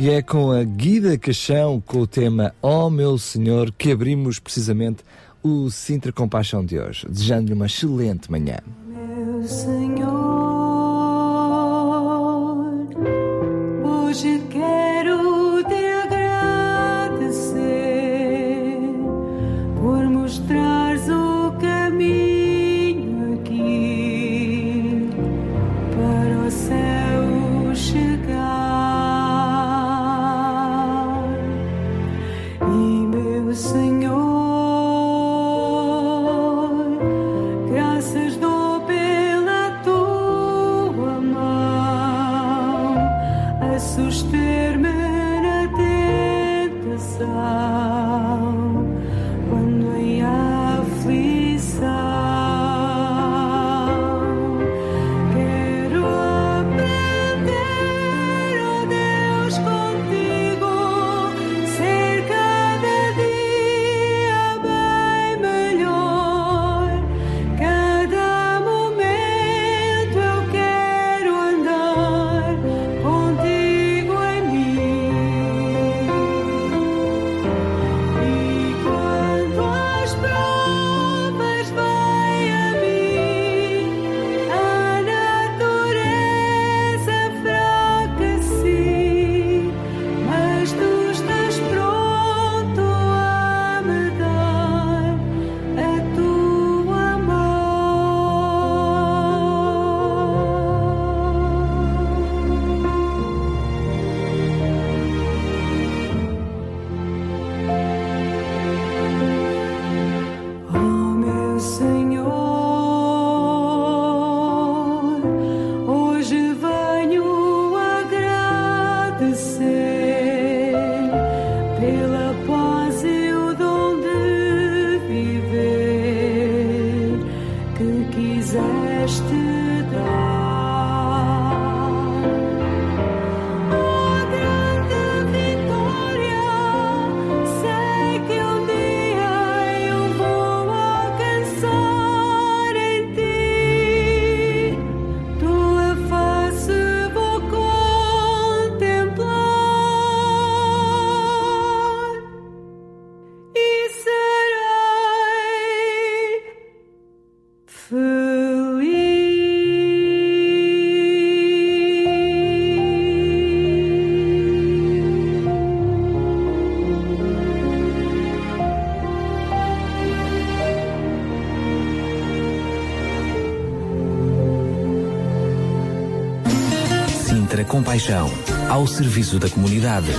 E é com a Guida Caixão, com o tema Oh meu Senhor, que abrimos precisamente o Sintra Compaixão de hoje, desejando-lhe uma excelente manhã. Meu Senhor, hoje quero Compaixão, ao serviço da comunidade.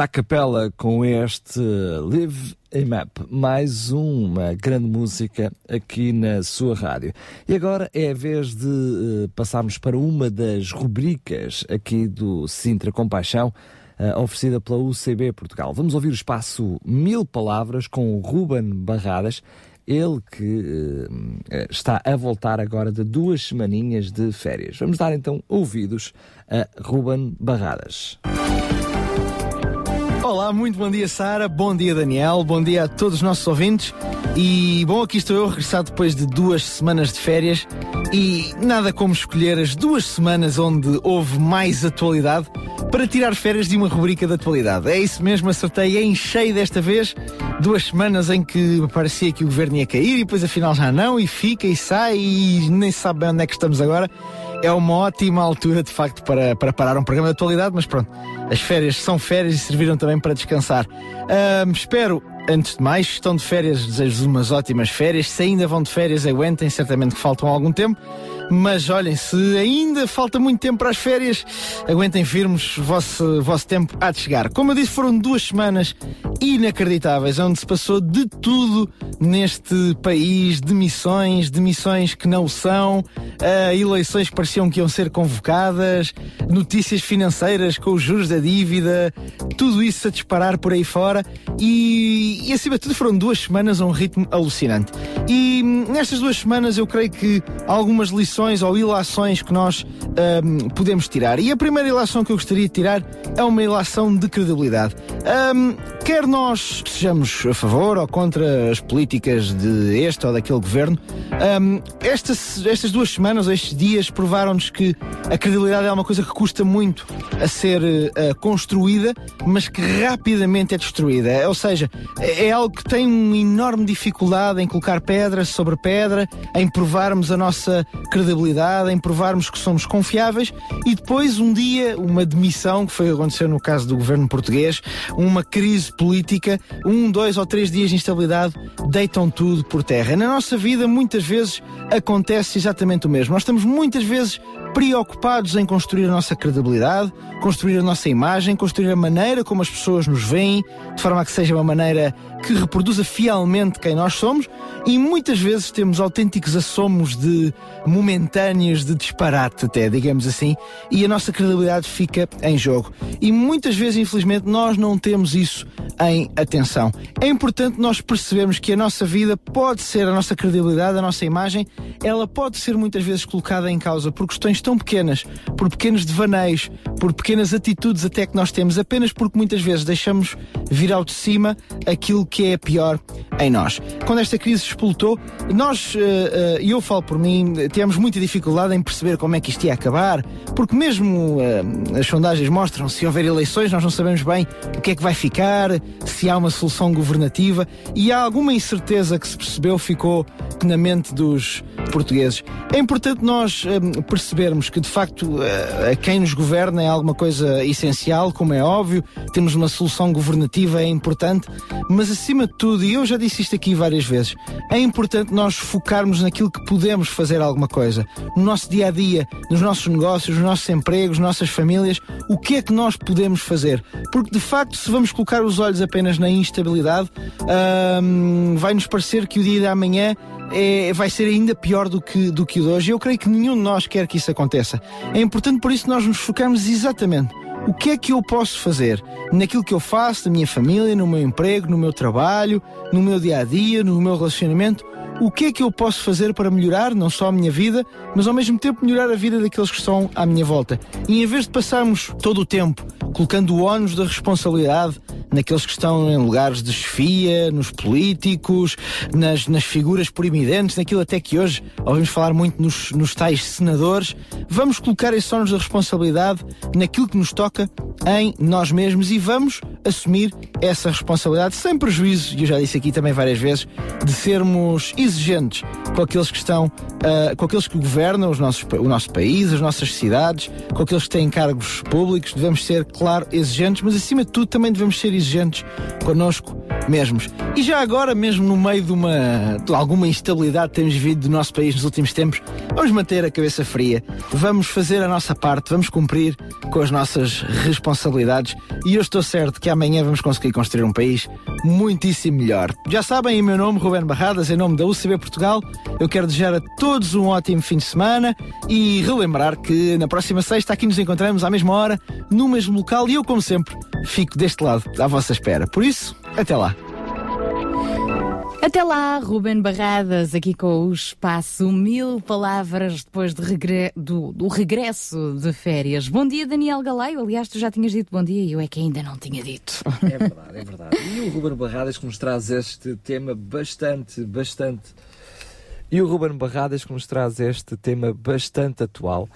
Os Acapella com este Live Him Up, mais uma grande música aqui na sua rádio. E agora é a vez de uh, passarmos para uma das rubricas aqui do Sintra Compaixão, uh, oferecida pela UCB Portugal. Vamos ouvir o espaço Mil Palavras com Ruben Barradas, ele que uh, está a voltar agora de duas semaninhas de férias. Vamos dar então ouvidos a Ruben Barradas. Muito bom dia, Sara. Bom dia, Daniel. Bom dia a todos os nossos ouvintes. E bom, aqui estou eu, regressado depois de duas semanas de férias. E nada como escolher as duas semanas onde houve mais atualidade para tirar férias de uma rubrica de atualidade. É isso mesmo, acertei em cheio desta vez. Duas semanas em que parecia que o governo ia cair e depois afinal já não, e fica e sai e nem sabe bem onde é que estamos agora. É uma ótima altura, de facto, para, para parar um programa de atualidade, mas pronto, as férias são férias e serviram também para descansar. Espero, antes de mais, estão de férias, desejo-vos umas ótimas férias. Se ainda vão de férias, aguentem, certamente que faltam algum tempo. Mas olhem, se ainda falta muito tempo para as férias, aguentem firmes, vosso, vosso tempo há de chegar. Como eu disse, foram duas semanas inacreditáveis, onde se passou de tudo neste país, de missões, de missões que não são, uh, eleições que pareciam que iam ser convocadas, notícias financeiras com os juros da dívida, tudo isso a disparar por aí fora e, e acima de tudo foram duas semanas a um ritmo alucinante. E hum, nestas duas semanas eu creio que algumas lições ou ilações que nós hum, podemos tirar. E a primeira ilação que eu gostaria de tirar é uma ilação de credibilidade. Hum, quer nós sejamos a favor ou contra as políticas de este ou daquele governo, hum, estas, estas duas semanas, estes dias, provaram-nos que a credibilidade é uma coisa que custa muito a ser uh, construída, mas que rapidamente é destruída. Ou seja, é algo que tem uma enorme dificuldade em colocar pedra sobre pedra, em provarmos a nossa credibilidade, em provarmos que somos confiáveis e depois um dia uma demissão, que foi aconteceu no caso do governo português, uma crise política, um, dois ou três dias de instabilidade, deitam tudo por terra. Na nossa vida, muitas vezes acontece exatamente o mesmo. Nós estamos muitas vezes preocupados em construir a nossa credibilidade, construir a nossa imagem, construir a maneira como as pessoas nos veem, de forma a que seja uma maneira que reproduza fielmente quem nós somos, e muitas vezes temos autênticos assomos de momentâneos de disparate, até, digamos assim, e a nossa credibilidade fica em jogo. E muitas vezes, infelizmente, nós não temos isso em atenção. É importante nós percebermos que a nossa vida pode ser, a nossa credibilidade, a nossa imagem, ela pode ser muitas vezes colocada em causa por questões tão pequenas, por pequenos devaneios, por pequenas atitudes até que nós temos, apenas porque muitas vezes deixamos vir ao de cima aquilo que é pior em nós. Quando esta crise explotou, nós, eh, e eu falo por mim, tivemos muita dificuldade em perceber como é que isto ia acabar, porque mesmo eh, as sondagens mostram, se houver eleições, nós não sabemos bem o que é que vai ficar, se há uma solução governativa, e há alguma incerteza que se percebeu, ficou na mente dos portugueses. É importante nós eh, percebermos que, de facto, a quem nos governa é alguma coisa essencial, como é óbvio, temos uma solução governativa, é importante, mas acima de tudo, e eu já disse isto aqui várias vezes, é importante nós focarmos naquilo que podemos fazer alguma coisa. No nosso dia a dia, nos nossos negócios, nos nossos empregos, nas nossas famílias, o que é que nós podemos fazer? Porque de facto, se vamos colocar os olhos apenas na instabilidade, hum, vai-nos parecer que o dia de amanhã é, vai ser ainda pior do que, do que o de hoje. Eu creio que nenhum de nós quer que isso aconteça. É importante por isso nós nos focarmos exatamente o que é que eu posso fazer naquilo que eu faço, na minha família, no meu emprego, no meu trabalho, no meu dia a dia, no meu relacionamento. O que é que eu posso fazer para melhorar não só a minha vida, mas ao mesmo tempo melhorar a vida daqueles que estão à minha volta? E em vez de passarmos todo o tempo colocando o ónus da responsabilidade naqueles que estão em lugares de chefia, nos políticos, nas, nas figuras proeminentes, naquilo até que hoje ouvimos falar muito nos, nos tais senadores, vamos colocar esse ónus da responsabilidade naquilo que nos toca em nós mesmos e vamos assumir essa responsabilidade sem prejuízo, e eu já disse aqui também várias vezes, de sermos exigentes com aqueles que estão, uh, com aqueles que governam os nossos, o nosso país, as nossas cidades, com aqueles que têm cargos públicos, devemos ser, claro, exigentes, mas acima de tudo também devemos ser exigentes connosco mesmos. E já agora, mesmo no meio de uma de alguma instabilidade que temos vivido do nosso país nos últimos tempos, vamos manter a cabeça fria, vamos fazer a nossa parte, vamos cumprir com as nossas responsabilidades e eu estou certo que amanhã vamos conseguir construir um país muitíssimo melhor. Já sabem, em meu nome, Ruben Barradas, em nome da UCB Portugal, eu quero desejar a todos um ótimo fim de semana e relembrar que na próxima sexta aqui nos encontramos à mesma hora, no mesmo local e eu, como sempre, fico deste lado, à vossa espera. Por isso, até lá. Até lá, Ruben Barradas, aqui com o espaço Mil Palavras depois de regre- do, do regresso de férias. Bom dia, Daniel Galaio. Aliás, tu já tinhas dito bom dia e eu é que ainda não tinha dito. É verdade, é verdade. E o Ruben Barradas que nos traz este tema bastante, bastante. E o Ruben Barradas que nos traz este tema bastante atual,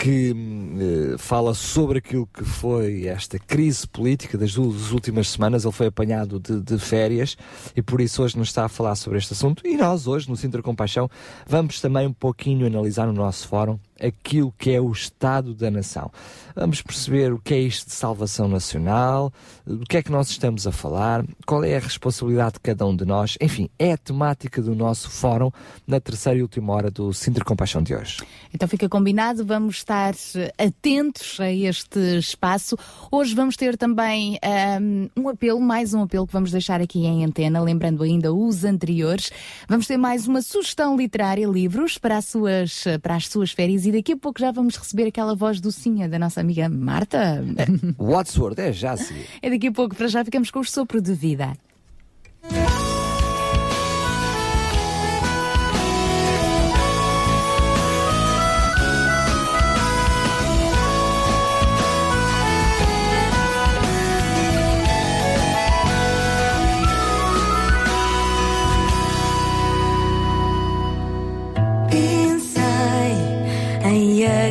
que hum, eh, fala sobre aquilo que foi esta crise política das duas últimas semanas. Ele foi apanhado de, de férias e por isso hoje nos está a falar sobre este assunto. E nós, hoje, no Sintra Compaixão, vamos também um pouquinho analisar no nosso fórum aquilo que é o Estado da Nação. Vamos perceber o que é isto de salvação nacional, do que é que nós estamos a falar, qual é a responsabilidade de cada um de nós. Enfim, é a temática do nosso fórum na terceira e última hora do Sintra Compaixão de hoje. Então fica combinado, vamos estar eh, atentos a este espaço. Hoje vamos ter também ahm, um apelo, mais um apelo que vamos deixar aqui em antena, lembrando ainda os anteriores. Vamos ter mais uma sugestão literária, livros para as suas, para as suas férias e daqui a pouco já vamos receber aquela voz docinha da nossa amiga Marta. Wadsworth, é já a seguir. É daqui a pouco, para já ficamos com o sopro de vida.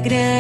Em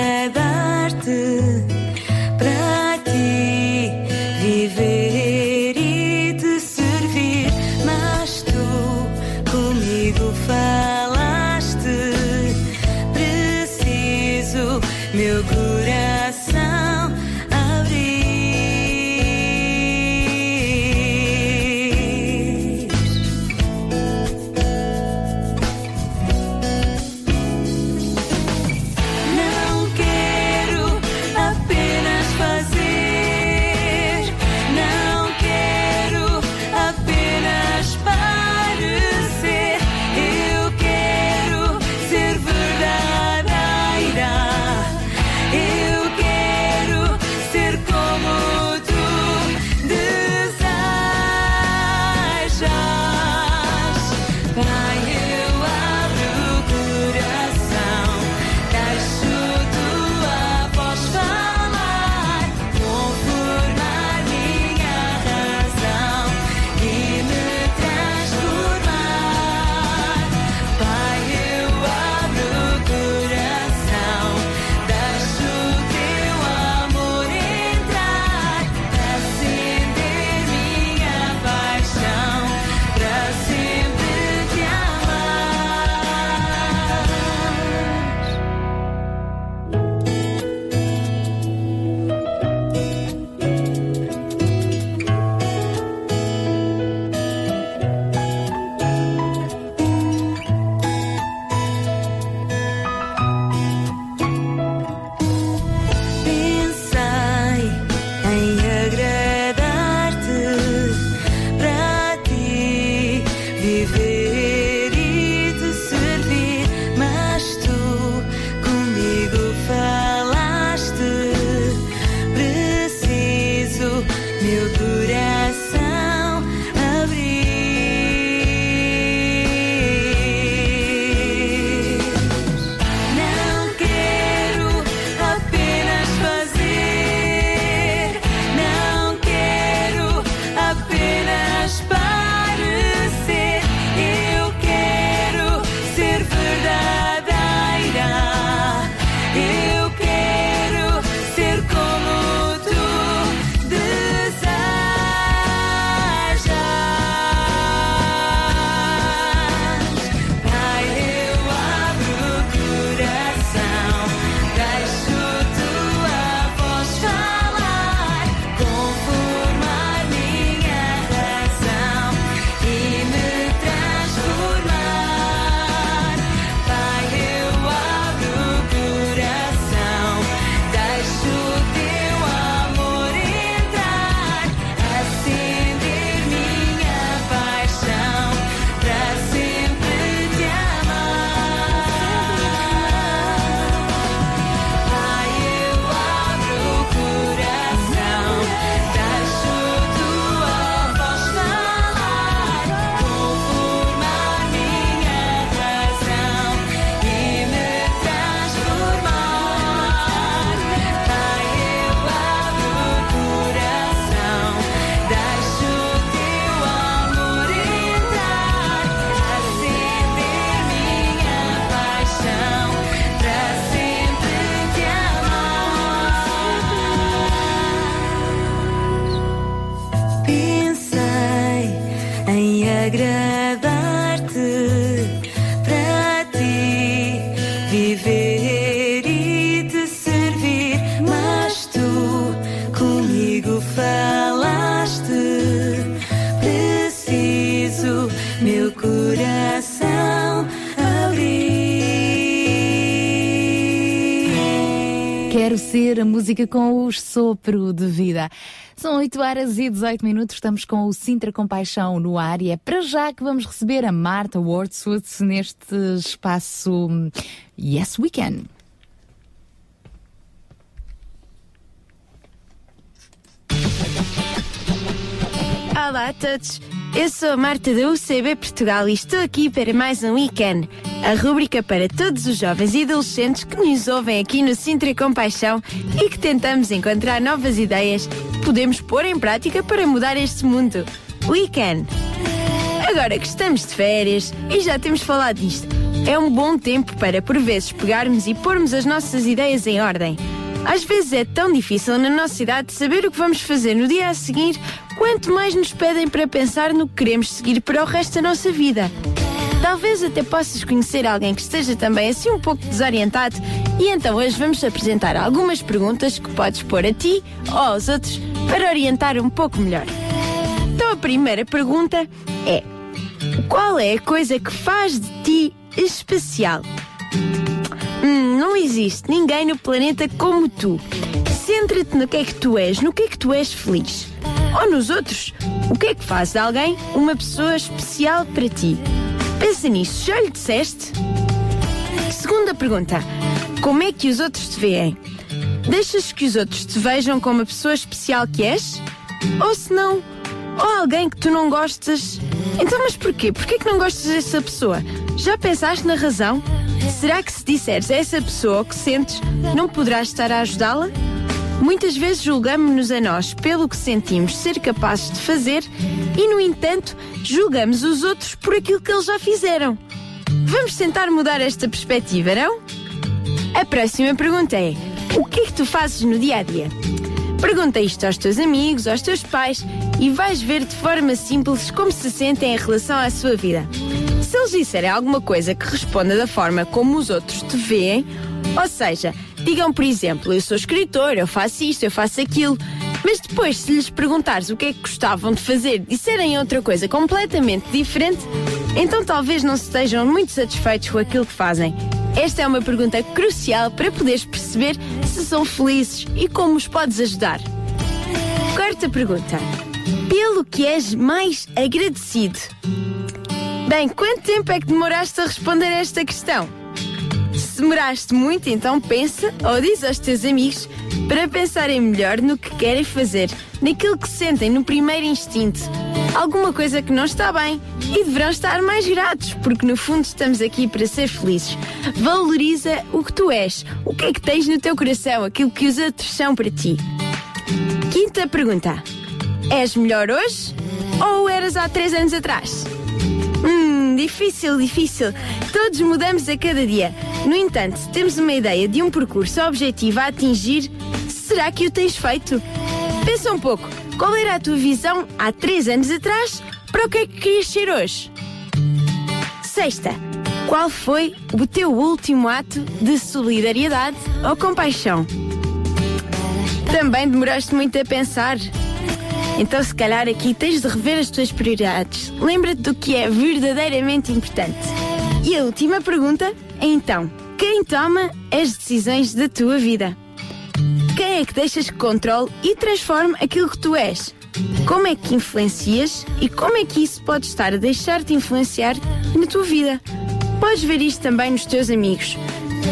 música com o sopro de vida. São 8 horas e 18 minutos, estamos com o Sintra Compaixão no ar e é para já que vamos receber a Marta Wordsworth neste espaço hum, Yes We Can. Olá a todos, eu sou a Marta da UCB Portugal e estou aqui para mais um Weekend, a rúbrica para todos os jovens e adolescentes que nos ouvem aqui no Sintra Compaixão e que tentamos encontrar novas ideias que podemos pôr em prática para mudar este mundo. Weekend. Agora que estamos de férias e já temos falado disto, é um bom tempo para por vezes pegarmos e pormos as nossas ideias em ordem. Às vezes é tão difícil na nossa idade saber o que vamos fazer no dia a seguir, quanto mais nos pedem para pensar no que queremos seguir para o resto da nossa vida. Talvez até possas conhecer alguém que esteja também assim um pouco desorientado e então hoje vamos apresentar algumas perguntas que podes pôr a ti ou aos outros para orientar um pouco melhor. Então a primeira pergunta é: qual é a coisa que faz de ti especial? Hum, não existe ninguém no planeta como tu. Centra-te no que é que tu és, no que é que tu és feliz. Ou nos outros. O que é que faz de alguém uma pessoa especial para ti? Pensa nisso, já lhe disseste? Segunda pergunta: Como é que os outros te veem? Deixas que os outros te vejam como a pessoa especial que és? Ou se não, ou alguém que tu não gostas? Então, mas porquê? Porquê que não gostas dessa pessoa? Já pensaste na razão? Será que se disseres a essa pessoa o que sentes, não poderás estar a ajudá-la? Muitas vezes julgamos-nos a nós pelo que sentimos ser capazes de fazer e, no entanto, julgamos os outros por aquilo que eles já fizeram. Vamos tentar mudar esta perspectiva, não? A próxima pergunta é: o que é que tu fazes no dia a dia? Pergunta isto aos teus amigos, aos teus pais e vais ver de forma simples como se sentem em relação à sua vida. Se eles disserem alguma coisa que responda da forma como os outros te veem, ou seja, digam, por exemplo, eu sou escritor, eu faço isto, eu faço aquilo, mas depois, se lhes perguntares o que é que gostavam de fazer, disserem outra coisa completamente diferente, então talvez não estejam muito satisfeitos com aquilo que fazem. Esta é uma pergunta crucial para poderes perceber se são felizes e como os podes ajudar. Quarta pergunta: Pelo que és mais agradecido? Bem, quanto tempo é que demoraste a responder a esta questão? Demoraste muito, então pensa ou diz aos teus amigos para pensarem melhor no que querem fazer, naquilo que sentem no primeiro instinto. Alguma coisa que não está bem e deverão estar mais gratos, porque no fundo estamos aqui para ser felizes. Valoriza o que tu és, o que é que tens no teu coração, aquilo que os outros são para ti. Quinta pergunta: És melhor hoje ou eras há três anos atrás? Hum, difícil, difícil. Todos mudamos a cada dia. No entanto, se temos uma ideia de um percurso objetivo a atingir, será que o tens feito? Pensa um pouco. Qual era a tua visão há três anos atrás para o que é que querias ser hoje? Sexta. Qual foi o teu último ato de solidariedade ou compaixão? Também demoraste muito a pensar. Então, se calhar, aqui tens de rever as tuas prioridades. Lembra-te do que é verdadeiramente importante. E a última pergunta então: quem toma as decisões da tua vida? Quem é que deixas que controle e transforme aquilo que tu és? Como é que influencias e como é que isso pode estar a deixar-te influenciar na tua vida? Podes ver isto também nos teus amigos.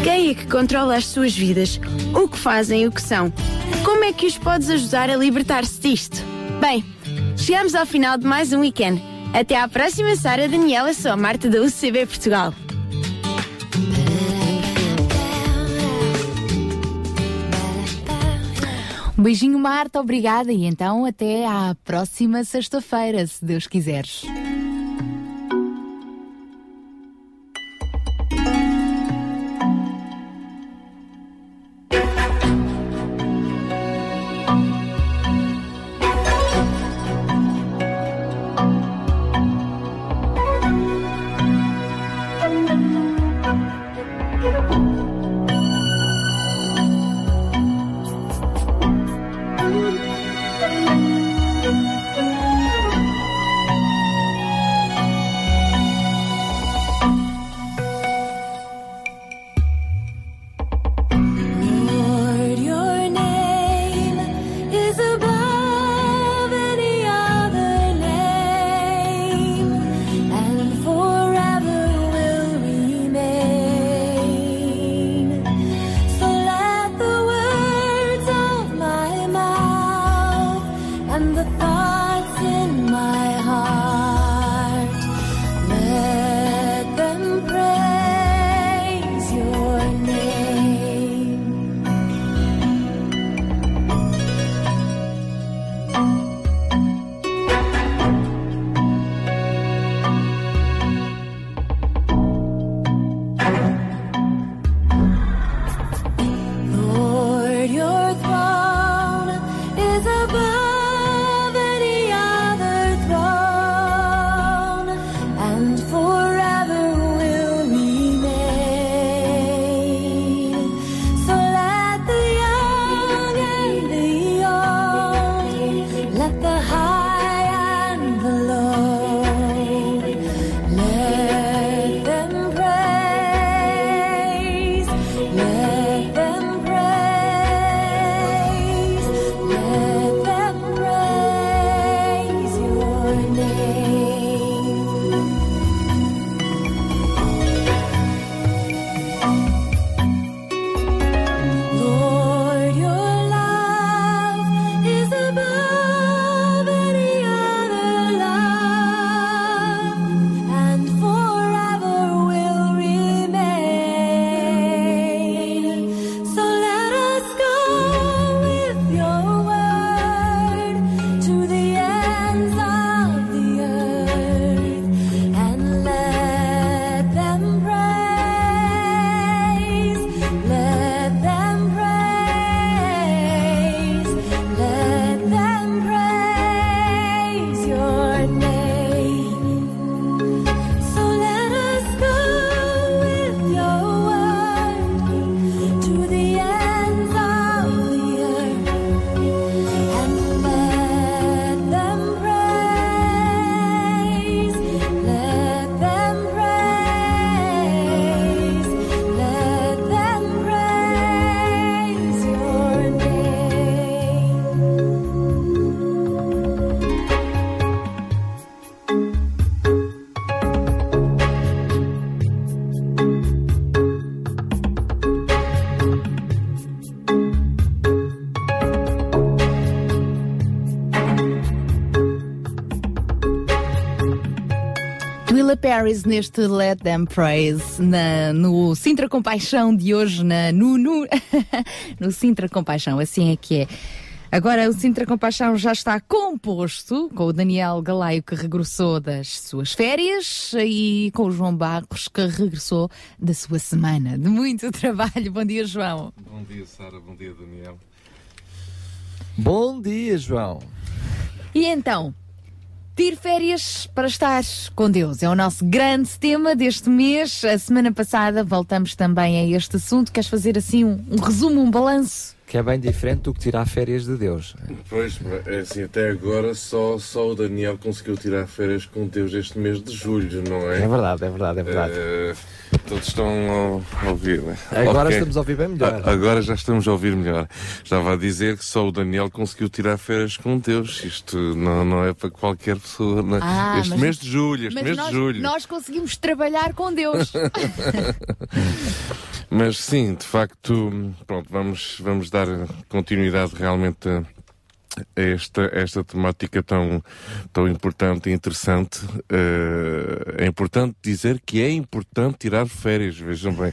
Quem é que controla as suas vidas? O que fazem e o que são? Como é que os podes ajudar a libertar-se disto? Bem, chegamos ao final de mais um weekend. Até à próxima, Sara Daniela, sou a Marta da UCB Portugal. Um beijinho, Marta, obrigada. E então até à próxima sexta-feira, se Deus quiseres. Paris neste Let Them Praise na, no Sintra Compaixão de hoje, na, no, no, no Sintra Compaixão, assim é que é. Agora o Sintra Compaixão já está composto com o Daniel Galaio que regressou das suas férias e com o João Barros que regressou da sua semana de muito trabalho. Bom dia, João. Bom dia, Sara. Bom dia, Daniel. Bom dia, João. E então, Tire férias para estar com Deus. É o nosso grande tema deste mês. A semana passada voltamos também a este assunto. Queres fazer assim um, um resumo, um balanço? Que é bem diferente do que tirar férias de Deus. Pois, é assim, até agora só, só o Daniel conseguiu tirar férias com Deus este mês de julho, não é? É verdade, é verdade, é verdade. Eh, todos estão a ouvir, né? Agora Ok. estamos a ouvir bem melhor. A- Agora já estamos a ouvir melhor. Estava a dizer que só o Daniel conseguiu tirar férias com Deus. Isto não, não é para qualquer pessoa. não é? Ah, este mas- mês de julho, este Mas mês nós, de julho. nós conseguimos trabalhar com Deus. Mas sim, de facto, pronto, vamos, vamos dar continuidade realmente a esta, esta temática tão, tão importante e interessante. Eh, é importante dizer que é importante tirar férias, vejam bem.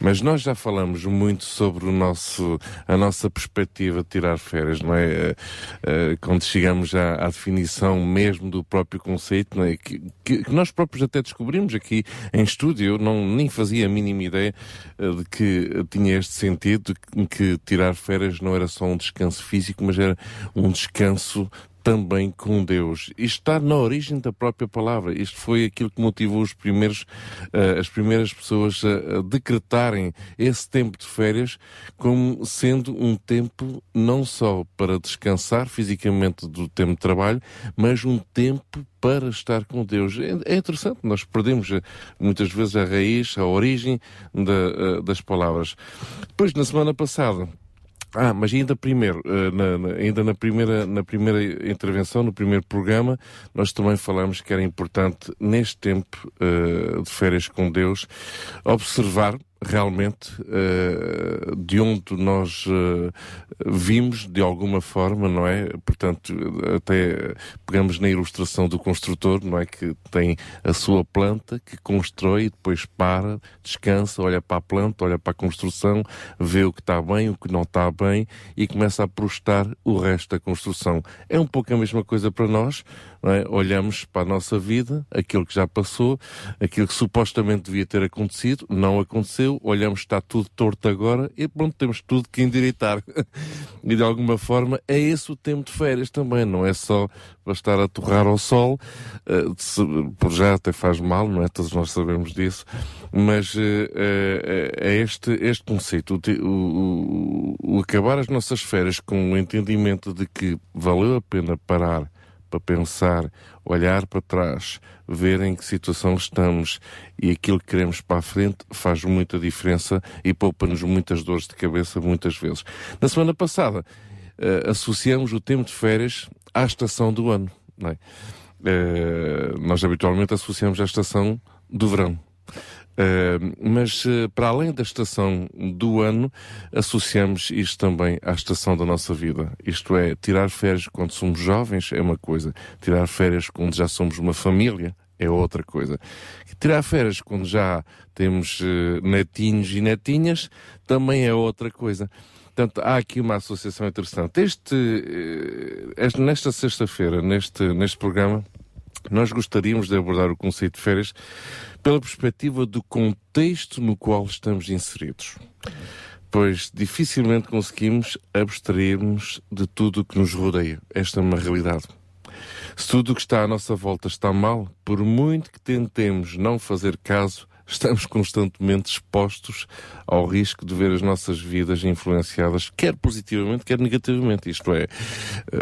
Mas nós já falamos muito sobre o nosso, a nossa perspectiva de tirar férias, não é? Eh, eh, quando chegamos à, à definição mesmo do próprio conceito, é? que, que- que nós próprios até descobrimos aqui em estúdio, eu não, nem fazia a mínima ideia de que tinha este sentido, de que tirar férias não era só um descanso físico, mas era um descanso também com Deus. Isto está na origem da própria palavra. Isto foi aquilo que motivou os primeiros, eh, as primeiras pessoas a, a decretarem esse tempo de férias como sendo um tempo não só para descansar fisicamente do tempo de trabalho, mas um tempo para estar com Deus. É, é interessante, nós perdemos eh, muitas vezes a raiz, a origem eh, das palavras. Depois, na semana passada, ah, mas ainda primeiro, eh, na, na- ainda na primeira, na primeira intervenção, no primeiro programa, nós também falamos que era importante, neste tempo eh, de férias com Deus, observar realmente eh, de onde nós eh, vimos de alguma forma, não é? Portanto, até pegamos na ilustração do construtor, não é? Que tem a sua planta, que constrói depois para, descansa, olha para a planta, olha para a construção, vê o que está bem, o que não está bem e começa a prostar o resto da construção. É um pouco a mesma coisa para nós, é? Olhamos para a nossa vida, aquilo que já passou, aquilo que supostamente devia ter acontecido, não aconteceu, olhamos está tudo torto agora e pronto, temos tudo que endireitar. e de alguma forma é esse o tempo de férias também, não é só para estar a torrar ao sol, eh, se- por já até faz mal, não é? Todos nós sabemos disso, mas eh, eh, é este, este conceito, o- o- o acabar as nossas férias com o entendimento de que valeu a pena parar para pensar, olhar para trás, ver em que situação estamos e aquilo que queremos para a frente faz muita diferença e poupa-nos muitas dores de cabeça muitas vezes. Na semana passada eh, associamos o tempo de férias à estação do ano. É? Eh, nós habitualmente associamos à estação do verão. Uh, mas uh, para além da estação do ano, associamos isto também à estação da nossa vida. Isto é, tirar férias quando somos jovens é uma coisa, tirar férias quando já somos uma família é outra coisa. Tirar férias quando já temos uh, netinhos e netinhas também é outra coisa. Portanto, há aqui uma associação interessante. Este, este- nesta sexta-feira, neste, neste programa, nós gostaríamos de abordar o conceito de férias pela perspectiva do contexto no qual estamos inseridos. Pois dificilmente conseguimos abstrairmos de tudo o que nos rodeia. Esta é uma realidade. Se tudo o que está à nossa volta está mal, por muito que tentemos não fazer caso, estamos constantemente expostos ao risco de ver as nossas vidas influenciadas, quer positivamente, quer negativamente. Isto é, eh,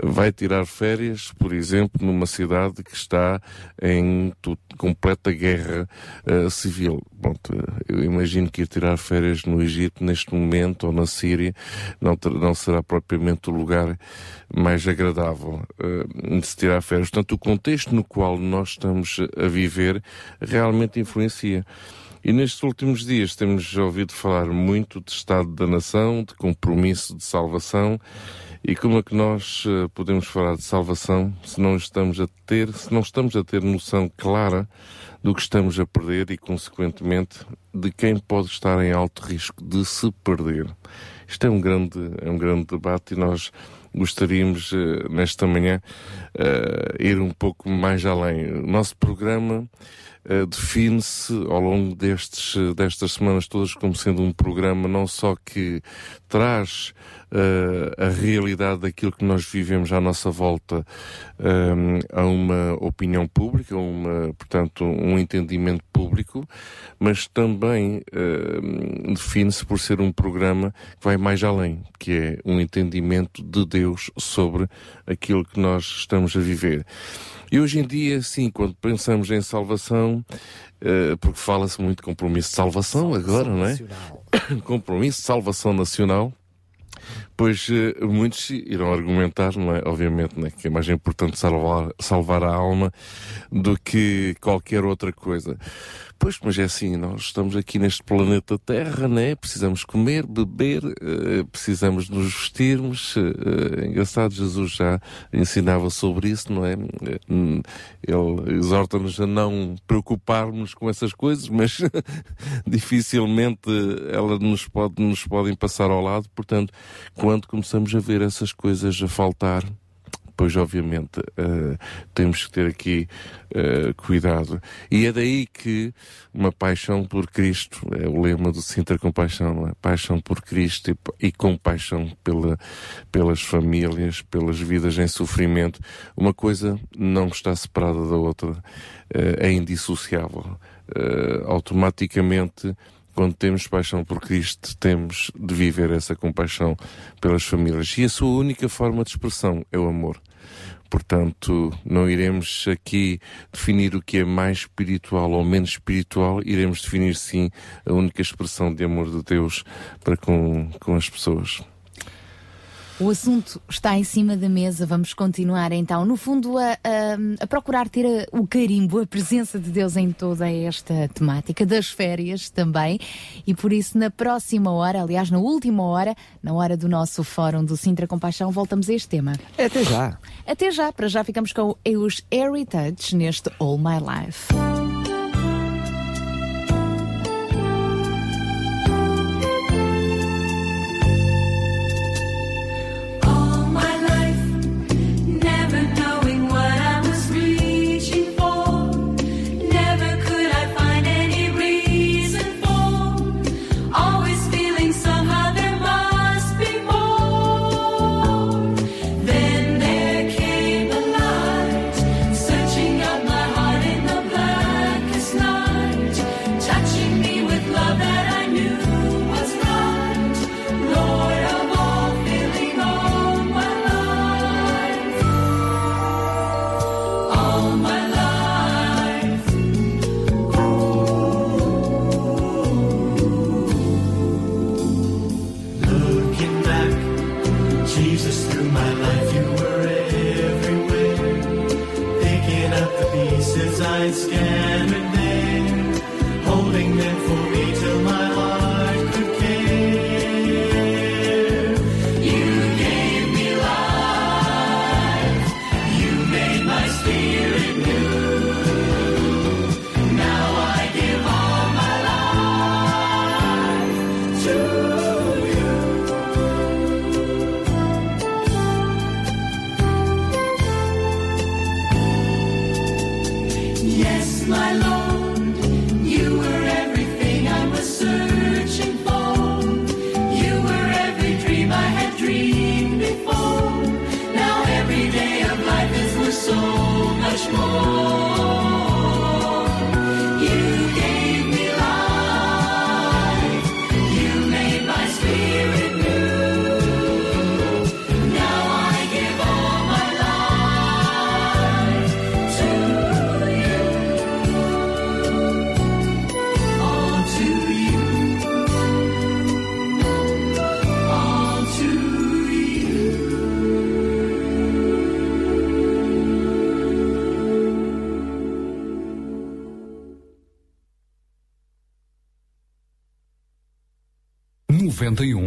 vai tirar férias, por exemplo, numa cidade que está em completa guerra eh, civil. Eh, eu imagino que ir tirar férias no Egito neste momento ou na Síria não, ter- não será propriamente o lugar mais agradável eh, de se tirar férias. Portanto, o contexto no qual nós estamos a viver realmente influencia. E nestes últimos dias temos ouvido falar muito de Estado da Nação, de compromisso de salvação, E como é que nós eh, podemos falar de salvação se não estamos a ter, se não estamos a ter noção clara do que estamos a perder e, consequentemente, de quem pode estar em alto risco de se perder? Isto é um grande, é um grande debate e nós gostaríamos, eh, nesta manhã, eh, ir um pouco mais além. O nosso programa define-se ao longo destes, eh, destas semanas todas como sendo um programa não só que traz eh, a realidade daquilo que nós vivemos à nossa volta eh, a uma opinião pública, uma, portanto, um entendimento público, mas também eh, define-se por ser um programa que vai mais além, que é um entendimento de Deus sobre aquilo que nós estamos a viver. E hoje em dia, sim, quando pensamos em salvação, eh, porque fala-se muito de compromisso de salvação agora, não é? compromisso de salvação nacional. Pois eh, muitos irão argumentar, não é? Obviamente, não é? que é mais importante salvar, salvar a alma do que qualquer outra coisa. Pois, mas é assim, nós estamos aqui neste planeta Terra, né? Precisamos comer, beber, eh, precisamos nos vestirmos. eh, engraçado, Jesus já ensinava sobre isso, não é? Ele exorta-nos a não preocuparmos com essas coisas, mas dificilmente elas nos, pode, nos podem passar ao lado. Portanto, quando começamos a ver essas coisas a faltar, pois obviamente eh, temos que ter aqui eh, cuidado. E é daí que uma paixão por Cristo, é o lema do Sintra Compaixão, não é? Paixão por Cristo e, e compaixão pela, pelas famílias, pelas vidas em sofrimento. Uma coisa não está separada da outra, eh, é indissociável. Automaticamente quando temos paixão por Cristo, temos de viver essa compaixão pelas famílias. E a sua única forma de expressão é o amor. Portanto, não iremos aqui definir o que é mais espiritual ou menos espiritual, iremos definir sim a única expressão de amor de Deus para com, com as pessoas. O assunto está em cima da mesa, vamos continuar então, no fundo, a, a- a procurar ter a- o carimbo, a presença de Deus em toda esta temática, das férias também, e por isso na próxima hora, aliás, na última hora, na hora do nosso fórum do Sintra Compaixão, voltamos a este tema. Até já. Até já, para já ficamos com os Heritage neste All My Life.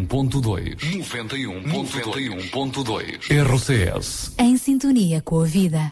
91.2. 91.2. RCS. Em sintonia com a vida.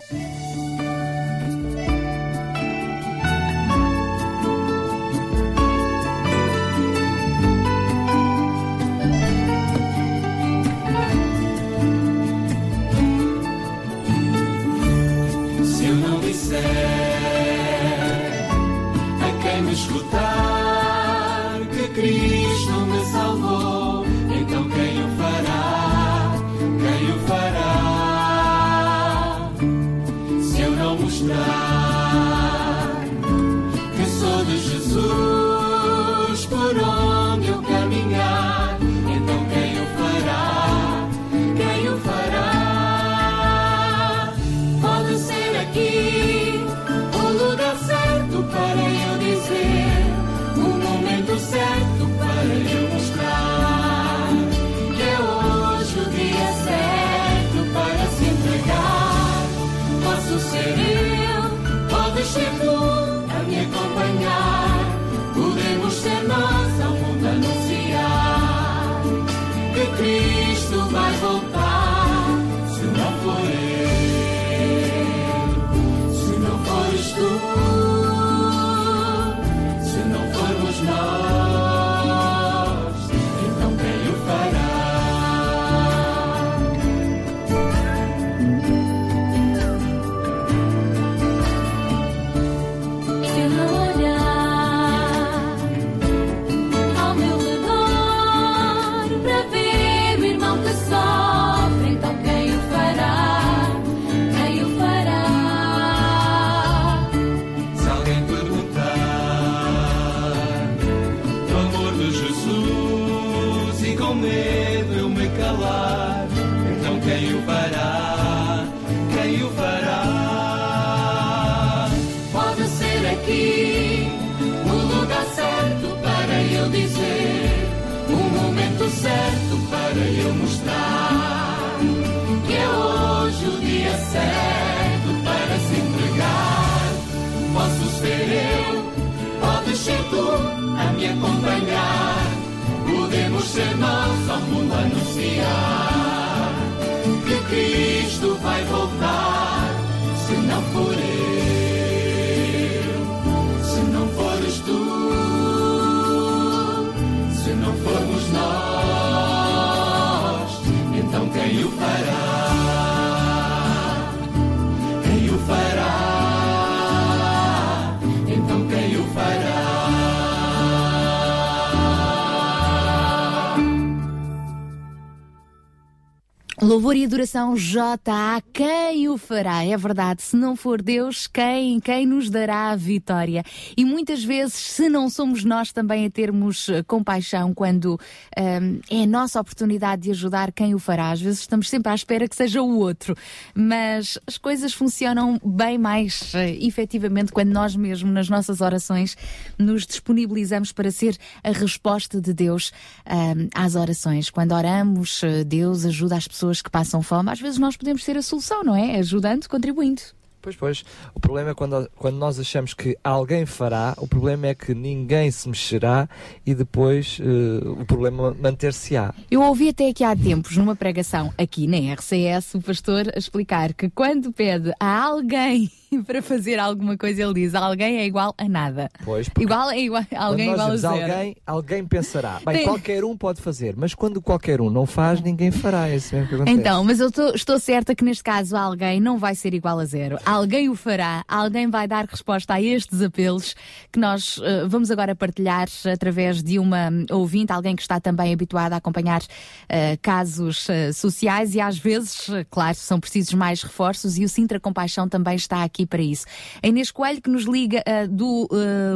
Louvor e adoração J.A. Quem o fará? É verdade, se não for Deus, quem? Quem nos dará a vitória? E muitas vezes, se não somos nós também a termos eh, compaixão quando ehm, é a nossa oportunidade de ajudar, quem o fará? Às vezes estamos sempre à espera que seja o outro, mas as coisas funcionam bem mais eh, efetivamente quando nós mesmos, nas nossas orações, nos disponibilizamos para ser a resposta de Deus ehm, às orações. Quando oramos, eh, Deus ajuda as pessoas que passam fome, às vezes nós podemos ser a solução, não é? Ajudando, contribuindo. Pois, pois. O problema é quando, quando nós achamos que alguém fará, o problema é que ninguém se mexerá e depois eh, o problema manter-se-á. Eu ouvi até aqui há tempos, numa pregação aqui na RCS, o pastor a explicar que quando pede a alguém para fazer alguma coisa, ele diz alguém é igual a nada. Pois, Igual é igual, alguém é igual a zero. alguém, alguém pensará. Bem, Tem- qualquer um pode fazer, mas quando qualquer um não faz, ninguém fará. É isso mesmo que acontece. Então, mas eu tô- estou certa que neste caso alguém não vai ser igual a zero. Alguém o fará, alguém vai dar resposta a estes apelos que nós eh, vamos agora partilhar através de uma ouvinte, alguém que está também habituado a acompanhar eh, casos eh, sociais e às vezes, claro, são precisos mais reforços e o Sintra Compaixão também está aqui para isso. A Inês Coelho que nos liga do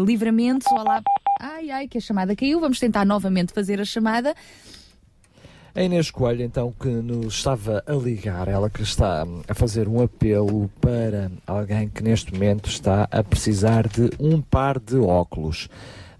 Livramento. Olá. Ai, ai, que a chamada caiu. Vamos tentar novamente fazer a chamada. A Inês Coelho, então, que nos estava a ligar, ela que está a fazer um apelo para alguém que neste momento está a precisar de um par de óculos.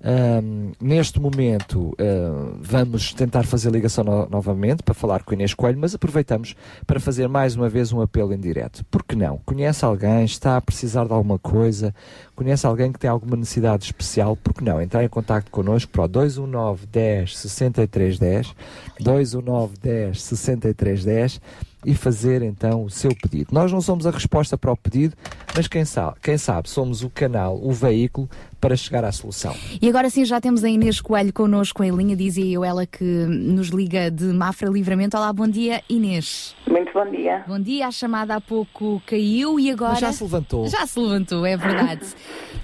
Ahm, neste momento ah, vamos tentar fazer ligação no- novamente para falar com Inês Coelho, mas aproveitamos para fazer mais uma vez um apelo em direto. Por que não? Conhece alguém, está a precisar de alguma coisa, conhece alguém que tem alguma necessidade especial, por que não? Entrar em contato connosco para o 219 10 63 10, 219 10 63 10 e fazer então o seu pedido. Nós não somos a resposta para o pedido, mas quem sabe, quem sabe somos o canal, o veículo para chegar à solução. E agora sim já temos a Inês Coelho connosco em linha, dizia eu, ela que nos liga de Mafra Livramento. Olá, bom dia, Inês. Muito bom dia. Bom dia, a chamada há pouco caiu e agora. Mas já se levantou. Já se levantou, é verdade.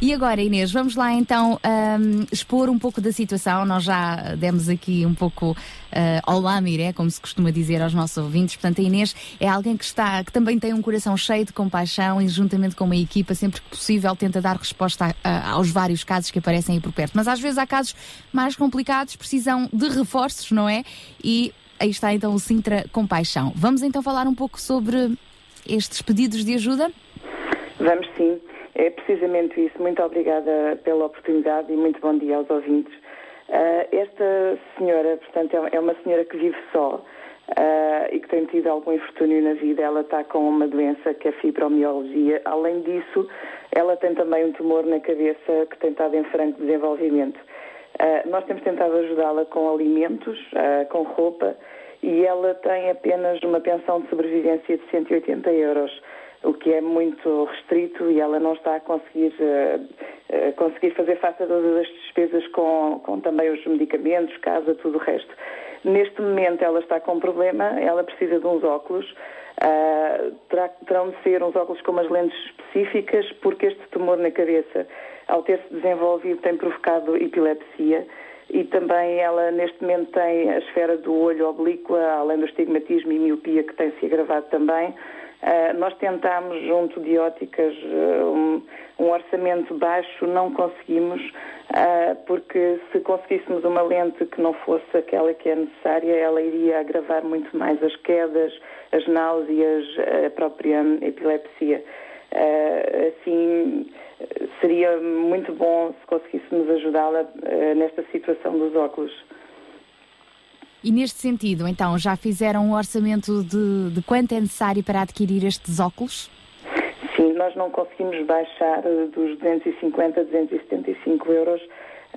e agora, Inês, vamos lá então ahm, expor um pouco da situação. Nós já demos aqui um pouco ah, olá, Miré, como se costuma dizer aos nossos ouvintes. Portanto, a Inês é alguém que está, que também tem um coração cheio de compaixão e juntamente com uma equipa, sempre que possível, tenta dar resposta a- a- aos vários casos que aparecem aí por perto. Mas às vezes há casos mais complicados, precisam de reforços, não é? E aí está então o Sintra Compaixão. Vamos então falar um pouco sobre estes pedidos de ajuda? Vamos sim. É precisamente isso. Muito obrigada pela oportunidade e muito bom dia aos ouvintes. Ah, esta senhora, portanto, é uma senhora que vive só ah, e que tem tido algum infortúnio na vida. Ela está com uma doença que é fibromialgia. Além disso, ela tem também um tumor na cabeça que tem estado em franco desenvolvimento. Ah, nós temos tentado ajudá-la com alimentos, ah, com roupa, e ela tem apenas uma pensão de sobrevivência de 180 euros, o que é muito restrito e ela não está a conseguir, conseguir fazer face a todas as despesas com, com também os medicamentos, casa, tudo o resto. Neste momento ela está com um problema, ela precisa de uns óculos, terá- terão de ser uns óculos com umas lentes específicas, porque este tumor na cabeça, ao ter-se desenvolvido, tem provocado epilepsia e também ela neste momento tem a esfera do olho oblíqua, além do estigmatismo e miopia que tem se agravado também. Ah, nós tentámos, junto de óticas, ah, um, um orçamento baixo, não conseguimos, ah, porque se conseguíssemos uma lente que não fosse aquela que é necessária, ela iria agravar muito mais as quedas, as náuseas, a própria epilepsia. Ah, assim, seria muito bom se conseguíssemos ajudá-la nesta situação dos óculos. E neste sentido, então, já fizeram um orçamento de, de quanto é necessário para adquirir estes óculos? Sim, nós não conseguimos baixar eh, dos 250 a 275 euros,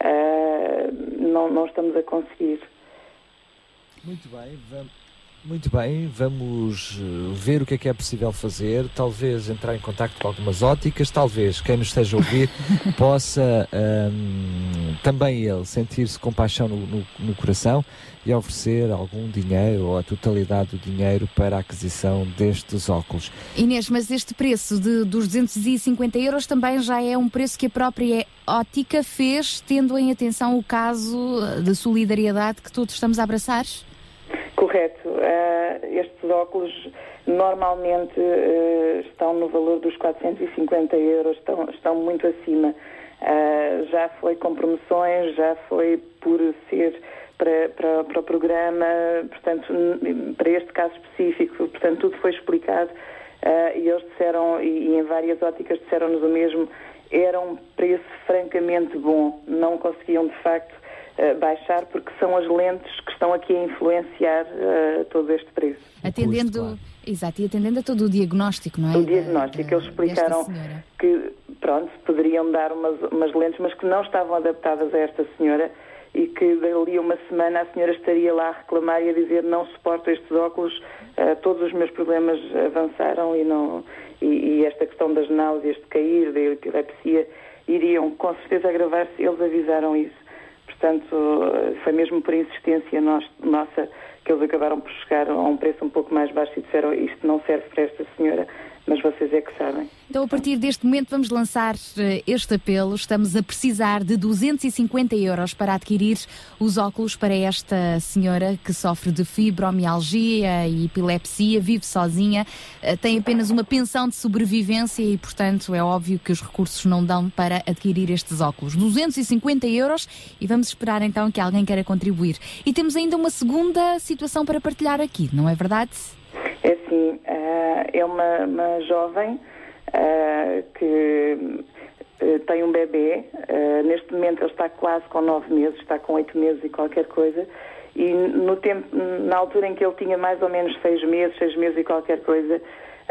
ah, não, não estamos a conseguir. Muito bem, vamos, muito bem, vamos eh, ver o que é que é possível fazer, talvez entrar em contacto com algumas óticas, talvez quem nos esteja a ouvir possa ahm, também ele sentir-se com paixão no, no- no coração e oferecer algum dinheiro ou a totalidade do dinheiro para a aquisição destes óculos. Inês, mas este preço de, dos 250 euros também já é um preço que a própria ótica fez, tendo em atenção o caso eh, de solidariedade que todos estamos a abraçar? Correto. Ah, estes óculos normalmente ah, estão no valor dos 450 euros, estão, estão muito acima. Ah, já foi com promoções, já foi por ser para, para, para o programa, portanto, para este caso específico, portanto, tudo foi explicado e eles disseram, e, e em várias óticas disseram-nos o mesmo, era um preço francamente bom, não conseguiam de facto baixar porque são as lentes que estão aqui a influenciar eh, todo este preço. Atendendo, exato, e atendendo a todo o diagnóstico, não é? O diagnóstico, da- eles explicaram que, pronto, poderiam dar umas, umas lentes, mas que não estavam adaptadas a esta senhora e que dali a uma semana a senhora estaria lá a reclamar e a dizer não suporto estes óculos, eh, todos os meus problemas avançaram e, não, e, e esta questão das náuseas, de cair, da epilepsia, iriam com certeza agravar-se, eles avisaram isso. Portanto, foi mesmo por insistência nos- nossa que eles acabaram por chegar a um preço um pouco mais baixo e disseram isto não serve para esta senhora, mas vocês é que sabem. Então, a partir deste momento, vamos lançar eh, este apelo. Estamos a precisar de 250 euros para adquirir os óculos para esta senhora que sofre de fibromialgia e epilepsia, vive sozinha, eh, tem apenas uma pensão de sobrevivência e, portanto, é óbvio que os recursos não dão para adquirir estes óculos. 250 euros e vamos esperar então que alguém queira contribuir. E temos ainda uma segunda situação para partilhar aqui, não é verdade? É assim, ah, é uma, uma jovem ah, que ah, tem um bebê, eh, neste momento ele está quase com nove meses, está com oito meses e qualquer coisa, e no tempo, na altura em que ele tinha mais ou menos seis meses, seis meses e qualquer coisa,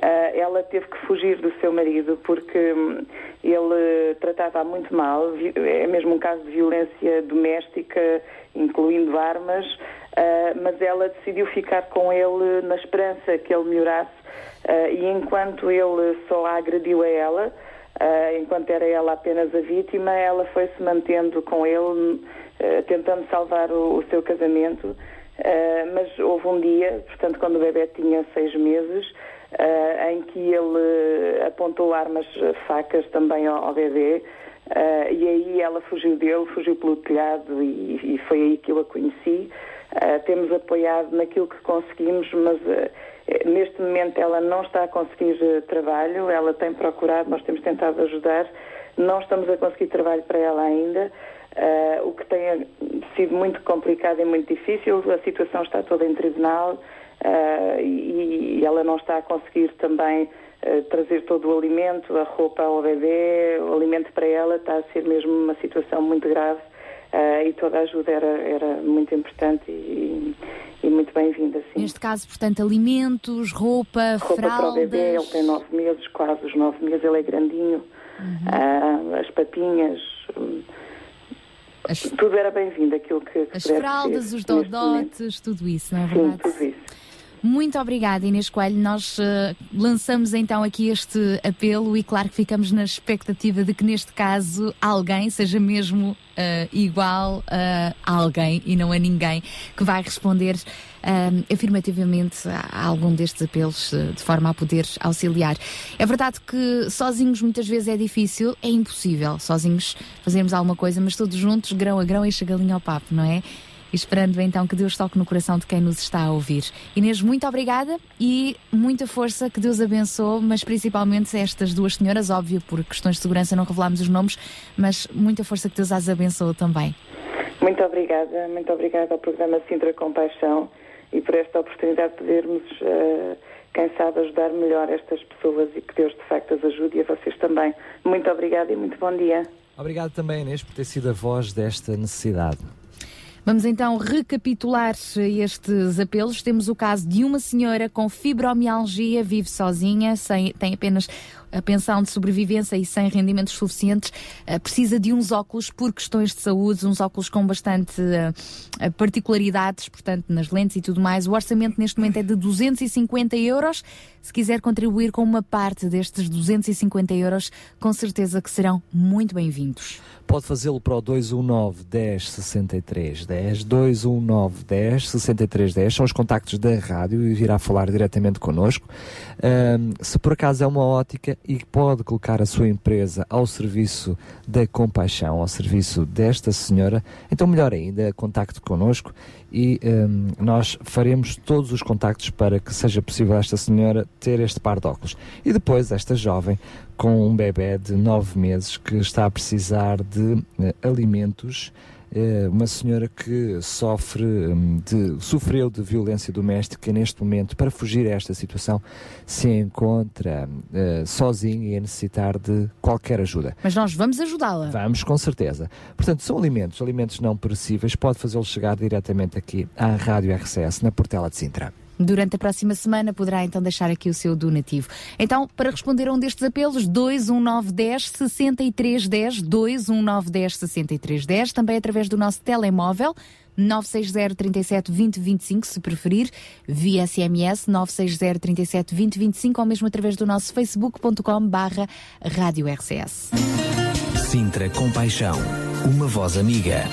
eh, ela teve que fugir do seu marido porque hum, ele tratava muito mal, é mesmo um caso de violência doméstica, incluindo armas, eh, mas ela decidiu ficar com ele na esperança que ele melhorasse eh, e enquanto ele só a agrediu a ela, eh, enquanto era ela apenas a vítima, ela foi-se mantendo com ele, tentando salvar o, o seu casamento. Mas houve um dia, portanto, quando o bebê tinha seis meses, em que ele apontou armas, facas também ao, ao bebê, e aí ela fugiu dele, fugiu pelo telhado e, e foi aí que eu a conheci. Eh, temos apoiado naquilo que conseguimos, mas eh, eh, neste momento ela não está a conseguir trabalho, ela tem procurado, nós temos tentado ajudar, não estamos a conseguir trabalho para ela ainda, o que tem sido muito complicado e muito difícil, a situação está toda em tribunal e, e ela não está a conseguir também trazer todo o alimento, a roupa ao bebê, o alimento para ela, está a ser mesmo uma situação muito grave. Eh, e toda a ajuda era, era muito importante e, e muito bem-vinda, sim. Neste caso, portanto, alimentos, roupa, Roupa para o fraldas. bebê, ele tem nove meses, quase os nove meses, ele é grandinho. Ah, as papinhas, hum, tudo era bem-vindo, aquilo que, que As fraldas, ser os dodotes, tudo isso, não é Sim, verdade? tudo isso. Muito obrigada, Inês Coelho. Nós eh, lançamos então aqui este apelo e claro que ficamos na expectativa de que neste caso alguém seja mesmo eh, igual eh, a alguém e não a ninguém que vai responder eh, afirmativamente a, algum destes apelos de forma a poder auxiliar. É verdade que sozinhos muitas vezes é difícil, é impossível sozinhos fazermos alguma coisa, mas todos juntos, grão a grão, enche a galinha ao papo, não é? Esperando então que Deus toque no coração de quem nos está a ouvir. Inês, muito obrigada e muita força, que Deus abençoe, mas principalmente estas duas senhoras, óbvio, por questões de segurança não revelámos os nomes, mas muita força que Deus as abençoe também. Muito obrigada, muito obrigada ao programa Sintra Compaixão e por esta oportunidade de podermos, eh, quem sabe, ajudar melhor estas pessoas e que Deus de facto as ajude e a vocês também. Muito obrigada e muito bom dia. Obrigado também, Inês, por ter sido a voz desta necessidade. Vamos então recapitular estes apelos. Temos o caso de uma senhora com fibromialgia, vive sozinha, sem, tem apenas a pensão de sobrevivência e sem rendimentos suficientes, eh, precisa de uns óculos por questões de saúde, uns óculos com bastante eh, eh, particularidades, portanto, nas lentes e tudo mais. O orçamento neste momento é de 250 euros. Se quiser contribuir com uma parte destes 250 euros, com certeza que serão muito bem-vindos. Pode fazê-lo para o 219 10 63 10, 219 10 63 10, são os contactos da rádio e virá falar diretamente connosco. Ahm, se por acaso é uma ótica e pode colocar a sua empresa ao serviço da compaixão, ao serviço desta senhora, então melhor ainda, contacte connosco e ahm, nós faremos todos os contactos para que seja possível esta senhora ter este par de óculos. E depois esta jovem com um bebê de nove meses que está a precisar de eh, alimentos, eh, uma senhora que sofre hum, de, sofreu de violência doméstica e neste momento, para fugir a esta situação, se encontra eh, sozinha e a necessitar de qualquer ajuda. Mas nós vamos ajudá-la. Vamos, com certeza. Portanto, são alimentos, alimentos não perecíveis, pode fazê-los chegar diretamente aqui à Rádio RCS, na Portela de Sintra. Durante a próxima semana poderá então deixar aqui o seu donativo. Então, para responder a um destes apelos, 21910 6310, 21910 6310, também através do nosso telemóvel 960 37 20 25, se preferir, via SMS 960 37 20 25 ou mesmo através do nosso facebook.com barra Rádio RCS. Sintra Compaixão. Uma voz amiga.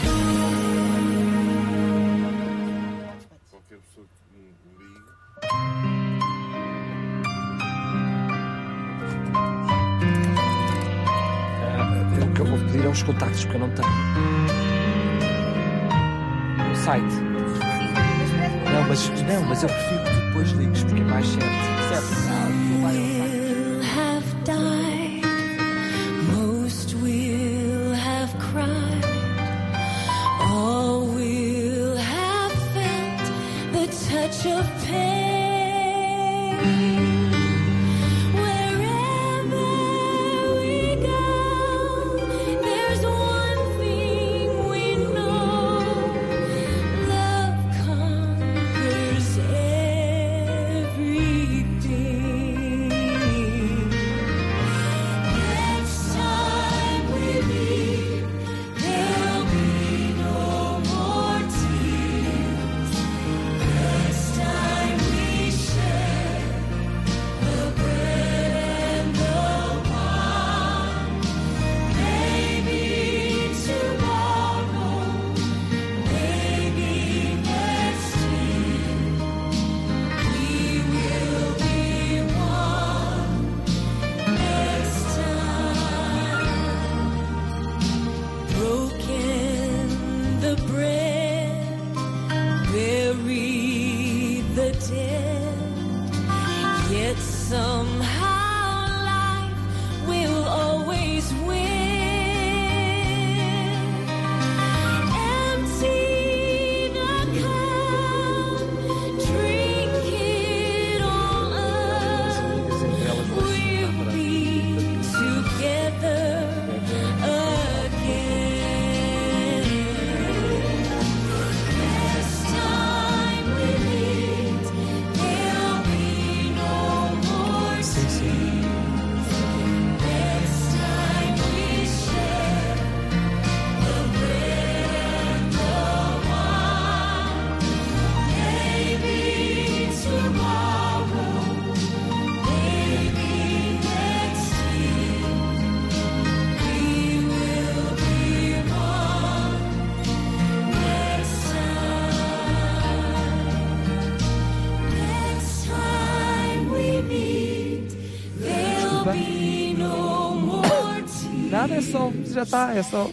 Que eu vou pedir é os contactos, porque eu não tenho. O site. Não, mas, não, mas eu prefiro que depois ligues, porque é mais certo. Certo? Não, já está, é só.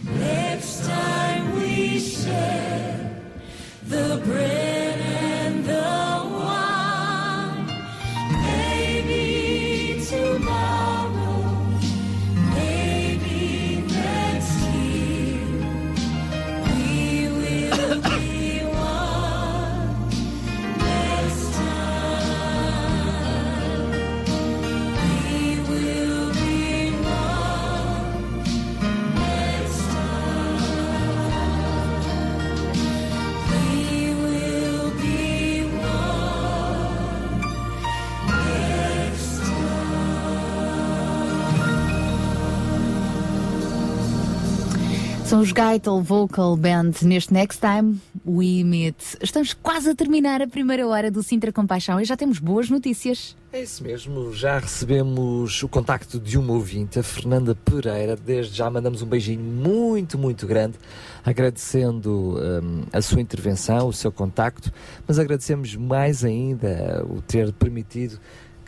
Os Gaitel Vocal Band neste Next Time We Meet. Estamos quase a terminar a primeira hora do Sintra Compaixão e já temos boas notícias. É isso mesmo, já recebemos o contacto de uma ouvinte, a Fernanda Pereira. Desde já mandamos um beijinho muito, muito grande, agradecendo hum, a sua intervenção, o seu contacto, mas agradecemos mais ainda o ter permitido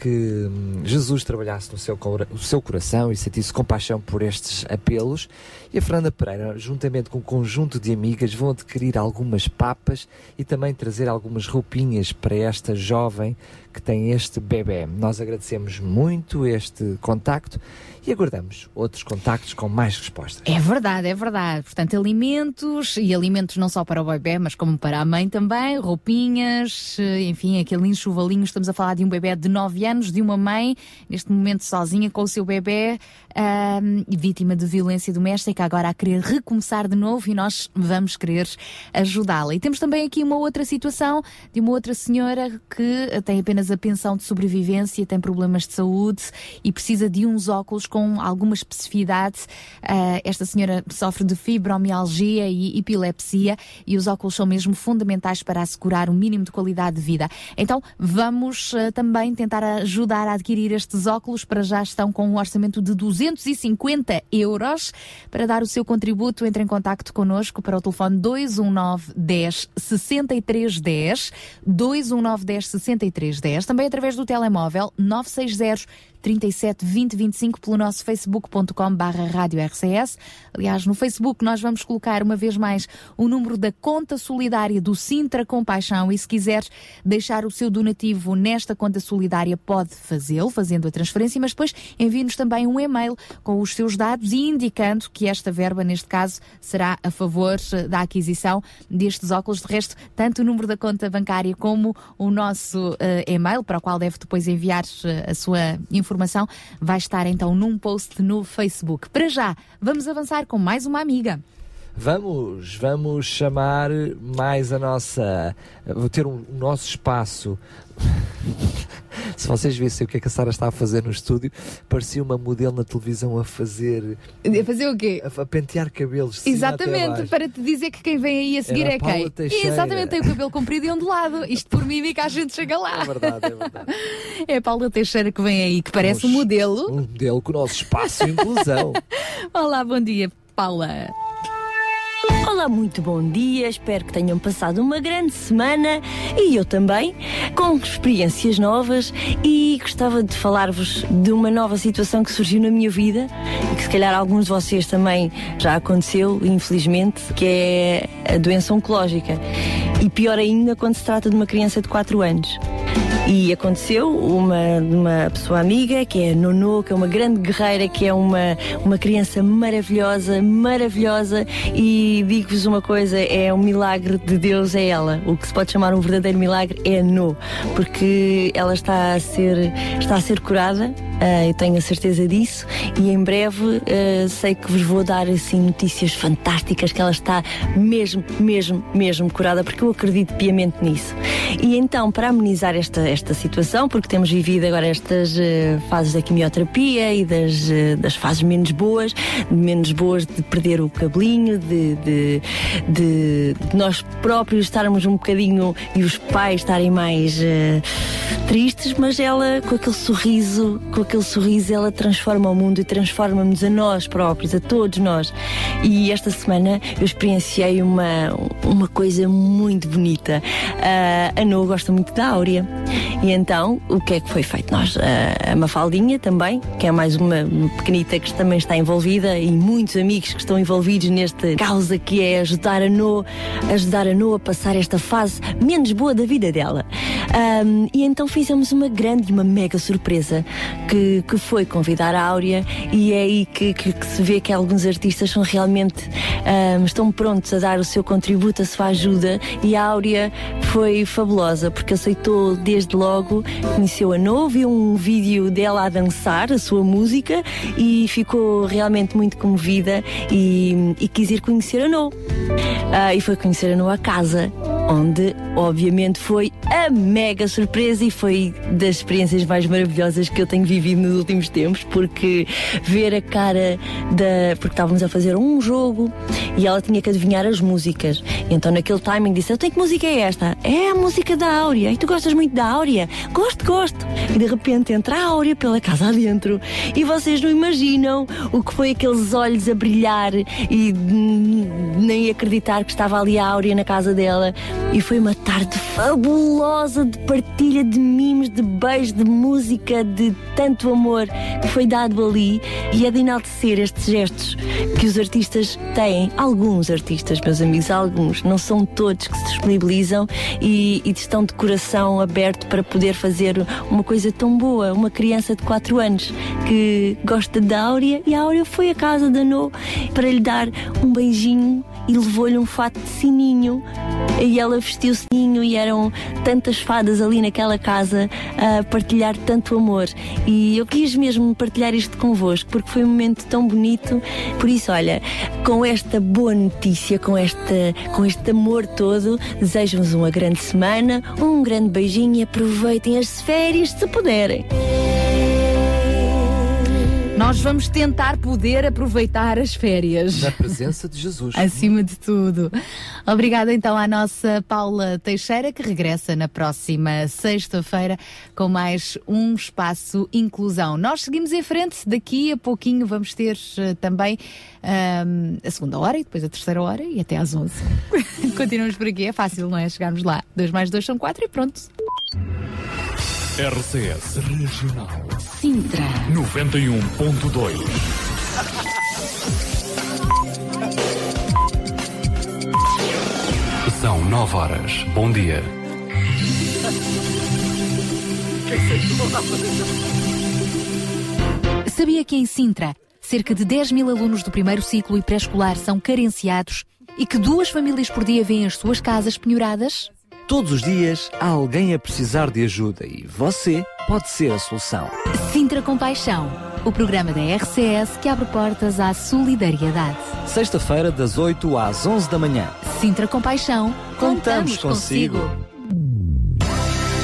que hum, Jesus trabalhasse no seu, no seu coração e sentisse compaixão por estes apelos. E a Fernanda Pereira, juntamente com um conjunto de amigas, vão adquirir algumas papas e também trazer algumas roupinhas para esta jovem que tem este bebê. Nós agradecemos muito este contacto e aguardamos outros contactos com mais respostas. É verdade, é verdade. Portanto, alimentos e alimentos não só para o bebê, mas como para a mãe também, roupinhas, eh, enfim, aquele enxovalinho. Estamos a falar de um bebê de 9 anos, de uma mãe, neste momento sozinha com o seu bebê, vítima de violência doméstica, agora a querer recomeçar de novo e nós vamos querer ajudá-la. E temos também aqui uma outra situação de uma outra senhora que tem apenas a pensão de sobrevivência, tem problemas de saúde e precisa de uns óculos com alguma especificidade. Ah, esta senhora sofre de fibromialgia e epilepsia e os óculos são mesmo fundamentais para assegurar um mínimo de qualidade de vida. Então vamos ah, também tentar ajudar a adquirir estes óculos. Para já estão com um orçamento de 250 euros. Para dar o seu contributo, entre em contacto connosco para o telefone 219 10 63 10 219 10 63 10 também através do telemóvel 960 37 20 25 pelo nosso facebook.com barra rádio RCS. Aliás, no Facebook nós vamos colocar uma vez mais o número da conta solidária do Sintra Compaixão e se quiser deixar o seu donativo nesta conta solidária pode fazê-lo, fazendo a transferência, mas depois envie-nos também um e-mail com os seus dados e indicando que esta verba, neste caso, será a favor eh, da aquisição destes óculos. De resto, tanto o número da conta bancária como o nosso eh, e-mail, para o qual deve depois enviar eh, a sua informação, vai estar então num post no Facebook. Para já, vamos avançar com mais uma amiga. Vamos, vamos chamar mais a nossa. Ter um, o nosso espaço. Se vocês vissem o que é que a Sara está a fazer no estúdio, parecia uma modelo na televisão a fazer. A fazer o quê? A, a pentear cabelos. Exatamente, para te dizer que quem vem aí a seguir Era é Paula quem? Teixeira. Exatamente, tem o cabelo comprido e ondulado. Isto por mímica a gente chega lá. É verdade, é verdade. É a Paula Teixeira que vem aí, que parece um modelo. Um modelo com o nosso espaço e inclusão. Olá, bom dia, Paula. Olá, muito bom dia. Espero que tenham passado uma grande semana e eu também, com experiências novas. E gostava de falar-vos de uma nova situação que surgiu na minha vida e que, se calhar, alguns de vocês também já aconteceu, infelizmente, que é a doença oncológica. E pior ainda quando se trata de uma criança de 4 anos. E aconteceu uma, uma pessoa amiga, que é Nono, que é uma grande guerreira, que é uma, uma criança maravilhosa, maravilhosa. E digo-vos uma coisa: é um milagre de Deus, é ela. O que se pode chamar um verdadeiro milagre é No, porque ela está a ser, está a ser curada. Ah, eu tenho a certeza disso e em breve ah, sei que vos vou dar assim notícias fantásticas que ela está mesmo, mesmo, mesmo curada porque eu acredito piamente nisso. E então, para amenizar esta, esta situação, porque temos vivido agora estas eh, fases da quimioterapia e das, das fases menos boas, menos boas de perder o cabelinho, de, de, de- de nós próprios estarmos um bocadinho e os pais estarem mais tristes, mas ela com aquele sorriso, com aquele sorriso, ela transforma o mundo e transforma-nos a nós próprios, a todos nós. E esta semana eu experienciei uma, uma coisa muito bonita. Ah, a Noa gosta muito da Áurea. E então, o que é que foi feito? Nós, ah, a Mafaldinha também, que é mais uma pequenita que também está envolvida, e muitos amigos que estão envolvidos nesta causa que é ajudar a Noa, ajudar a Noa a passar esta fase menos boa da vida dela. Ahm, e então fizemos uma grande, uma mega surpresa que, que foi convidar a Áurea e é aí que, que- que se vê que alguns artistas são realmente ahm, estão prontos a dar o seu contributo, a sua ajuda e a Áurea foi fabulosa porque aceitou desde logo, conheceu a Noa, viu um vídeo dela a dançar a sua música e ficou realmente muito comovida e, e quis ir conhecer a Noa. Ah, e foi conhecer a Noa a casa, onde obviamente foi a mega surpresa e foi das experiências mais maravilhosas que eu tenho vivido nos últimos tempos, porque ver a cara da. Porque estávamos a fazer um jogo e ela tinha que adivinhar as músicas. E então naquele timing disse: Eu tenho que música é esta? É a música da Áurea. E tu gostas muito da Áurea? Gosto, gosto. E de repente entra a Áurea pela casa adentro e vocês não imaginam o que foi aqueles olhos a brilhar e nem acreditar que estava ali a Áurea na casa dela. E foi uma tarde fabulosa de partilha de mimos, de beijos, de música, de tanto amor que foi dado ali. E é de enaltecer estes gestos que os artistas têm. Alguns artistas, meus amigos, alguns. Não são todos que se disponibilizam e, e estão de coração aberto para poder fazer uma coisa tão boa. Uma criança de 4 anos que gosta da Áurea e a Áurea foi à casa da No para lhe dar um beijinho e levou-lhe um fato de sininho. E ela vestiu sininho e eram tantas fadas ali naquela casa a partilhar tanto amor. E eu quis mesmo partilhar isto convosco porque foi um momento tão bonito. Por isso, olha, com esta boa notícia, com, esta, com este amor todo, desejo-vos uma grande semana, um grande beijinho e aproveitem as férias se puderem. Nós vamos tentar poder aproveitar as férias. Na presença de Jesus. Acima de tudo. Obrigada então à nossa Paula Teixeira, que regressa na próxima sexta-feira com mais um espaço inclusão. Nós seguimos em frente, daqui a pouquinho vamos ter eh, também ahm, a segunda hora e depois a terceira hora e até às 11. Continuamos por aqui, é fácil, não é? Chegarmos lá. 2 mais 2 são 4 e pronto. RCS Regional Sintra. 91.2. São 9 horas. Bom dia. Sabia que em Sintra, cerca de 10 mil alunos do primeiro ciclo e pré-escolar são carenciados e que duas famílias por dia vêm as suas casas penhoradas? Todos os dias há alguém a precisar de ajuda e você pode ser a solução. Sintra Compaixão, o programa da RCS que abre portas à solidariedade. Sexta-feira, das 8 às 11 da manhã. Sintra Compaixão, Contamos consigo.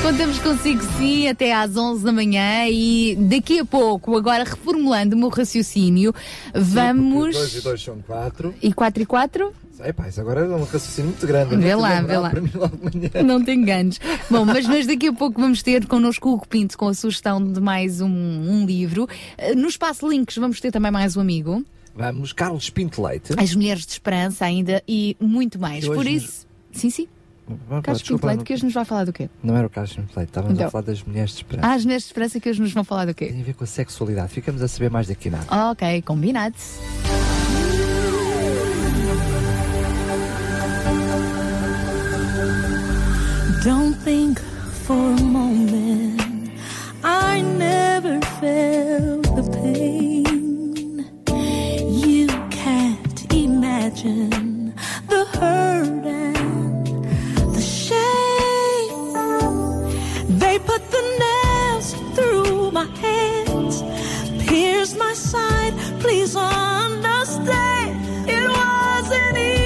Contamos consigo sim até às 11 da manhã e daqui a pouco, agora reformulando o meu raciocínio, vamos... 2 e 2 são 4. E 4 e 4? Sei, pá, isso agora é um raciocínio muito grande. Vê lá, vê lá. Não te enganes. Bom, mas, mas daqui a pouco vamos ter connosco o Hugo Pinto com a sugestão de mais um, um livro. Eh, No espaço Links vamos ter também mais um amigo. Vamos, Carlos Pinto Leite. As Mulheres de Esperança ainda e muito mais. Por nos- isso. Sim, sim. Carlos Pinto Leite, não- que hoje nos vai falar do quê? Não era o Carlos Pinto Leite, estávamos Então. a falar das mulheres de esperança. Ah, as Mulheres de Esperança que hoje nos vão falar do quê? Tem a ver com a sexualidade. Ficamos a saber mais daqui nada. Ok, combinado. Don't think for a moment I never felt the pain. You can't imagine the hurt and the shame. They put the nails through my hands, pierced my side. Please understand, it wasn't easy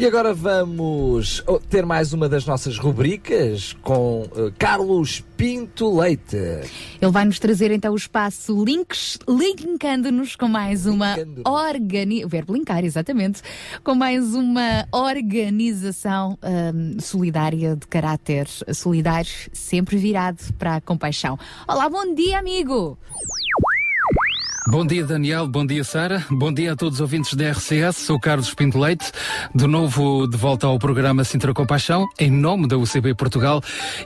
E agora vamos oh, ter mais uma das nossas rubricas com eh, Carlos Pinto Leite. Ele vai nos trazer então o espaço Links, linkando-nos com mais uma organização. O verbo linkar, exatamente. Com mais uma organização hum, solidária de caráter solidário, sempre virado para a compaixão. Olá, bom dia, amigo! Bom dia, Daniel. Bom dia, Sara. Bom dia a todos os ouvintes da RCS. Sou Carlos Pinto Leite, de novo de volta ao programa Sintra Compaixão, em nome da UCB Portugal.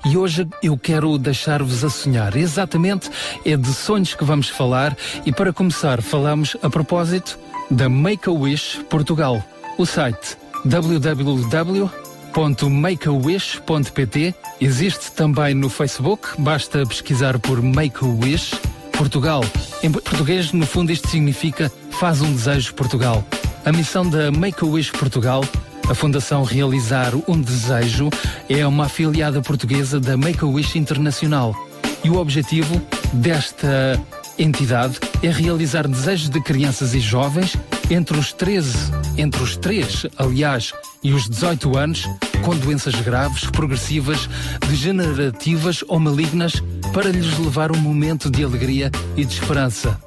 E hoje eu quero deixar-vos a sonhar. Exatamente é de sonhos que vamos falar. E para começar, falamos a propósito da Make-A-Wish Portugal. O site www.makeawish.pt existe também no Facebook. Basta pesquisar por Make-A-Wish Portugal. Em português, no fundo, isto significa Faz um Desejo Portugal. A missão da Make-A-Wish Portugal, a fundação Realizar um Desejo, é uma afiliada portuguesa da Make-A-Wish Internacional. E o objetivo desta entidade é realizar desejos de crianças e jovens entre os 13, entre os 3, aliás, e os 18 anos, com doenças graves, progressivas, degenerativas ou malignas, para lhes levar um momento de alegria e de esperança.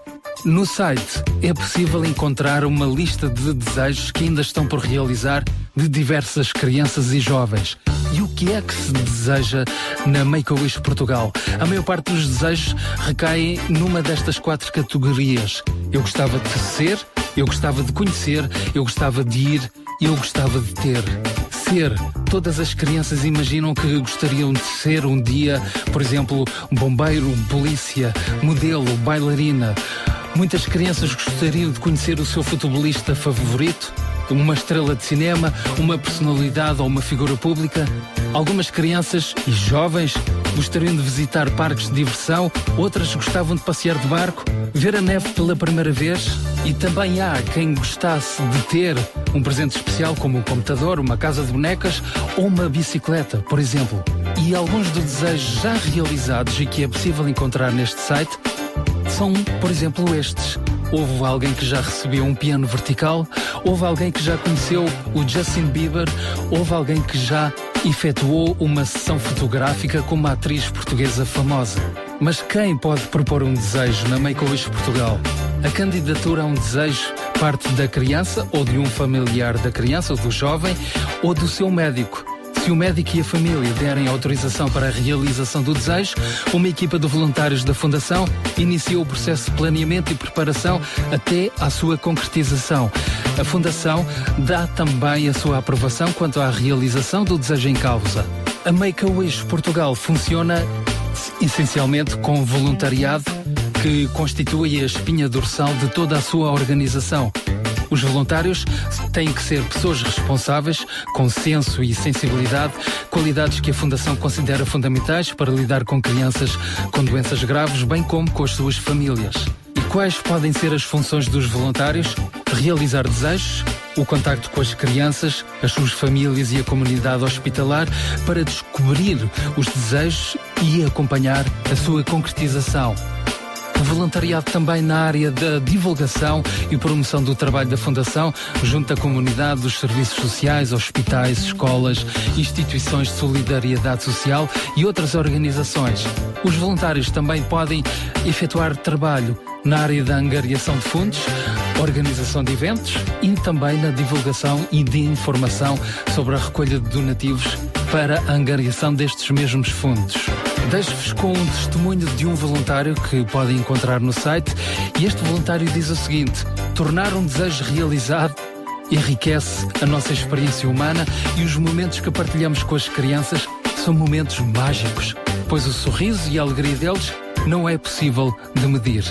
No site é possível encontrar uma lista de desejos que ainda estão por realizar de diversas crianças e jovens. E o que é que se deseja na Make-A-Wish Portugal? A maior parte dos desejos recaem numa destas quatro categorias. Eu gostava de ser, Eu gostava de conhecer, eu gostava de ir, eu gostava de ter. Ser. Todas as crianças imaginam que gostariam de ser um dia, por exemplo, bombeiro, polícia, modelo, bailarina. Muitas crianças gostariam de conhecer o seu futebolista favorito, uma estrela de cinema, uma personalidade ou uma figura pública. Algumas crianças e jovens gostariam de visitar parques de diversão, outras gostavam de passear de barco, ver a neve pela primeira vez. E também há quem gostasse de ter um presente especial, como um computador, uma casa de bonecas ou uma bicicleta, por exemplo. E alguns dos desejos já realizados e que é possível encontrar neste site são, por exemplo, estes. Houve alguém que já recebeu um piano vertical, houve alguém que já conheceu o Justin Bieber, houve alguém que já efetuou uma sessão fotográfica com uma atriz portuguesa famosa. Mas quem pode propor um desejo na Make-A-Wish Portugal? A candidatura a um desejo parte da criança ou de um familiar da criança ou do jovem ou do seu médico. Se o médico e a família derem autorização para a realização do desejo, uma equipa de voluntários da Fundação inicia o processo de planeamento e preparação até à sua concretização. A Fundação dá também a sua aprovação quanto à realização do desejo em causa. A Make-A-Wish Portugal funciona essencialmente com voluntariado que constitui a espinha dorsal de toda a sua organização. Os voluntários têm que ser pessoas responsáveis, com senso e sensibilidade, qualidades que a Fundação considera fundamentais para lidar com crianças com doenças graves, bem como com as suas famílias. E quais podem ser as funções dos voluntários? Realizar desejos, o contacto com as crianças, as suas famílias e a comunidade hospitalar para descobrir os desejos e acompanhar a sua concretização. Voluntariado também na área da divulgação e promoção do trabalho da Fundação, junto à comunidade, dos serviços sociais, hospitais, escolas, instituições de solidariedade social e outras organizações. Os voluntários também podem efetuar trabalho na área da angariação de fundos, organização de eventos e também na divulgação e de informação sobre a recolha de donativos para a angariação destes mesmos fundos. Deixo-vos com um testemunho de um voluntário que podem encontrar no site e este voluntário diz o seguinte: tornar um desejo realizado enriquece a nossa experiência humana e os momentos que partilhamos com as crianças são momentos mágicos, pois o sorriso e a alegria deles não é possível de medir.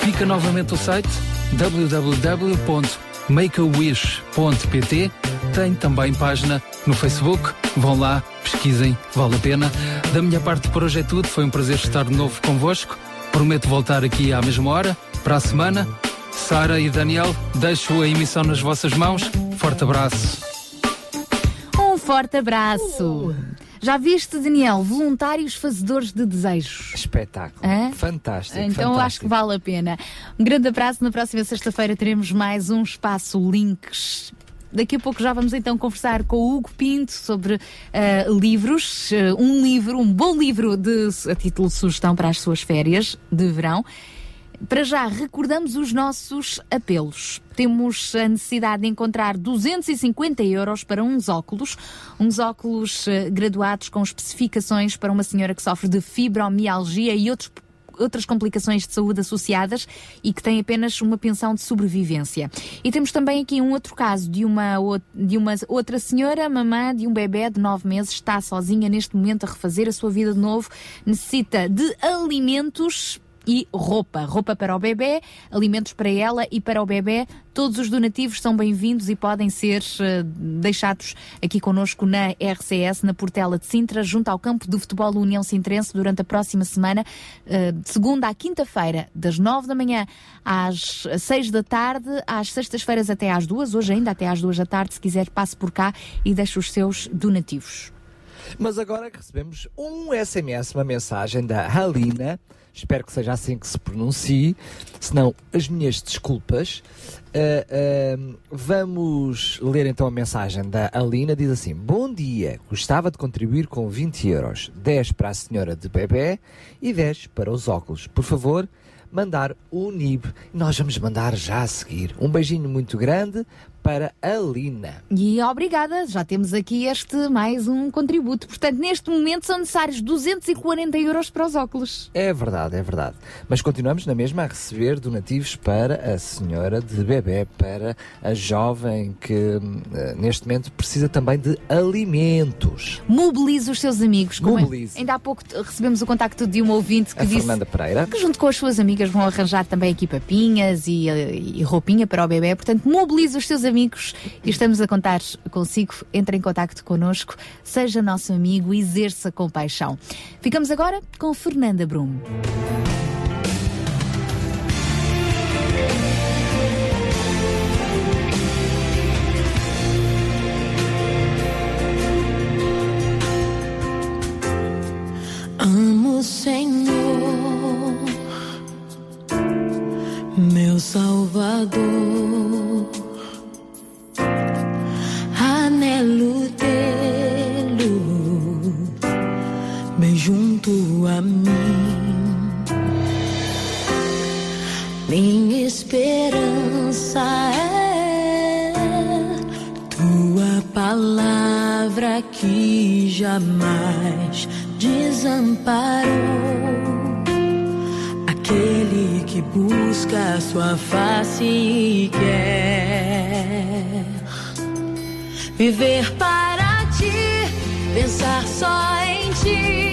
Fica novamente o site www.makeawish.pt tem também página no Facebook. Vão lá, pesquisem, vale a pena. Da minha parte por hoje é tudo. Foi um prazer estar de novo convosco. Prometo voltar aqui à mesma hora, para a semana. Sara e Daniel, deixo a emissão nas vossas mãos. Forte abraço. Um forte abraço. Já viste, Daniel, voluntários fazedores de desejos? Espetáculo. Hã? Fantástico. Então acho que fantástico. vale a pena. Um grande abraço. Na próxima sexta-feira teremos mais um espaço Links. Daqui a pouco já vamos então conversar com o Hugo Pinto sobre ah, livros. Ah, um livro, um bom livro de, a título de sugestão para as suas férias de verão. Para já, recordamos os nossos apelos. Temos a necessidade de encontrar 250 euros para uns óculos, uns óculos eh, graduados com especificações para uma senhora que sofre de fibromialgia e outros outras complicações de saúde associadas e que tem apenas uma pensão de sobrevivência. E temos também aqui um outro caso de uma, de uma outra senhora, mamã de um bebê de 9 meses, está sozinha neste momento a refazer a sua vida de novo, necessita de alimentos e roupa. Roupa para o bebê, alimentos para ela e para o bebê. Todos os donativos são bem-vindos e podem ser eh, deixados aqui connosco na RCS, na Portela de Sintra, junto ao campo de futebol União Sintrense, durante a próxima semana, eh, de segunda à quinta-feira, das nove da manhã às seis da tarde, às sextas-feiras até às duas, hoje ainda até às duas da tarde, se quiser passe por cá e deixe os seus donativos. Mas agora recebemos um SMS, uma mensagem da Halina, espero que seja assim que se pronuncie, senão as minhas desculpas. Ah, ah, vamos ler então a mensagem da Alina, diz assim, Bom dia, gostava de contribuir com 20 euros, 10 para a senhora de bebê e 10 para os óculos. Por favor, mandar o NIB. Nós vamos mandar já a seguir. Um beijinho muito grande para a Lina. E obrigada, já temos aqui este mais um contributo. Portanto, neste momento são necessários 240 euros para os óculos. É verdade, é verdade. Mas continuamos na mesma a receber donativos para a senhora de bebê, para a jovem que hum, eh, neste momento precisa também de alimentos. Mobilize os seus amigos. É- Mobilize. Ainda há pouco recebemos o contacto de uma ouvinte que A disse Fernanda Pereira. que junto com as suas amigas vão arranjar também aqui papinhas e, eh, e roupinha para o bebê. Portanto, mobilize os seus amigos e estamos a contar consigo. Entre em contacto connosco, seja nosso amigo exerça compaixão. Ficamos agora com Fernanda Brum. Amo Senhor, meu Salvador. Anelo tê-lo bem junto a mim. Minha esperança é tua palavra que jamais desamparou aquele que busca sua face e quer viver para ti, pensar só em ti,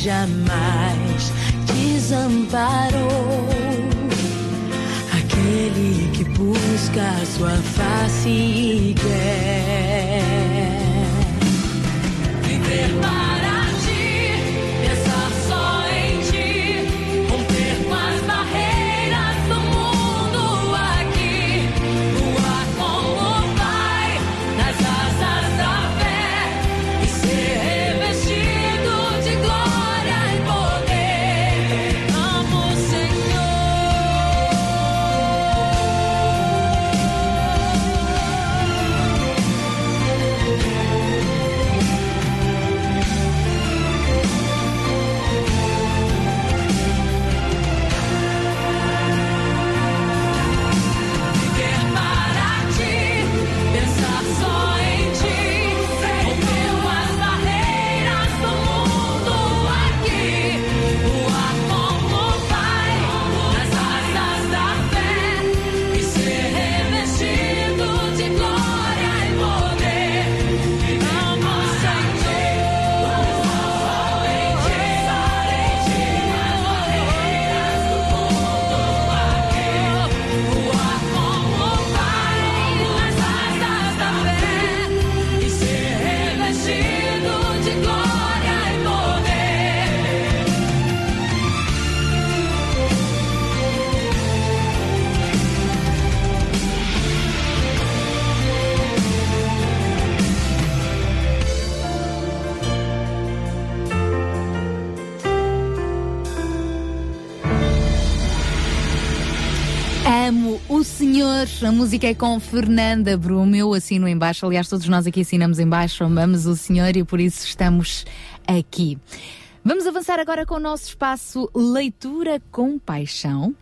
jamais desamparou. Aquele que busca a sua face e quer A música é com Fernanda Brum. Eu assino em baixo. Aliás, todos nós aqui assinamos em baixo. Amamos o Senhor e por isso estamos aqui. Vamos avançar agora com o nosso espaço Leitura com Paixão.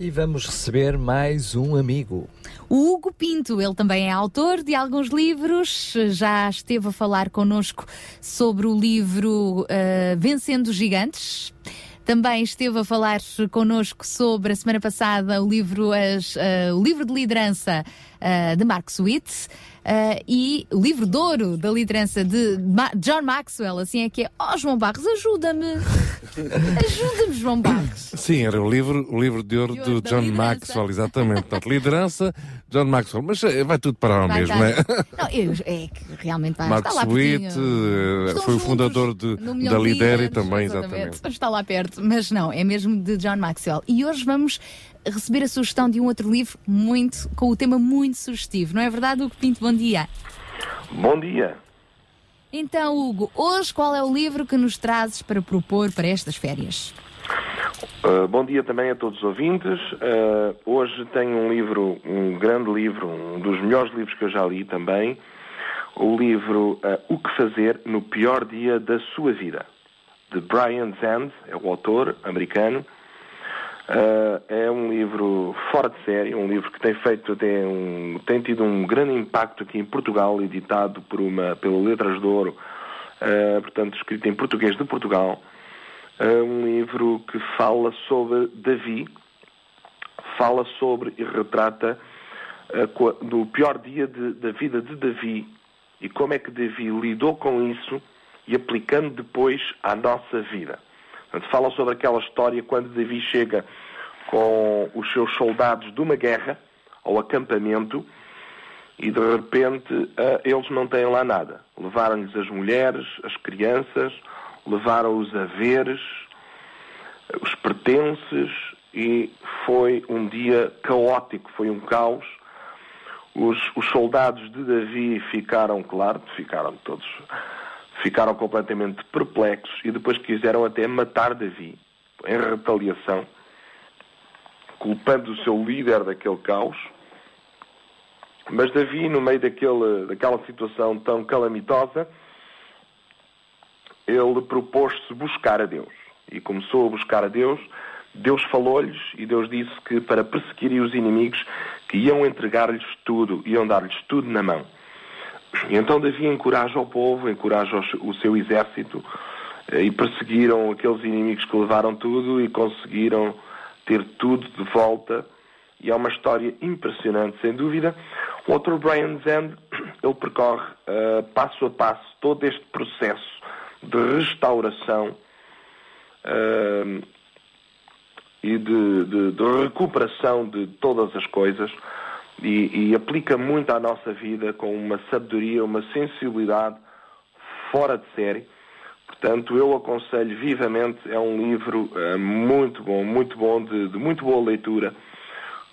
E vamos receber mais um amigo. O Hugo Pinto, ele também é autor de alguns livros, já esteve a falar connosco sobre o livro eh, Vencendo Gigantes. Também esteve a falar connosco sobre a semana passada o livro, as, eh, o livro de liderança ah, de Mark Sweet. Ah, e o livro de ouro da liderança de Ma- John Maxwell, assim é que é. Oh, João Barros, ajuda-me! Ajuda-me, João Barros! Sim, era o livro, o livro de ouro De do John liderança. Maxwell, exatamente. Portanto, liderança, John Maxwell. Mas eh, vai tudo parar ao Vai mesmo, não é? Não, eu, é que realmente vai Mark lá Sweet Estão foi o fundador de, da de Lidera e também, exatamente. Está lá perto, mas não, é mesmo de John Maxwell. E hoje vamos receber a sugestão de um outro livro muito com o tema muito sugestivo, não é verdade, Hugo Pinto? Bom dia. Bom dia. Então, Hugo, hoje qual é o livro que nos trazes para propor para estas férias? Uh, bom dia também a todos os ouvintes. Uh, hoje tenho um livro, um grande livro, um dos melhores livros que eu já li também. O livro uh, O que Fazer no Pior Dia da Sua Vida, de Brian Zand, é o autor americano. Uh, é um livro fora de série, um livro que tem feito até um, tem tido um grande impacto aqui em Portugal, editado por uma pela Letras de Ouro, uh, portanto escrito em português de Portugal. Uh, um livro que fala sobre Davi, fala sobre e retrata do pior dia de- da vida de Davi e como é que Davi lidou com isso e aplicando depois à nossa vida. Portanto, fala sobre aquela história quando Davi chega com os seus soldados de uma guerra ao acampamento e de repente eles não têm lá nada. Levaram-lhes as mulheres, as crianças, levaram os haveres, os pertences e foi um dia caótico, foi um caos. Os, os soldados de Davi ficaram, claro, ficaram todos, ficaram completamente perplexos e depois quiseram até matar Davi em retaliação, culpando o seu líder daquele caos. Mas Davi, no meio daquele, daquela situação tão calamitosa, ele propôs-se buscar a Deus. E começou a buscar a Deus. Deus falou-lhes e Deus disse que para perseguirem os inimigos, que iam entregar-lhes tudo, iam dar-lhes tudo na mão. E então Davi encoraja o povo, encoraja o seu exército eh, e perseguiram aqueles inimigos que levaram tudo e conseguiram ter tudo de volta. E é uma história impressionante, sem dúvida. O autor Brian Zand, ele percorre eh, passo a passo todo este processo de restauração eh, e de, de- de recuperação de todas as coisas e, e aplica muito à nossa vida com uma sabedoria, uma sensibilidade fora de série. Portanto, eu aconselho vivamente, é um livro eh, muito bom, muito bom, de, de muito boa leitura,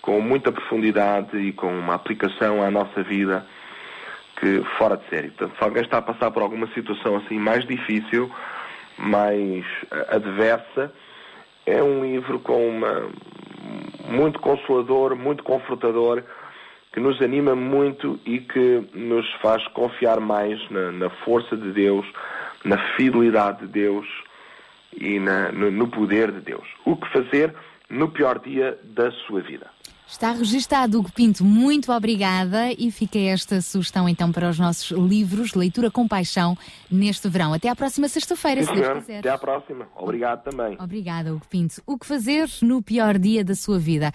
com muita profundidade e com uma aplicação à nossa vida que fora de série. Portanto, se alguém está a passar por alguma situação assim mais difícil, mais eh, adversa, é um livro com uma muito consolador, muito confortador, que nos anima muito e que nos faz confiar mais na, na força de Deus, na fidelidade de Deus e na- no, no poder de Deus. O que fazer no pior dia da sua vida. Está registado, Hugo Pinto. Muito obrigada e fica esta sugestão então para os nossos livros Leitura com Paixão neste verão. Até à próxima sexta-feira, se Deus quiser. Até à próxima. Obrigado também. Obrigada, Hugo Pinto. O que fazer no pior dia da sua vida?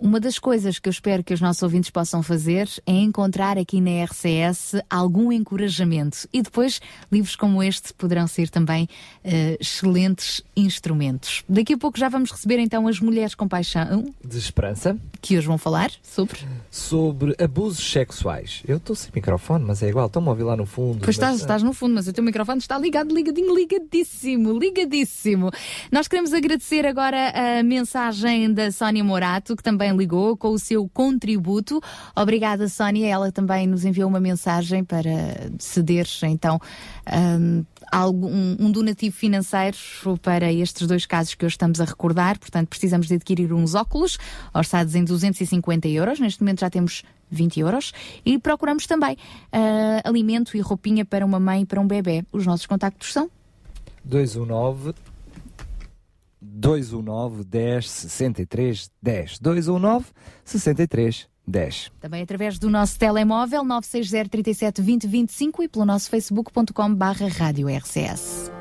Uma das coisas que eu espero que os nossos ouvintes possam fazer é encontrar aqui na RCS algum encorajamento. E depois, livros como este poderão ser também eh, excelentes instrumentos. Daqui a pouco já vamos receber então as Mulheres com Paixão, De esperança. que hoje vão falar sobre. Sobre abusos sexuais. Eu estou sem microfone, mas é igual. Estão-me a ouvir lá no fundo. Pois estás, mas- estás no fundo, mas o teu microfone está ligado, ligadinho, ligadíssimo, ligadíssimo. Nós queremos agradecer agora a mensagem da Sónia Morato, que também ligou com o seu contributo. Obrigada, Sónia. Ela também nos enviou uma mensagem para ceder, então, um, algo- um, donativo financeiro para estes dois casos que hoje estamos a recordar. Portanto, precisamos de adquirir uns óculos, orçados em 250 euros. Neste momento já temos 20 euros. E procuramos também ah, alimento e roupinha para uma mãe e para um bebê. Os nossos contactos são 219 219 10 63 10 219 63 10 também através do nosso telemóvel 960 37 20 25 e pelo nosso facebook.com barra rádio RCS.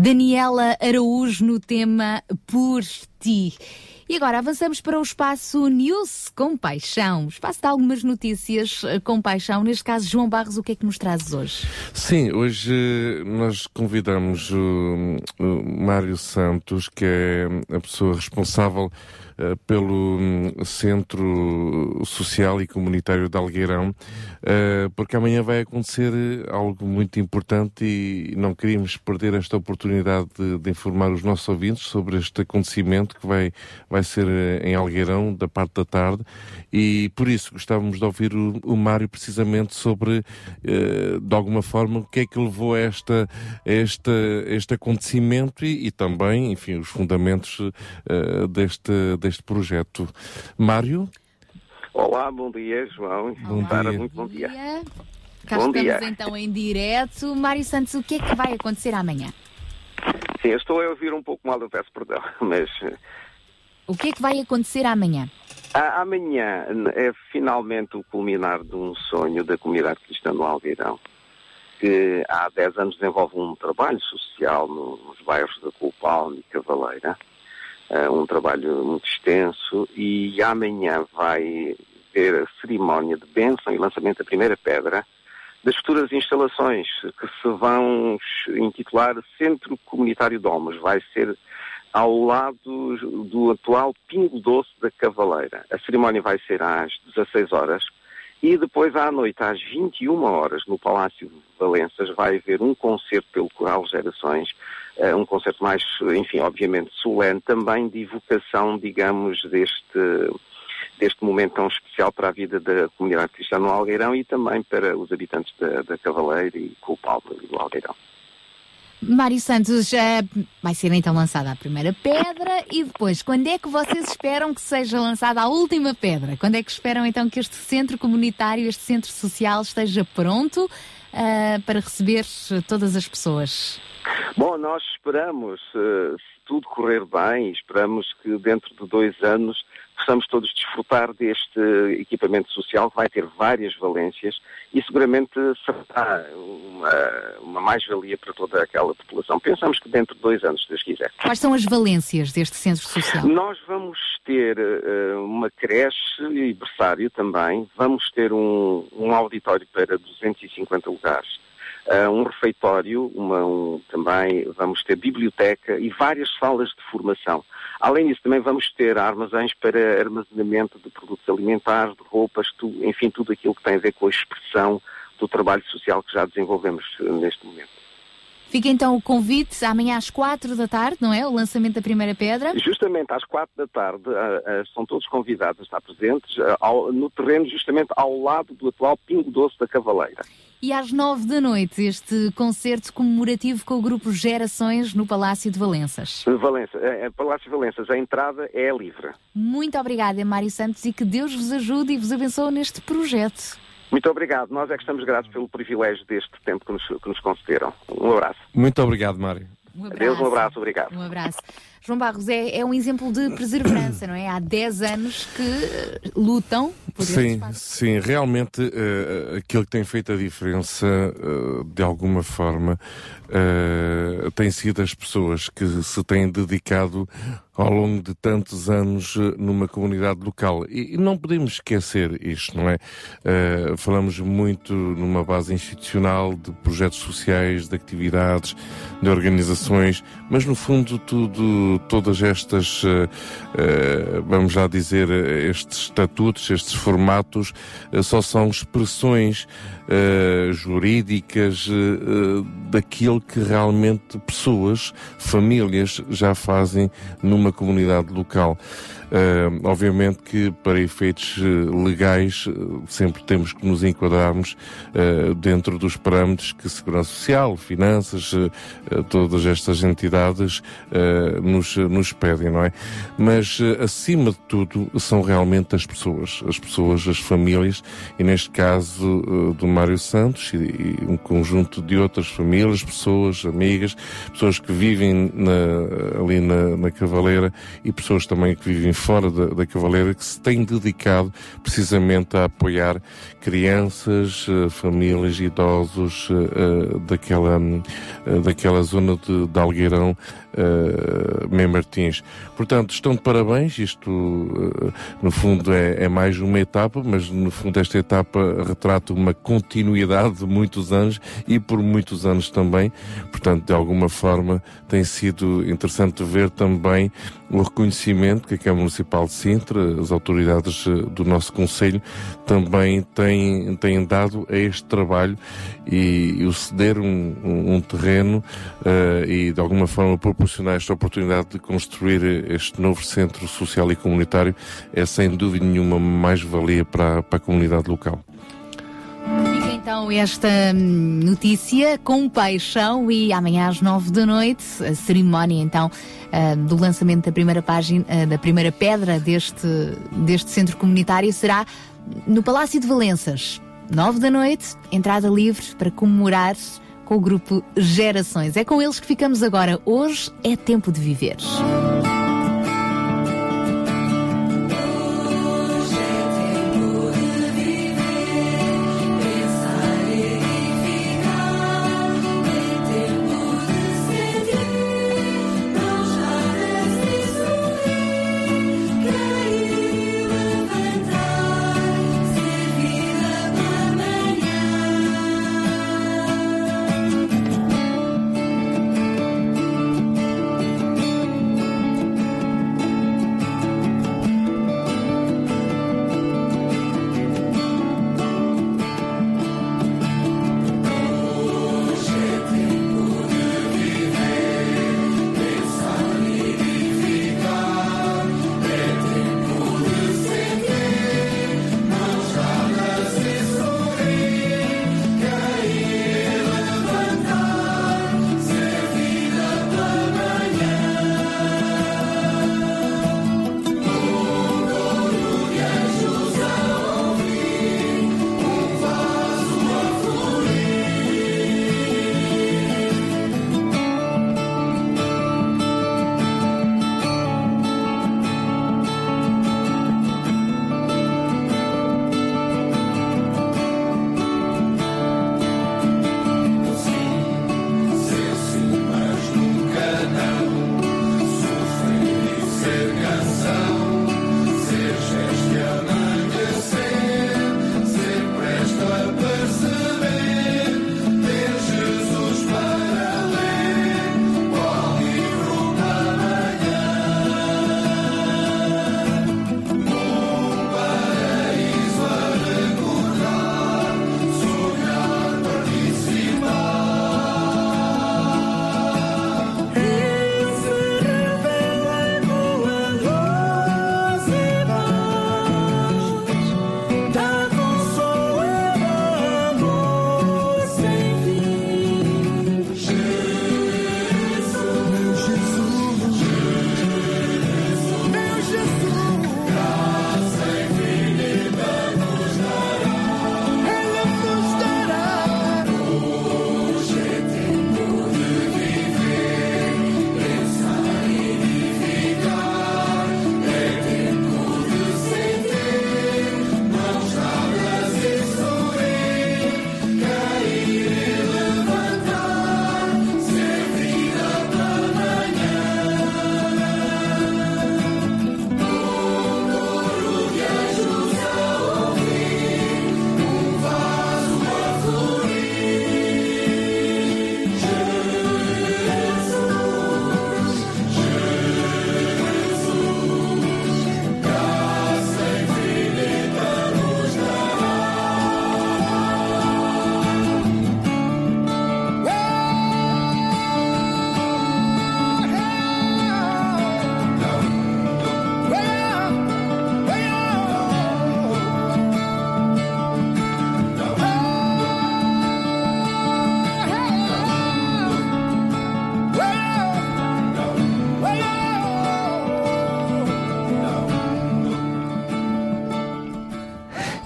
Daniela Araújo no tema Por Ti. E agora avançamos para o espaço News com Paixão. Espaço de algumas notícias eh, com paixão. Neste caso, João Barros, o que é que nos trazes hoje? Sim, hoje eh, nós convidamos o, o Mário Santos, que é a pessoa responsável pelo hum, Centro Social e Comunitário de Algueirão, eh, porque amanhã vai acontecer eh, algo muito importante e não queríamos perder esta oportunidade de, de informar os nossos ouvintes sobre este acontecimento que vai, vai ser eh, em Algueirão, da parte da tarde, e por isso gostávamos de ouvir o, o Mário precisamente sobre, eh, de alguma forma, o que é que levou a esta, a este acontecimento e, e também, enfim, os fundamentos eh, deste, deste projeto. Mário? Olá, bom dia, João. Bom Sara, dia. muito bom dia. Cá Bom estamos dia. então em direto. Mário Santos, o que é que vai acontecer amanhã? Sim, eu estou a ouvir um pouco mal, eu peço perdão, mas O que é que vai acontecer amanhã? a- amanhã é finalmente o culminar de um sonho da comunidade cristã no Alvirão, que há 10 anos desenvolve um trabalho social no- nos bairros da Culpalme e Cavaleira, um trabalho muito extenso, e amanhã vai ter a cerimónia de bênção e lançamento da primeira pedra das futuras instalações que se vão intitular Centro Comunitário Domus. Vai ser ao lado do atual Pingo Doce da Cavaleira. A cerimónia vai ser às 16 horas e depois à noite, às 21 horas, no Palácio de Valenças, vai haver um concerto pelo Coral Gerações, um concerto mais, enfim, obviamente solene, também de evocação, digamos, deste deste momento tão especial para a vida da comunidade cristã no Algueirão e também para os habitantes da, da Cavaleira e Culpalme do Algueirão. Mário Santos, já vai ser então lançada a primeira pedra e depois, quando é que vocês esperam que seja lançada a última pedra? Quando é que esperam então que este centro comunitário, este centro social esteja pronto ah, para receber todas as pessoas? Bom, nós esperamos, eh, se tudo correr bem, esperamos que dentro de dois anos possamos todos desfrutar deste equipamento social que vai ter várias valências e seguramente será uma, uma mais-valia para toda aquela população. Pensamos que dentro de dois anos, se Deus quiser. Quais são as valências deste centro social? Nós vamos ter eh, uma creche e berçário também, vamos ter um, um auditório para 250 lugares, eh, um refeitório, uma, um- também vamos ter biblioteca e várias salas de formação. Além disso, também vamos ter armazéns para armazenamento de produtos alimentares, de roupas, tu- enfim, tudo aquilo que tem a ver com a expressão do trabalho social que já desenvolvemos eh, neste momento. Fica então o convite amanhã às quatro da tarde, não é? O lançamento da primeira pedra. Justamente às quatro da tarde, ah, ah, são todos convidados a estar presentes ah, ao- no terreno, justamente ao lado do atual Pingo Doce da Cavaleira. E às nove da noite, este concerto comemorativo com o grupo Gerações no Palácio de Valenças. Valença, eh, eh, Palácio de Valenças, a entrada é livre. Muito obrigada, Mário Santos, e que Deus vos ajude e vos abençoe neste projeto. Muito obrigado. Nós é que estamos gratos pelo privilégio deste tempo que nos, que nos concederam. Um abraço. Muito obrigado, Mário. Um Adeus, um abraço, obrigado. Um abraço. João Barros é, é um exemplo de perseverança, não é? Há 10 anos que eh, lutam por Sim, sim, realmente eh, aquilo que tem feito a diferença, eh, de alguma forma, eh, tem sido as pessoas que se têm dedicado ao longo de tantos anos numa comunidade local. E, não podemos esquecer isto, não é? Eh, falamos muito numa base institucional de projetos sociais, de atividades, de organizações, mas no fundo tudo, todas estas, eh, eh, vamos já dizer, estes estatutos, estes formatos, eh, só são expressões jurídicas daquilo que realmente pessoas, famílias já fazem numa comunidade local. Eh, obviamente que para efeitos eh, legais eh, sempre temos que nos enquadrarmos eh, dentro dos parâmetros que Segurança Social, Finanças, eh, todas estas entidades nos, nos pedem, não é? Mas acima de tudo são realmente as pessoas, as pessoas, as famílias e neste caso do Mário Santos e, e um conjunto de outras famílias famílias, pessoas, amigas, pessoas que vivem na- ali na, na Cavaleira e pessoas também que vivem fora da, da Cavaleira que se têm dedicado precisamente a apoiar crianças, eh, famílias, idosos eh, eh, daquela, daquela zona de, de Algueirão, eh, Mem Martins. Portanto, estão de parabéns, isto eh, no fundo é, é mais uma etapa, mas no fundo esta etapa retrata uma continuidade de muitos anos e por muitos anos também. Portanto, de alguma forma tem sido interessante ver também o reconhecimento que a Câmara Municipal de Sintra, as autoridades eh, do nosso Conselho, também têm, têm dado a este trabalho e, e o ceder um, um- um terreno eh, e de alguma forma proporcionar esta oportunidade de construir este novo centro social e comunitário é sem dúvida nenhuma mais-valia para, para a comunidade local. Então esta hum, notícia com paixão e amanhã às nove da noite a cerimónia então ah, do lançamento da primeira página, ah, da primeira pedra deste, deste centro comunitário será no Palácio de Valenças. Nove da noite, entrada livre para comemorar com o grupo Gerações. É com eles que ficamos agora. Hoje é tempo de viver.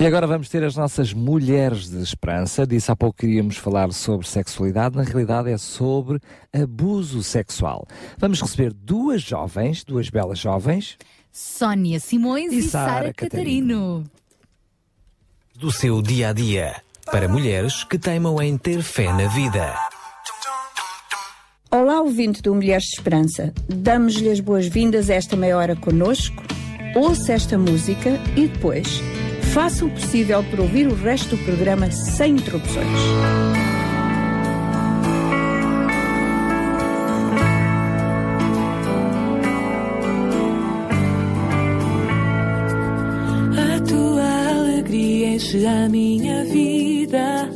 E agora vamos ter as nossas mulheres de esperança. Disse há pouco que iríamos falar sobre sexualidade, na realidade é sobre abuso sexual. Vamos receber duas jovens, duas belas jovens. Sónia Simões E e, Sara Sara Catarino. Do seu dia a dia. Para mulheres que teimam em ter fé na vida. Olá, ouvinte do Mulheres de Esperança. Damos-lhe as boas-vindas a esta meia hora conosco. Ouça esta música e depois faça o possível por ouvir o resto do programa sem interrupções. A tua alegria enche a minha vida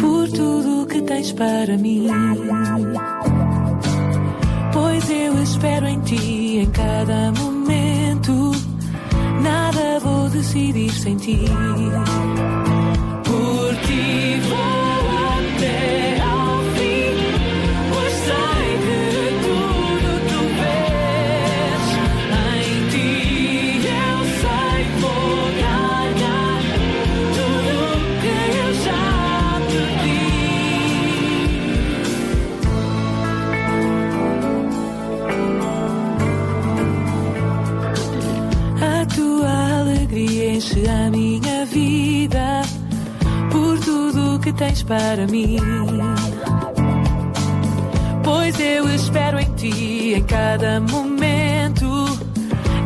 por tudo que tens para mim. Pois eu espero em ti em cada momento. Nada vou decidir sem ti. Por ti enche a minha vida por tudo que tens para mim. Pois eu espero em ti em cada momento.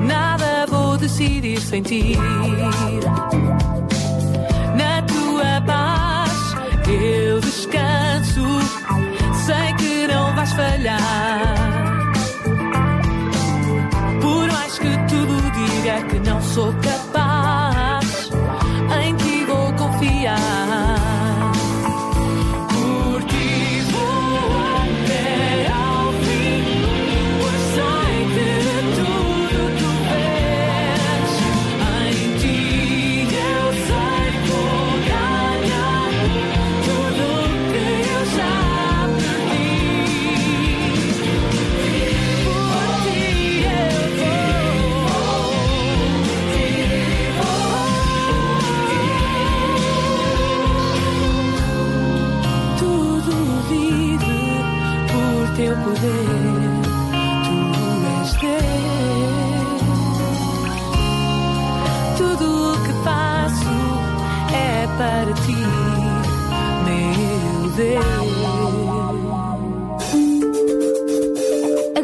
Nada vou decidir sem ti. Na tua paz eu descanso. Sei que não vais falhar. Por mais que tudo diga que não sou capaz,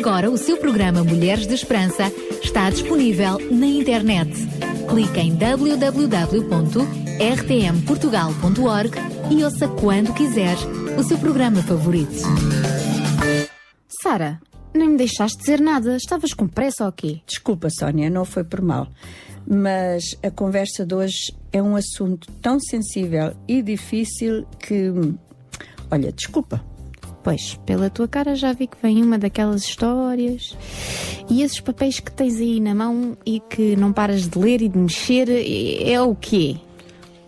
Agora o seu programa Mulheres de Esperança está disponível na internet. Clique em www.rtmportugal.org e ouça quando quiser o seu programa favorito. Sara, nem me deixaste dizer nada. Estavas com pressa ou quê? Desculpa, Sónia, não foi por mal. Mas a conversa de hoje é um assunto tão sensível e difícil que. Olha, desculpa. Pois, pela tua cara já vi que vem uma daquelas histórias. E esses papéis que tens aí na mão e que não paras de ler e de mexer, é é o quê?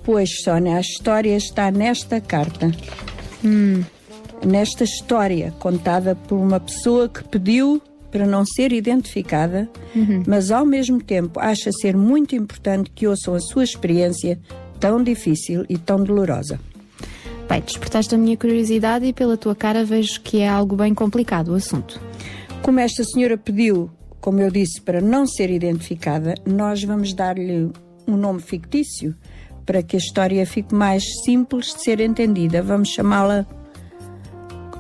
Pois, Sónia, a história está nesta carta. Hum. Nesta história contada por uma pessoa que pediu para não ser identificada, Uhum. mas ao mesmo tempo acha ser muito importante que ouçam a sua experiência tão difícil e tão dolorosa. Bem, despertaste a minha curiosidade e pela tua cara vejo que é algo bem complicado o assunto. Como esta senhora pediu, como eu disse, para não ser identificada, nós vamos dar-lhe um nome fictício para que a história fique mais simples de ser entendida. Vamos chamá-la.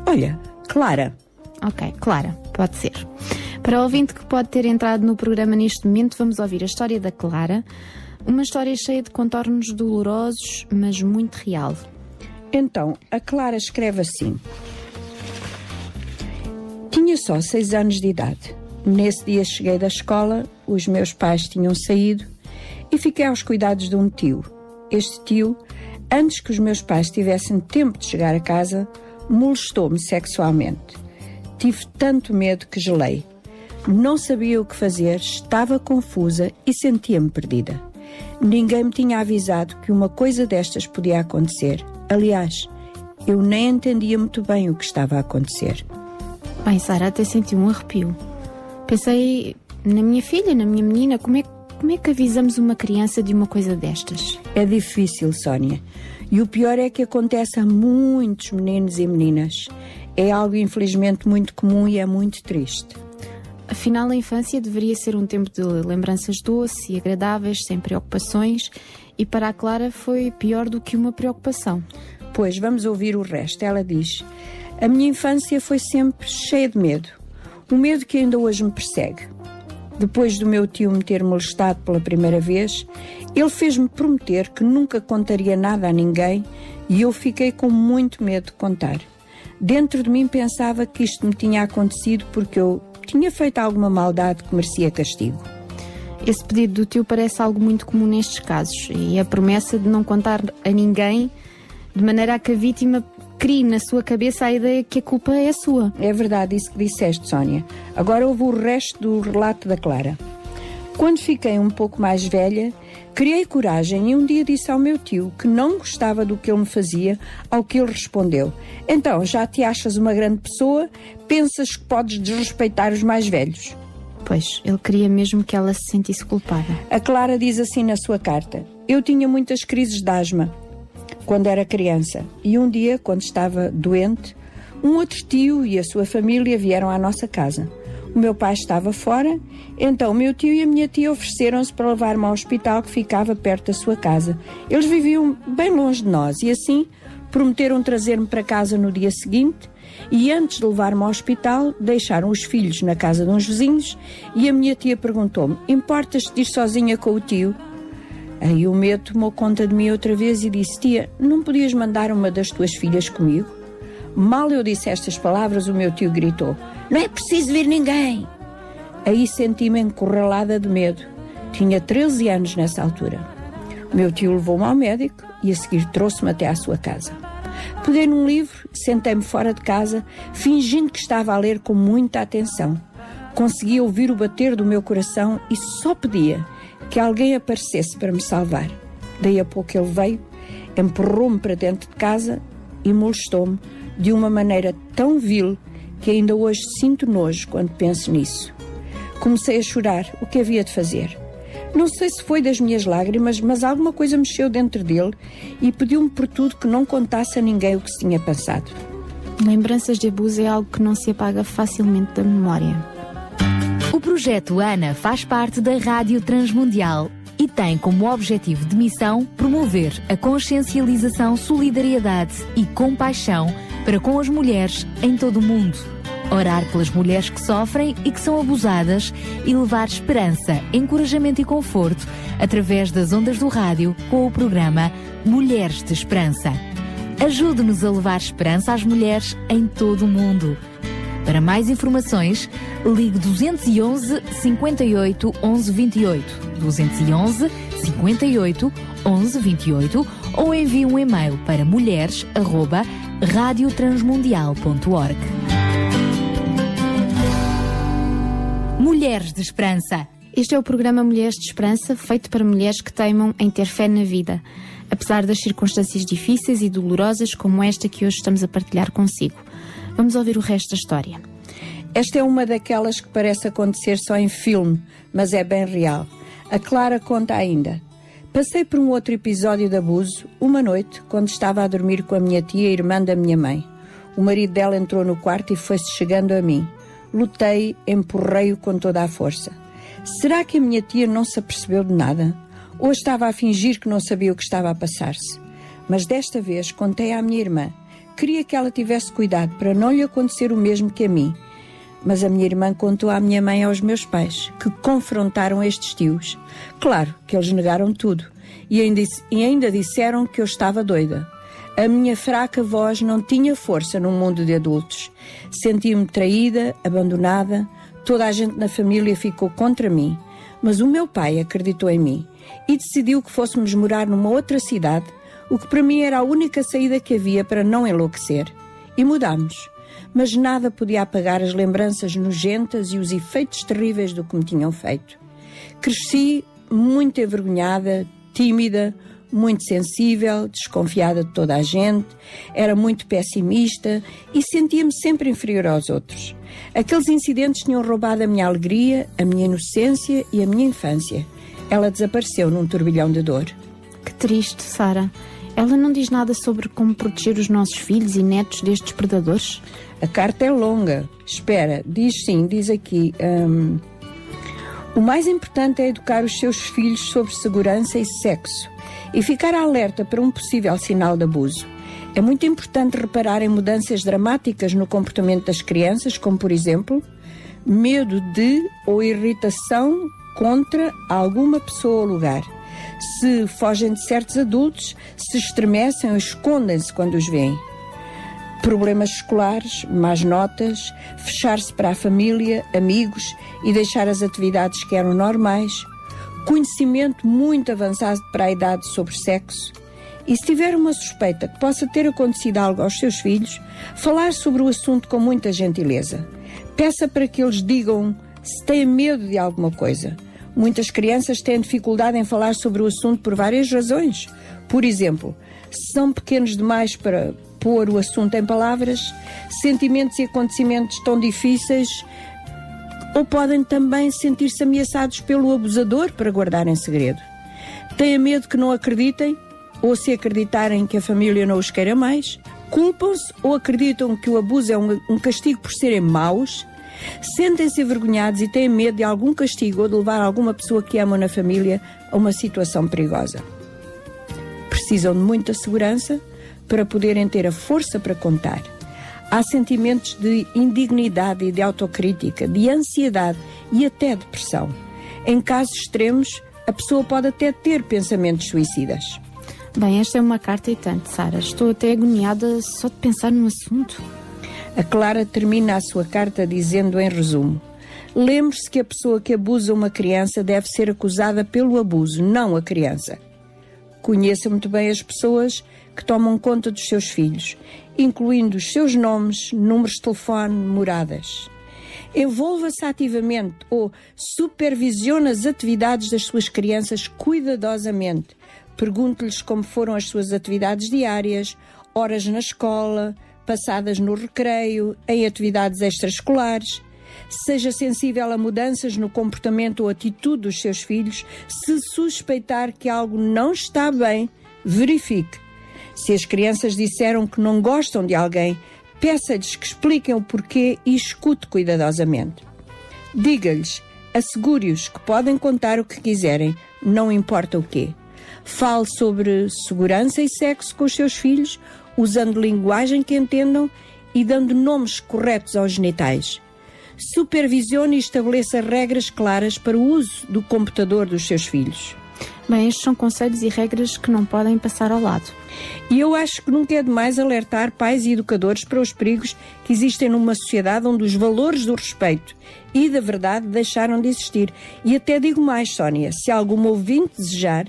Olha, Clara. Ok, Clara, pode ser. Para o ouvinte que pode ter entrado no programa neste momento, vamos ouvir a história da Clara. Uma história cheia de contornos dolorosos, mas muito real. Então, a Clara escreve assim: Tinha só seis anos de idade. Nesse dia cheguei da escola, os meus pais tinham saído e fiquei aos cuidados de um tio. Este tio, antes que os meus pais tivessem tempo de chegar a casa, molestou-me sexualmente. Tive tanto medo que gelei. Não sabia o que fazer, estava confusa e sentia-me perdida. Ninguém me tinha avisado que uma coisa destas podia acontecer. Aliás, eu nem entendia muito bem o que estava a acontecer. Bem, Sara, até senti um arrepio. Pensei na minha filha, na minha menina, como é, Como é que avisamos uma criança de uma coisa destas? É difícil, Sónia. E o pior é que acontece a muitos meninos e meninas. É algo, infelizmente, muito comum e é muito triste. Afinal, a infância deveria ser um tempo de lembranças doces e agradáveis, sem preocupações, e para a Clara foi pior do que uma preocupação. Pois, vamos ouvir o resto. Ela diz: A minha infância foi sempre cheia de medo. O medo que ainda hoje me persegue. Depois do meu tio me ter molestado pela primeira vez, ele fez-me prometer que nunca contaria nada a ninguém e eu fiquei com muito medo de contar. Dentro de mim pensava que isto me tinha acontecido porque eu tinha feito alguma maldade que merecia castigo. Esse pedido do tio parece algo muito comum nestes casos e a promessa de não contar a ninguém de maneira a que a vítima crie na sua cabeça a ideia que a culpa é sua. É verdade isso que disseste, Sónia. Agora houve o resto do relato da Clara. Quando fiquei um pouco mais velha, criei coragem e um dia disse ao meu tio que não gostava do que ele me fazia, ao que ele respondeu: Então, já te achas uma grande pessoa? Pensas que podes desrespeitar os mais velhos? Pois, ele queria mesmo que ela se sentisse culpada. A Clara diz assim na sua carta: Eu tinha muitas crises de asma quando era criança e um dia, quando estava doente, um outro tio e a sua família vieram à nossa casa. O meu pai estava fora, então meu tio e a minha tia ofereceram-se para levar-me ao hospital que ficava perto da sua casa. Eles viviam bem longe de nós e assim prometeram trazer-me para casa no dia seguinte e antes de levar-me ao hospital deixaram os filhos na casa de uns vizinhos e a minha tia perguntou-me: Importas-te ir sozinha com o tio? Aí o medo tomou conta de mim outra vez e disse: Tia, não podias mandar uma das tuas filhas comigo? Mal eu disse estas palavras, o meu tio gritou: Não é preciso vir ninguém! Aí senti-me encurralada de medo. Tinha 13 anos nessa altura. O meu tio levou-me ao médico e a seguir trouxe-me até à sua casa. Peguei num livro, sentei-me fora de casa, fingindo que estava a ler com muita atenção. Conseguia ouvir o bater do meu coração e só pedia que alguém aparecesse para me salvar. Daí a pouco ele veio, empurrou-me para dentro de casa e molestou-me de uma maneira tão vil que ainda hoje sinto nojo quando penso nisso. Comecei a chorar. O que havia de fazer? Não sei se foi das minhas lágrimas, mas alguma coisa mexeu dentro dele e pediu-me por tudo que não contasse a ninguém o que se tinha passado. Lembranças de abuso é algo que não se apaga facilmente da memória. O projeto ANA faz parte da Rádio Transmundial e tem como objetivo de missão promover a consciencialização, solidariedade e compaixão para com as mulheres em todo o mundo. Orar pelas mulheres que sofrem e que são abusadas e levar esperança, encorajamento e conforto através das ondas do rádio com o programa Mulheres de Esperança. Ajude-nos a levar esperança às mulheres em todo o mundo. Para mais informações, ligue 211 58 11 28, 211 58 11 28 ou envie um e-mail para mulheres@radiotransmundial.org. Mulheres de Esperança. Este é o programa Mulheres de Esperança, feito para mulheres que teimam em ter fé na vida, apesar das circunstâncias difíceis e dolorosas como esta que hoje estamos a partilhar consigo. Vamos ouvir o resto da história. Esta é uma daquelas que parece acontecer só em filme, mas é bem real. A Clara conta ainda. Passei por um outro episódio de abuso, uma noite, quando estava a dormir com a minha tia, irmã da minha mãe. O marido dela entrou no quarto e foi-se chegando a mim. Lutei, empurrei-o com toda a força. Será que a minha tia não se apercebeu de nada? Ou estava a fingir que não sabia o que estava a passar-se? Mas desta vez contei à minha irmã. Queria que ela tivesse cuidado para não lhe acontecer o mesmo que a mim. Mas a minha irmã contou à minha mãe e aos meus pais, que confrontaram estes tios. Claro que eles negaram tudo e ainda, e ainda disseram que eu estava doida. A minha fraca voz não tinha força num mundo de adultos. Senti-me traída, abandonada, toda a gente na família ficou contra mim. Mas o meu pai acreditou em mim e decidiu que fôssemos morar numa outra cidade, o que para mim era a única saída que havia para não enlouquecer. E mudámos. Mas nada podia apagar as lembranças nojentas e os efeitos terríveis do que me tinham feito. Cresci muito envergonhada, tímida, muito sensível, desconfiada de toda a gente, era muito pessimista e sentia-me sempre inferior aos outros. Aqueles incidentes tinham roubado a minha alegria, a minha inocência e a minha infância. ela desapareceu num turbilhão de dor. Que triste, Sara. Ela não diz nada sobre como proteger os nossos filhos e netos destes predadores? A carta é longa. Espera, diz sim, diz aqui. hum, o mais importante é educar os seus filhos sobre segurança e sexo e ficar alerta para um possível sinal de abuso. É muito importante reparar em mudanças dramáticas no comportamento das crianças, como por exemplo, medo de ou irritação contra alguma pessoa ou lugar. Se fogem de certos adultos, se estremecem ou escondem-se quando os veem problemas escolares, más notas, fechar-se para a família, amigos e deixar as atividades que eram normais, conhecimento muito avançado para a idade sobre sexo. E se tiver uma suspeita que possa ter acontecido algo aos seus filhos, falar sobre o assunto com muita gentileza. Peça para que eles digam se têm medo de alguma coisa. Muitas crianças têm dificuldade em falar sobre o assunto por várias razões. Por exemplo, são pequenos demais para pôr o assunto em palavras, sentimentos e acontecimentos tão difíceis, ou podem também sentir-se ameaçados pelo abusador para guardar em segredo. Têm medo que não acreditem, ou se acreditarem que a família não os queira mais, culpam-se ou acreditam que o abuso é um, um castigo por serem maus, sentem-se envergonhados e têm medo de algum castigo ou de levar alguma pessoa que amam na família a uma situação perigosa. Precisam de muita segurança para poderem ter a força para contar. Há sentimentos de indignidade e de autocrítica, de ansiedade e até depressão. Em casos extremos, a pessoa pode até ter pensamentos suicidas. Bem, esta é uma carta e tanto, Sara. Estou até agoniada só de pensar no assunto. A Clara termina a sua carta dizendo em resumo: Lembre-se que a pessoa que abusa uma criança deve ser acusada pelo abuso, não a criança. Conheça muito bem as pessoas que tomam conta dos seus filhos, incluindo os seus nomes, números de telefone, moradas. Envolva-se ativamente ou supervisione as atividades das suas crianças cuidadosamente. Pergunte-lhes como foram as suas atividades diárias, horas na escola, passadas no recreio, em atividades extraescolares. Seja sensível a mudanças no comportamento ou atitude dos seus filhos. Se suspeitar que algo não está bem, verifique. Se as crianças disseram que não gostam de alguém, peça-lhes que expliquem o porquê e escute cuidadosamente. Diga-lhes, assegure-os que podem contar o que quiserem, não importa o quê. Fale sobre segurança e sexo com os seus filhos, usando linguagem que entendam e dando nomes corretos aos genitais. Supervisione e estabeleça regras claras para o uso do computador dos seus filhos. Bem, estes são conselhos e regras que não podem passar ao lado. E eu acho que nunca é demais alertar pais e educadores para os perigos que existem numa sociedade onde os valores do respeito e da verdade deixaram de existir. E até digo mais, Sónia, se algum ouvinte desejar,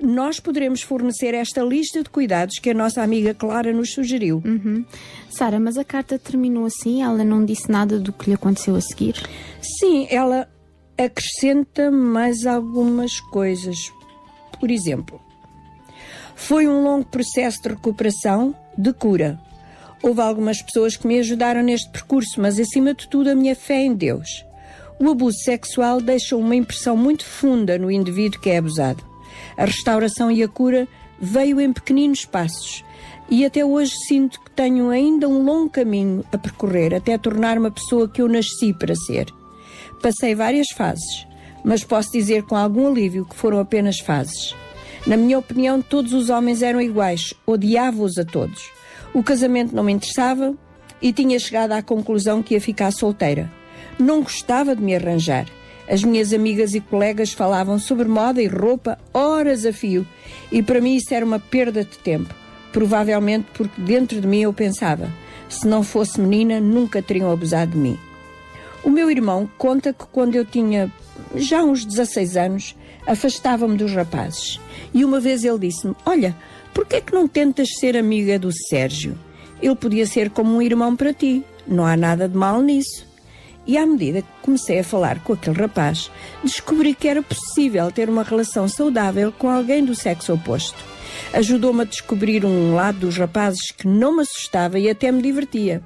nós poderemos fornecer esta lista de cuidados que a nossa amiga Clara nos sugeriu. Uhum. Sara, mas a carta terminou assim? Ela não disse nada do que lhe aconteceu a seguir? Sim, ela acrescenta mais algumas coisas. Por exemplo, foi um longo processo de recuperação, de cura. Houve algumas pessoas que me ajudaram neste percurso, mas acima de tudo a minha fé em Deus. O abuso sexual deixa uma impressão muito funda no indivíduo que é abusado. A restauração e a cura veio em pequeninos passos e até hoje sinto que tenho ainda um longo caminho a percorrer até tornar-me a pessoa que eu nasci para ser. Passei várias fases, mas posso dizer com algum alívio que foram apenas fases. Na minha opinião, todos os homens eram iguais, odiava-os a todos. O casamento não me interessava e tinha chegado à conclusão que ia ficar solteira. Não gostava de me arranjar. As minhas amigas e colegas falavam sobre moda e roupa horas a fio e para mim isso era uma perda de tempo. Provavelmente porque dentro de mim eu pensava: se não fosse menina, nunca teriam abusado de mim. O meu irmão conta que quando eu tinha já uns 16 anos, afastava-me dos rapazes. E uma vez ele disse-me: Olha, por que é que não tentas ser amiga do Sérgio? Ele podia ser como um irmão para ti. Não há nada de mal nisso. E à medida que comecei a falar com aquele rapaz, descobri que era possível ter uma relação saudável com alguém do sexo oposto. Ajudou-me a descobrir um lado dos rapazes que não me assustava e até me divertia.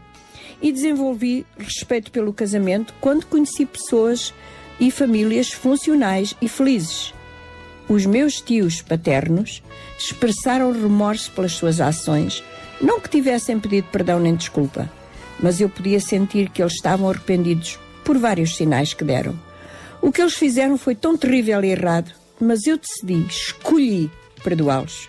E desenvolvi respeito pelo casamento quando conheci pessoas e famílias funcionais e felizes. Os meus tios paternos expressaram remorso pelas suas ações, não que tivessem pedido perdão nem desculpa, mas eu podia sentir que eles estavam arrependidos por vários sinais que deram. O que eles fizeram foi tão terrível e errado, mas eu decidi, escolhi perdoá-los.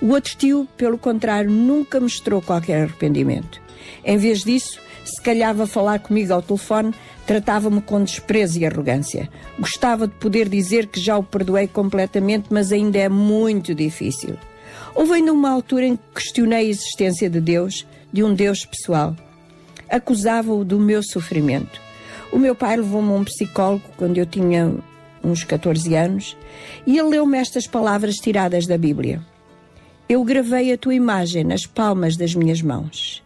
O outro tio, pelo contrário, nunca mostrou qualquer arrependimento. Em vez disso, se calhava falar comigo ao telefone, tratava-me com desprezo e arrogância. Gostava de poder dizer que já o perdoei completamente, mas ainda é muito difícil. Houve ainda uma altura em que questionei a existência de Deus, de um Deus pessoal. Acusava-o do meu sofrimento. O meu pai levou-me a um psicólogo quando eu tinha uns 14 anos e ele leu-me estas palavras tiradas da Bíblia. Eu gravei a tua imagem nas palmas das minhas mãos.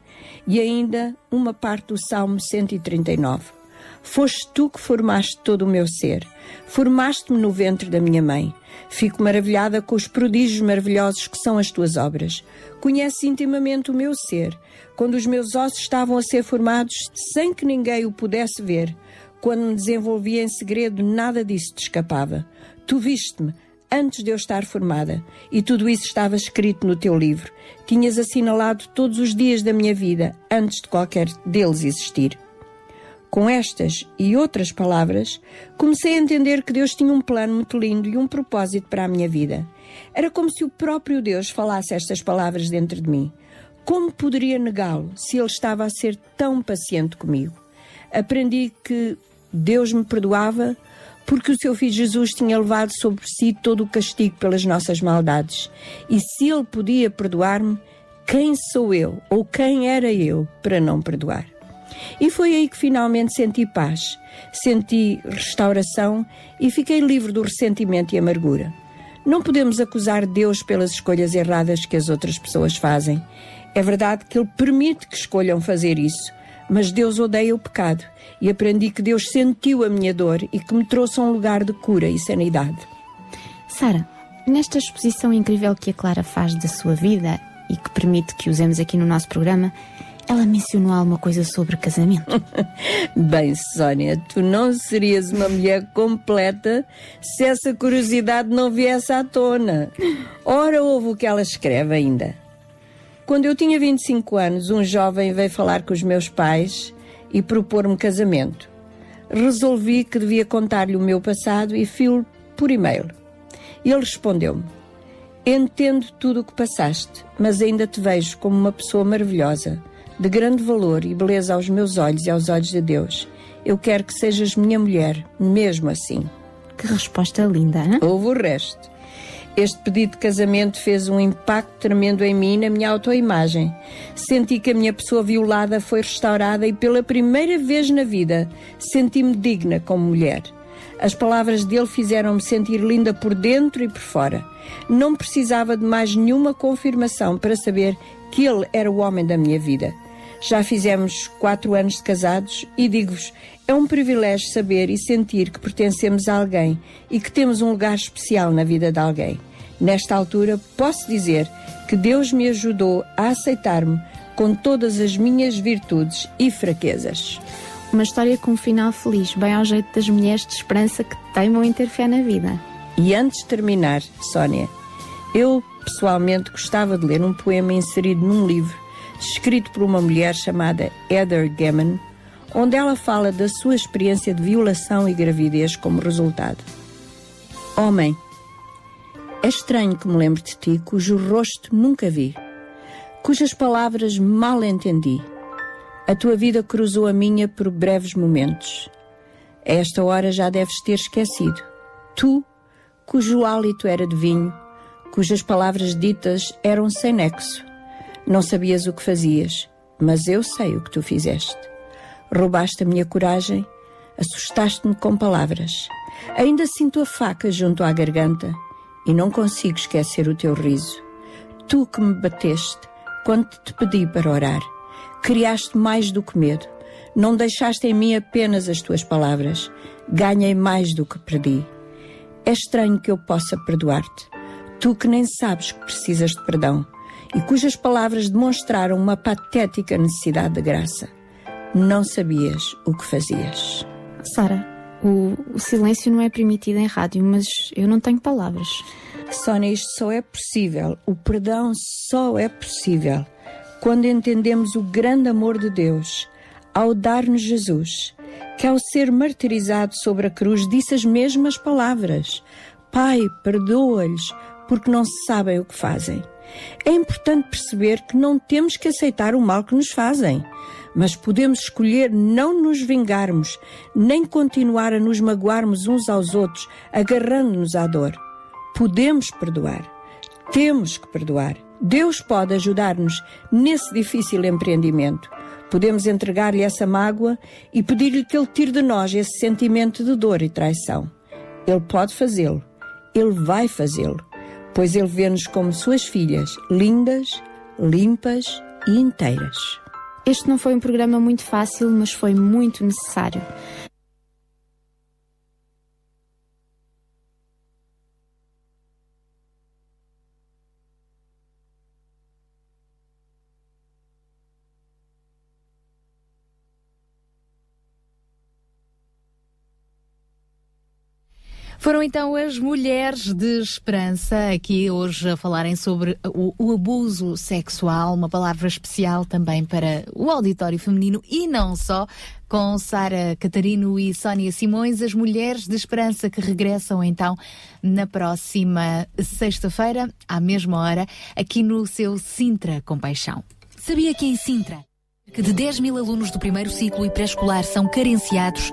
E ainda uma parte do Salmo 139. Foste tu que formaste todo o meu ser. Formaste-me no ventre da minha mãe. Fico maravilhada com os prodígios maravilhosos que são as tuas obras. Conheces intimamente o meu ser. Quando os meus ossos estavam a ser formados, sem que ninguém o pudesse ver, quando me desenvolvia em segredo, nada disso te escapava. Tu viste-me antes de eu estar formada, e tudo isso estava escrito no teu livro. Tinhas assinalado todos os dias da minha vida antes de qualquer deles existir. Com estas e outras palavras, comecei a entender que Deus tinha um plano muito lindo e um propósito para a minha vida. Era como se o próprio Deus falasse estas palavras dentro de mim. Como poderia negá-lo se ele estava a ser tão paciente comigo? Aprendi que Deus me perdoava porque o seu filho Jesus tinha levado sobre si todo o castigo pelas nossas maldades. E se ele podia perdoar-me, quem sou eu ou quem era eu para não perdoar? E foi aí que finalmente senti paz, senti restauração e fiquei livre do ressentimento e amargura. Não podemos acusar Deus pelas escolhas erradas que as outras pessoas fazem. É verdade que Ele permite que escolham fazer isso, mas Deus odeia o pecado e aprendi que Deus sentiu a minha dor e que me trouxe a um lugar de cura e sanidade. Sara, nesta exposição incrível que a Clara faz da sua vida e que permite que usemos aqui no nosso programa, ela mencionou alguma coisa sobre casamento. Bem, Sónia, tu não serias uma mulher completa se essa curiosidade não viesse à tona. Ora, ouve o que ela escreve ainda. Quando eu tinha 25 anos, um jovem veio falar com os meus pais e propor-me casamento. Resolvi que devia contar-lhe o meu passado e fui por e-mail. Ele respondeu-me: Entendo tudo o que passaste, mas ainda te vejo como uma pessoa maravilhosa, de grande valor e beleza aos meus olhos e aos olhos de Deus. Eu quero que sejas minha mulher, mesmo assim. Que resposta linda, hein? Houve o resto. Este pedido de casamento fez um impacto tremendo em mim e na minha autoimagem. Senti que a minha pessoa violada foi restaurada e pela primeira vez na vida senti-me digna como mulher. As palavras dele fizeram-me sentir linda por dentro e por fora. Não precisava de mais nenhuma confirmação para saber que ele era o homem da minha vida. Já fizemos quatro anos de casados e digo-vos, é um privilégio saber e sentir que pertencemos a alguém e que temos um lugar especial na vida de alguém. Nesta altura, posso dizer que Deus me ajudou a aceitar-me com todas as minhas virtudes e fraquezas. Uma história com um final feliz, bem ao jeito das mulheres de esperança que teimam em ter fé na vida. E antes de terminar, Sónia, eu pessoalmente gostava de ler um poema inserido num livro escrito por uma mulher chamada Heather Gammon, onde ela fala da sua experiência de violação e gravidez como resultado. Homem, é estranho que me lembre de ti, cujo rosto nunca vi, cujas palavras mal entendi. A tua vida cruzou a minha por breves momentos. A esta hora já deves ter esquecido. Tu, cujo hálito era de vinho, cujas palavras ditas eram sem nexo. Não sabias o que fazias, mas eu sei o que tu fizeste. Roubaste a minha coragem, assustaste-me com palavras. Ainda sinto a faca junto à garganta e não consigo esquecer o teu riso. Tu que me bateste quando te pedi para orar. Criaste mais do que medo. Não deixaste em mim apenas as tuas palavras. Ganhei mais do que perdi. É estranho que eu possa perdoar-te. Tu que nem sabes que precisas de perdão e cujas palavras demonstraram uma patética necessidade de graça. Não sabias o que fazias. Sara, O, o silêncio não é permitido em rádio, mas eu não tenho palavras. Sónia, isto só é possível, o perdão só é possível quando entendemos o grande amor de Deus ao dar-nos Jesus, que ao ser martirizado sobre a cruz disse as mesmas palavras: Pai, perdoa-lhes, porque não sabem o que fazem. É importante perceber que não temos que aceitar o mal que nos fazem, mas podemos escolher não nos vingarmos, nem continuar a nos magoarmos uns aos outros, agarrando-nos à dor. Podemos perdoar. Temos que perdoar. Deus pode ajudar-nos nesse difícil empreendimento. Podemos entregar-lhe essa mágoa e pedir-lhe que ele tire de nós esse sentimento de dor e traição. Ele pode fazê-lo. Ele vai fazê-lo, pois ele vê-nos como suas filhas, lindas, limpas e inteiras. Este não foi um programa muito fácil, mas foi muito necessário. Foram então as mulheres de esperança aqui hoje a falarem sobre o, o, abuso sexual, uma palavra especial também para o auditório feminino e não só, com Sara Catarino e Sónia Simões, as mulheres de esperança que regressam então na próxima sexta-feira, à mesma hora, aqui no seu Sintra Compaixão. Sabia que em Sintra, cerca de 10 mil alunos do primeiro ciclo e pré-escolar são carenciados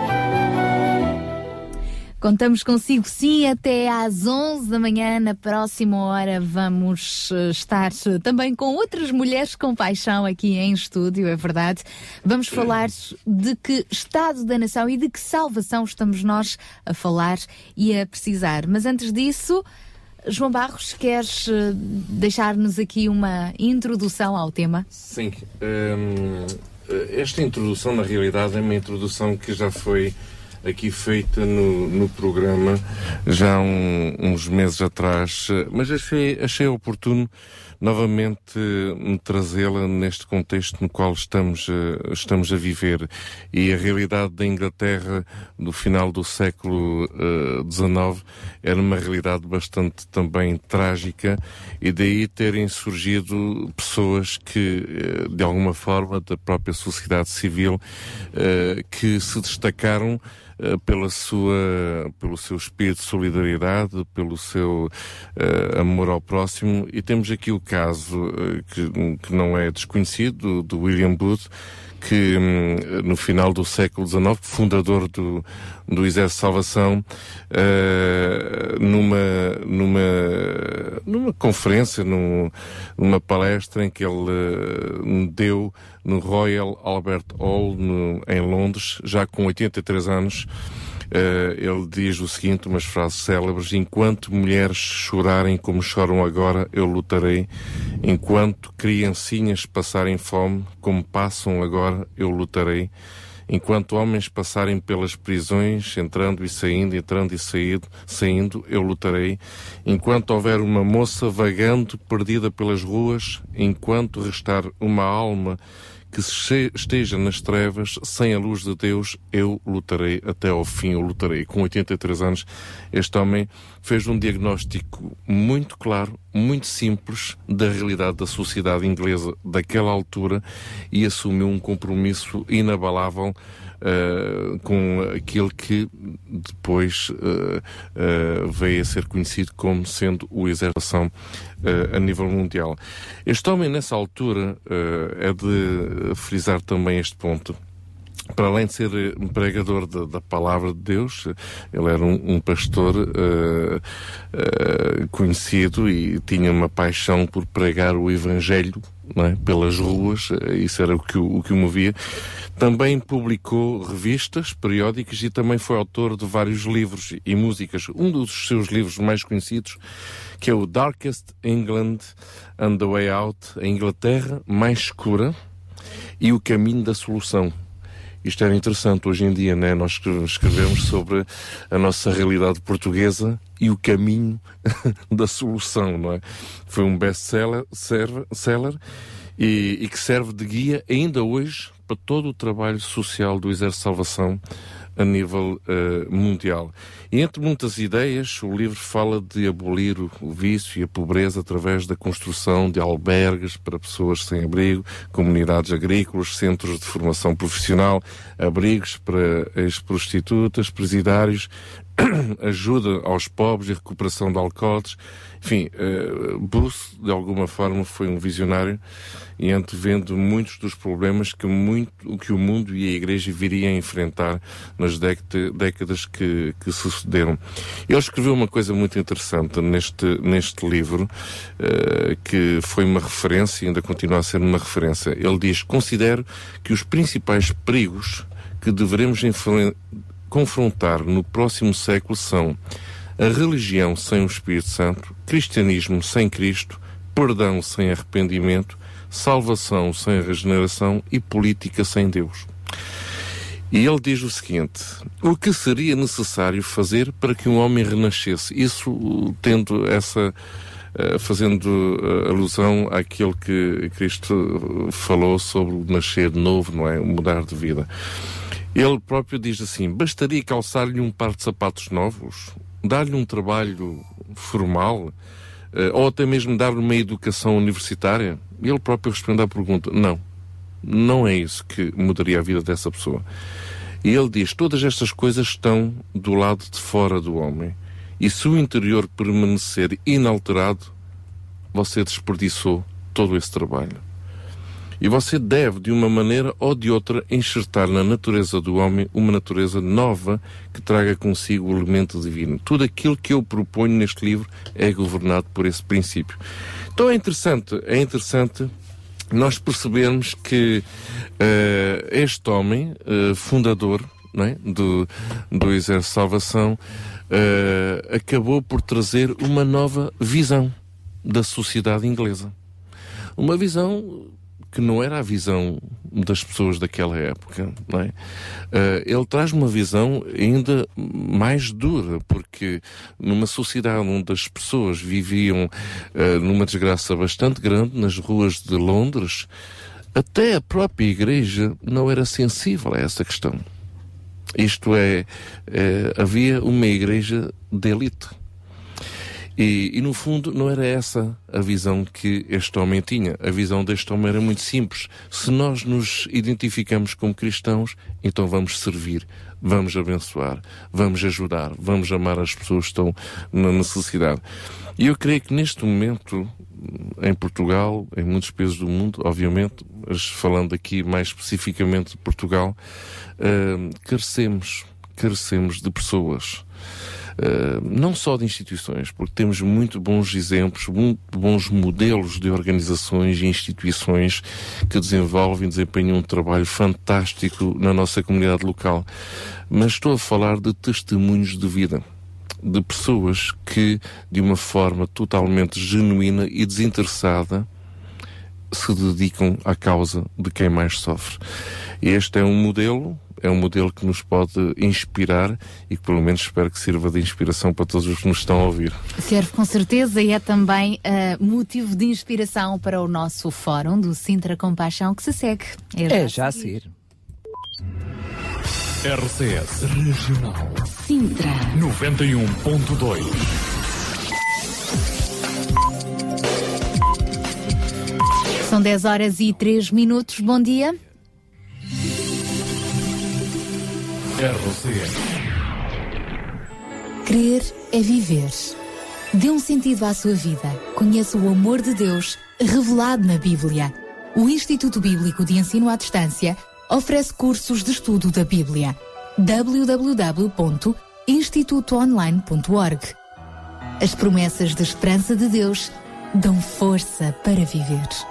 Contamos consigo, sim, até às 11 da manhã. Na próxima hora vamos eh, estar eh, também com outras mulheres com paixão aqui em estúdio, é verdade. Vamos falar de que estado da nação e de que salvação estamos nós a falar e a precisar. Mas antes disso, João Barros, queres eh, deixar-nos aqui uma introdução ao tema? Sim. hum, esta introdução, na realidade, é uma introdução que já foi aqui feita no, no programa já há um, uns meses atrás, mas achei, achei oportuno novamente me trazê-la neste contexto no qual estamos, eh, estamos a viver. E a realidade da Inglaterra do final do século XIX era uma realidade bastante também trágica e daí terem surgido pessoas que, eh, de alguma forma, da própria sociedade civil, eh, que se destacaram eh, pela sua, pelo seu espírito de solidariedade, pelo seu uh, amor ao próximo. E temos aqui o caso uh, que, que não é desconhecido do William Booth, que hum, no final do século XIX, fundador do, do Exército de Salvação, uh, numa, numa, numa conferência, num, numa palestra em que ele uh, deu no Royal Albert Hall, no, em Londres, já com 83 anos, ele diz o seguinte, umas frases célebres: Enquanto mulheres chorarem como choram agora, eu lutarei. Enquanto criancinhas passarem fome como passam agora, eu lutarei. Enquanto homens passarem pelas prisões, entrando e saindo, entrando e saindo, saindo, eu lutarei. Enquanto houver uma moça vagando, perdida pelas ruas, enquanto restar uma alma que esteja nas trevas, sem a luz de Deus, eu lutarei até ao fim, eu lutarei. Com 83 anos, este homem fez um diagnóstico muito claro, muito simples da realidade da sociedade inglesa daquela altura e assumiu um compromisso inabalável Uh, com aquele que depois uh, uh, veio a ser conhecido como sendo o exerção a nível mundial. Este homem, nessa altura, é de frisar também este ponto. Para além de ser eh, um pregador da, palavra de Deus, eh, ele era um, um pastor eh, eh, conhecido e tinha uma paixão por pregar o Evangelho é? pelas ruas, isso era o que, o o que o movia. Também publicou revistas, periódicas e também foi autor de vários livros e músicas. Um dos seus livros mais conhecidos, que é o Darkest England and the Way Out, a Inglaterra mais escura e o caminho da solução. Isto era interessante hoje em dia, né? Nós escre- escrevemos sobre a nossa realidade portuguesa e o caminho da solução, não é? Foi um best-seller seller, e, e que serve de guia ainda hoje para todo o trabalho social do Exército de Salvação a nível eh, mundial. E entre muitas ideias, o livro fala de abolir o, vício e a pobreza através da construção de albergues para pessoas sem abrigo, comunidades agrícolas, centros de formação profissional, abrigos para ex-prostitutas, presidiários, ajuda aos pobres e recuperação de alcoólicos. Enfim, eh, Bruce, de alguma forma, foi um visionário e antevendo muitos dos problemas que, muito, que o mundo e a Igreja viriam a enfrentar nas década- décadas que, que sucederam. Ele escreveu uma coisa muito interessante neste, neste livro, eh, que foi uma referência e ainda continua a ser uma referência. Ele diz: Considero que os principais perigos que devemos confrontar no próximo século são a religião sem o Espírito Santo, cristianismo sem Cristo, perdão sem arrependimento, salvação sem regeneração e política sem Deus. E ele diz o seguinte: o que seria necessário fazer para que um homem renascesse? Isso tendo essa. uh, fazendo uh, alusão àquilo que Cristo falou sobre nascer de novo, não é? Mudar de vida. Ele próprio diz assim: bastaria calçar-lhe um par de sapatos novos, dar-lhe um trabalho formal, eh, ou até mesmo dar-lhe uma educação universitária? Ele próprio responde à pergunta: não, não é isso que mudaria a vida dessa pessoa. E ele diz: todas estas coisas estão do lado de fora do homem. E se o interior permanecer inalterado, você desperdiçou todo esse trabalho. E você deve, de uma maneira ou de outra, enxertar na natureza do homem uma natureza nova que traga consigo o elemento divino. Tudo aquilo que eu proponho neste livro é governado por esse princípio. Então é interessante, é interessante nós percebermos que eh, este homem, eh, fundador é, do, do Exército de Salvação, eh, acabou por trazer uma nova visão da sociedade inglesa. Uma visão que não era a visão das pessoas daquela época, não é? Eh, ele traz uma visão ainda mais dura, porque numa sociedade onde as pessoas viviam eh, numa desgraça bastante grande nas ruas de Londres, até a própria igreja não era sensível a essa questão. Isto é, eh, havia uma igreja de elite. E, e, no fundo não era essa a visão que este homem tinha. A visão deste homem era muito simples. Se nós nos identificamos como cristãos, então vamos servir, vamos abençoar, vamos ajudar, vamos amar as pessoas que estão na necessidade. E eu creio que neste momento, em Portugal, em muitos países do mundo, obviamente, mas falando aqui mais especificamente de Portugal, uh, carecemos, carecemos de pessoas. Uh, não só de instituições, porque temos muito bons exemplos, muito bons modelos de organizações e instituições que desenvolvem e desempenham um trabalho fantástico na nossa comunidade local. Mas estou a falar de testemunhos de vida. De pessoas que, de uma forma totalmente genuína e desinteressada, se dedicam à causa de quem mais sofre. Este é um modelo é um modelo que nos pode inspirar e que pelo menos espero que sirva de inspiração para todos os que nos estão a ouvir. Serve com certeza e é também uh, motivo de inspiração para o nosso fórum do Sintra Compaixão que se segue. É já a seguir. RCS Regional Sintra 91.2 São 10 horas e 3 minutos. Bom dia. RCS Crer é viver. Dê um sentido à sua vida. Conheça o amor de Deus revelado na Bíblia. O Instituto Bíblico de Ensino à Distância oferece cursos de estudo da Bíblia. www.institutoonline.org As promessas da esperança de Deus dão força para viver.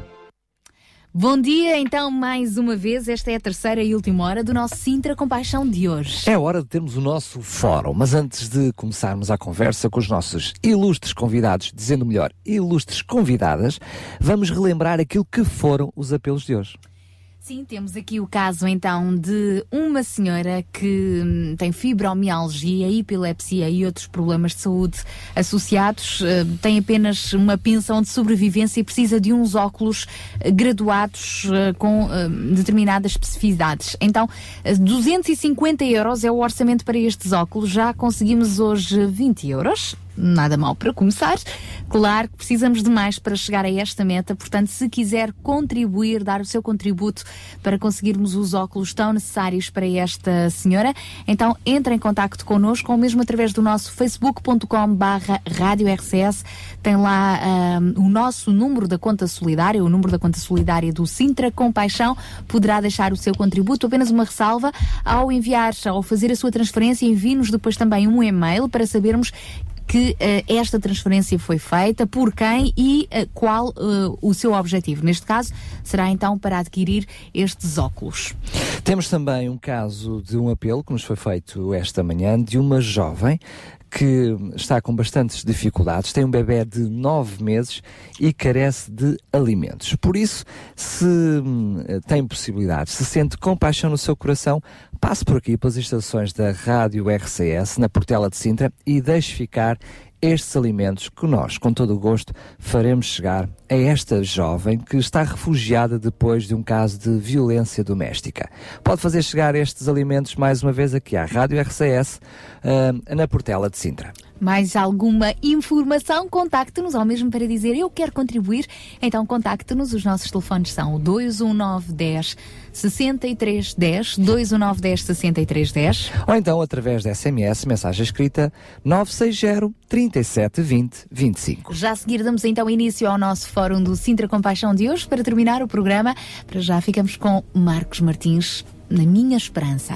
Bom dia, então, mais uma vez. Esta é a terceira e última hora do nosso Sintra Compaixão de hoje. É hora de termos o nosso fórum, mas antes de começarmos a conversa com os nossos ilustres convidados, dizendo melhor, ilustres convidadas, vamos relembrar aquilo que foram os apelos de hoje. Sim, temos aqui o caso então de uma senhora que hum, tem fibromialgia, epilepsia e outros problemas de saúde associados, eh, tem apenas uma pensão de sobrevivência e precisa de uns óculos eh, graduados eh, com eh, determinadas especificidades. Então, eh, 250 euros é o orçamento para estes óculos. Já conseguimos hoje 20 euros. Nada mal para começar. Claro que precisamos de mais para chegar a esta meta, portanto, se quiser contribuir, dar o seu contributo para conseguirmos os óculos tão necessários para esta senhora, então entre em contacto connosco ou mesmo através do nosso facebook.com barra rádio RCS. Tem lá ahm, o nosso número da conta solidária, o número da conta solidária do Sintra Compaixão. Poderá deixar o seu contributo, apenas uma ressalva. Ao enviar, ao fazer a sua transferência, envie-nos depois também um e-mail para sabermos que eh, esta transferência foi feita, por quem e eh, qual eh, o seu objetivo. Neste caso, será então para adquirir estes óculos. Temos também um caso de um apelo que nos foi feito esta manhã de uma jovem que está com bastantes dificuldades, tem um bebê de nove meses e carece de alimentos. Por isso, se hum, tem possibilidade, se sente compaixão no seu coração, passe por aqui pelas estações da Rádio RCS na Portela de Sintra e deixe ficar estes alimentos que nós, com todo o gosto, faremos chegar a esta jovem que está refugiada depois de um caso de violência doméstica. Pode fazer chegar estes alimentos mais uma vez aqui à Rádio RCS, ah, na Portela de Sintra. Mais alguma informação? Contacte-nos, ou mesmo para dizer eu quero contribuir, então contacte-nos. Os nossos telefones são o 219 10 63 10, 219 10 63 10. Ou então através da SMS, mensagem escrita 960 37 20 25. Já a seguir damos então início ao nosso fórum do Sintra Compaixão de hoje. Para terminar o programa, para já ficamos com Marcos Martins, na minha esperança.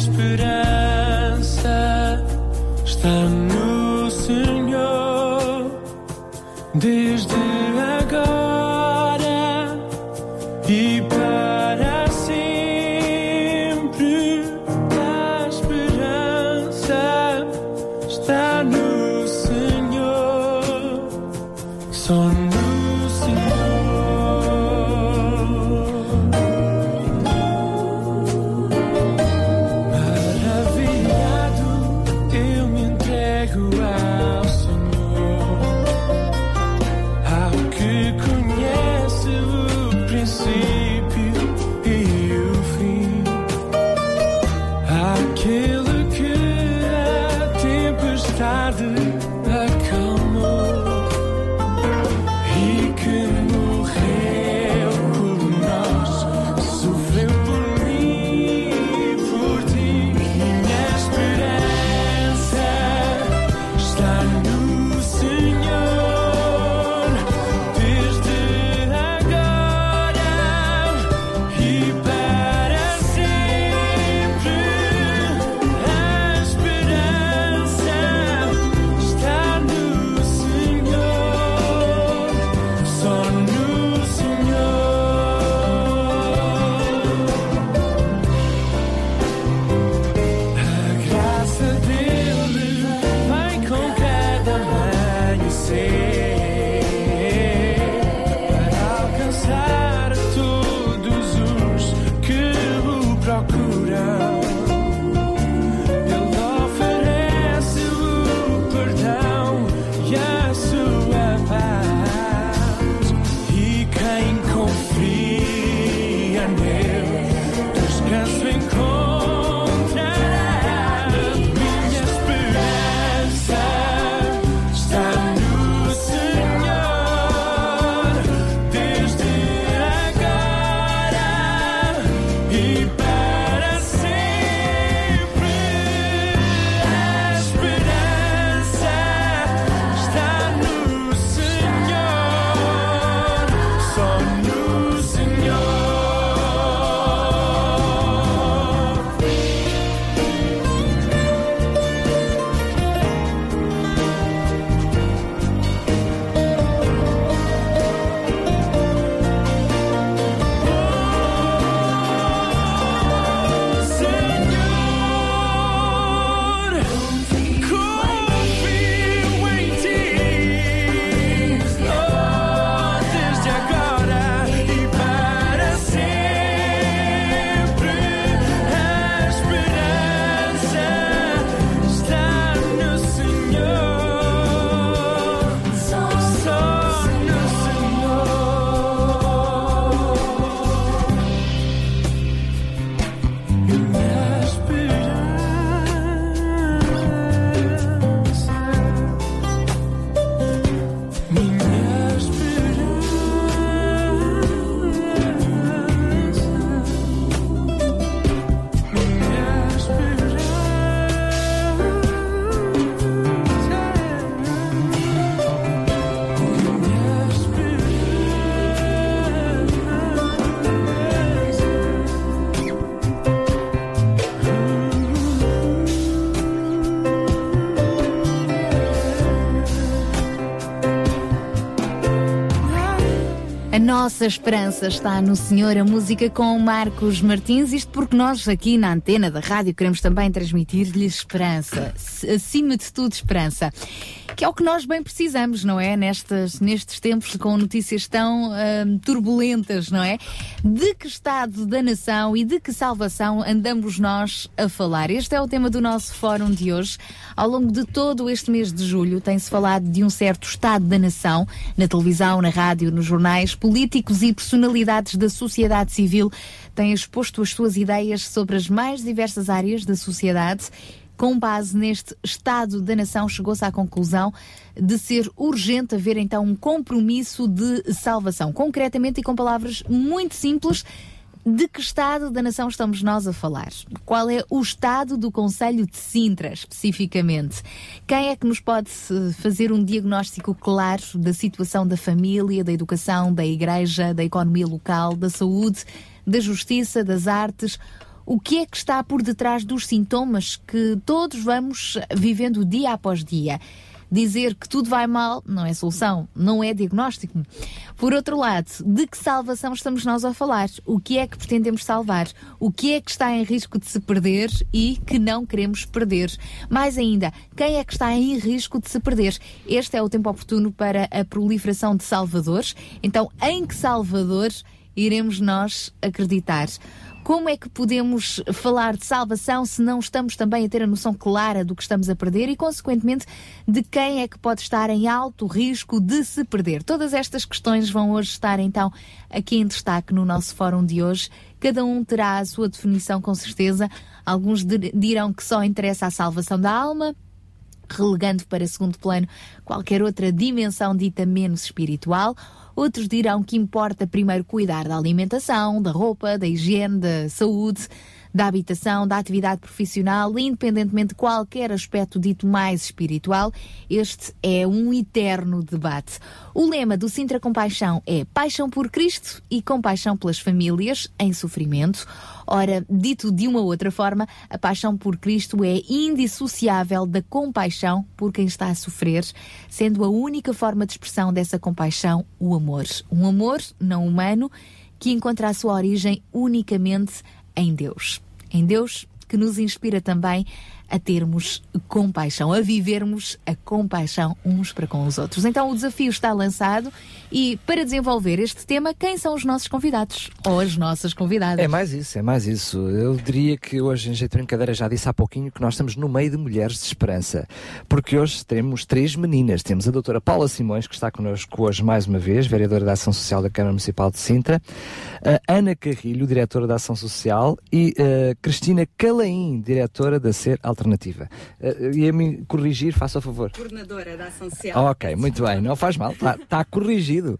Esperança está no Senhor, desde agora e para nossa esperança está no Senhor, a música com Marcos Martins, isto porque nós aqui na antena da rádio queremos também transmitir-lhe esperança, acima de tudo esperança, que é o que nós bem precisamos, não é? Nestes, nestes tempos com notícias tão ahm, turbulentas, não é? De que estado da nação e de que salvação andamos nós a falar? Este é o tema do nosso fórum de hoje. Ao longo de todo este mês de julho tem-se falado de um certo estado da nação, na televisão, na rádio, nos jornais, políticos e personalidades da sociedade civil têm exposto as suas ideias sobre as mais diversas áreas da sociedade. Com base neste estado da nação, chegou-se à conclusão de ser urgente haver então um compromisso de salvação. Concretamente e com palavras muito simples, de que estado da nação estamos nós a falar? Qual é o estado do Conselho de Sintra, especificamente? Quem é que nos pode eh, fazer um diagnóstico claro da situação da família, da educação, da igreja, da economia local, da saúde, da justiça, das artes? O que é que está por detrás dos sintomas que todos vamos vivendo dia após dia? Dizer que tudo vai mal não é solução, não é diagnóstico. Por outro lado, de que salvação estamos nós a falar? O que é que pretendemos salvar? O que é que está em risco de se perder e que não queremos perder? Mais ainda, quem é que está em risco de se perder? Este é o tempo oportuno para a proliferação de salvadores. Então, em que salvador iremos nós acreditar? Como é que podemos falar de salvação se não estamos também a ter a noção clara do que estamos a perder e, consequentemente, de quem é que pode estar em alto risco de se perder? Todas estas questões vão hoje estar, então, aqui em destaque no nosso fórum de hoje. Cada um terá a sua definição, com certeza. Alguns dir- dirão que só interessa a salvação da alma, relegando para segundo plano qualquer outra dimensão dita menos espiritual. Outros dirão que importa primeiro cuidar da alimentação, da roupa, da higiene, da saúde, da habitação, da atividade profissional, independentemente de qualquer aspecto dito mais espiritual. Este é um eterno debate. O lema do Sintra Compaixão é Paixão por Cristo e Compaixão pelas famílias em sofrimento. Ora, dito de uma outra forma, a paixão por Cristo é indissociável da compaixão por quem está a sofrer, sendo a única forma de expressão dessa compaixão o amor. Um amor não humano que encontra a sua origem unicamente em Deus. Em Deus que nos inspira também a termos compaixão, a vivermos a compaixão uns para com os outros. Então o desafio está lançado e para desenvolver este tema, quem são os nossos convidados ou as nossas convidadas? É mais isso, é mais isso. Eu diria que hoje, em jeito de brincadeira, já disse há pouquinho que nós estamos no meio de mulheres de esperança. Porque hoje temos três meninas. Temos a doutora Paula Simões, que está connosco hoje mais uma vez, vereadora da Ação Social da Câmara Municipal de Sintra, a Ana Carrilho, diretora da Ação Social, e a Cristina Calaim, diretora da Ser Alternativa. Uh, Ia-me corrigir, faça o favor. Coordenadora da Ação Social. Ok, muito bem, não faz mal, está corrigido.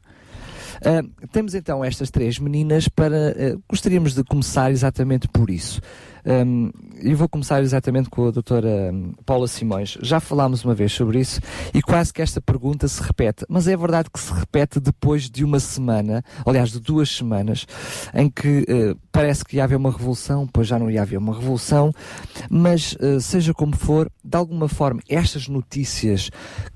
Ah, temos então estas três meninas para. ah, gostaríamos de começar exatamente por isso. Um, e vou começar exatamente com a doutora Paula Simões. Já falámos uma vez sobre isso e quase que esta pergunta se repete. Mas é verdade que se repete depois de uma semana, aliás, de duas semanas, em que eh, parece que ia haver uma revolução, pois já não ia haver uma revolução, mas eh, seja como for, de alguma forma, estas notícias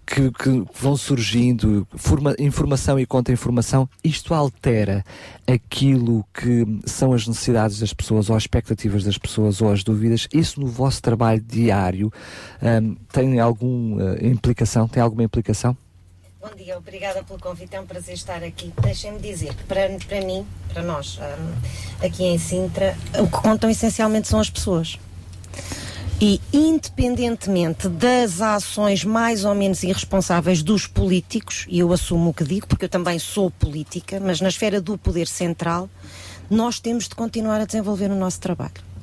que, que vão surgindo, forma- informação e contra-informação, isto altera aquilo que são as necessidades das pessoas ou as expectativas das pessoas ou as dúvidas. Isso no vosso trabalho diário hum, tem alguma implicação? Tem alguma implicação? Bom dia, obrigada pelo convite, é um prazer estar aqui. Deixem-me dizer que para, para mim, para nós, hum, aqui em Sintra, o que contam essencialmente são as pessoas. E independentemente das ações mais ou menos irresponsáveis dos políticos, e eu assumo o que digo, porque eu também sou política, mas na esfera do poder central, nós temos de continuar a desenvolver o nosso trabalho.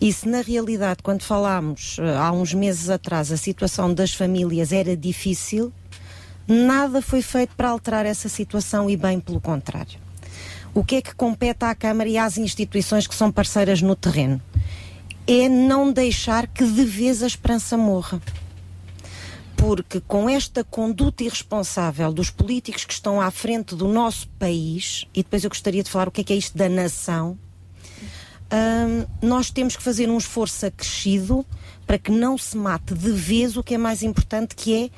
E se na realidade, quando falámos eh, há uns meses atrás, a situação das famílias era difícil, nada foi feito para alterar essa situação e bem pelo contrário. O que é que compete à Câmara e às instituições que são parceiras no terreno? É não deixar que de vez a esperança morra. Porque com esta conduta irresponsável dos políticos que estão à frente do nosso país, e depois eu gostaria de falar o que é que é isto da nação, nós temos que fazer um esforço acrescido para que não se mate de vez o que é mais importante, que é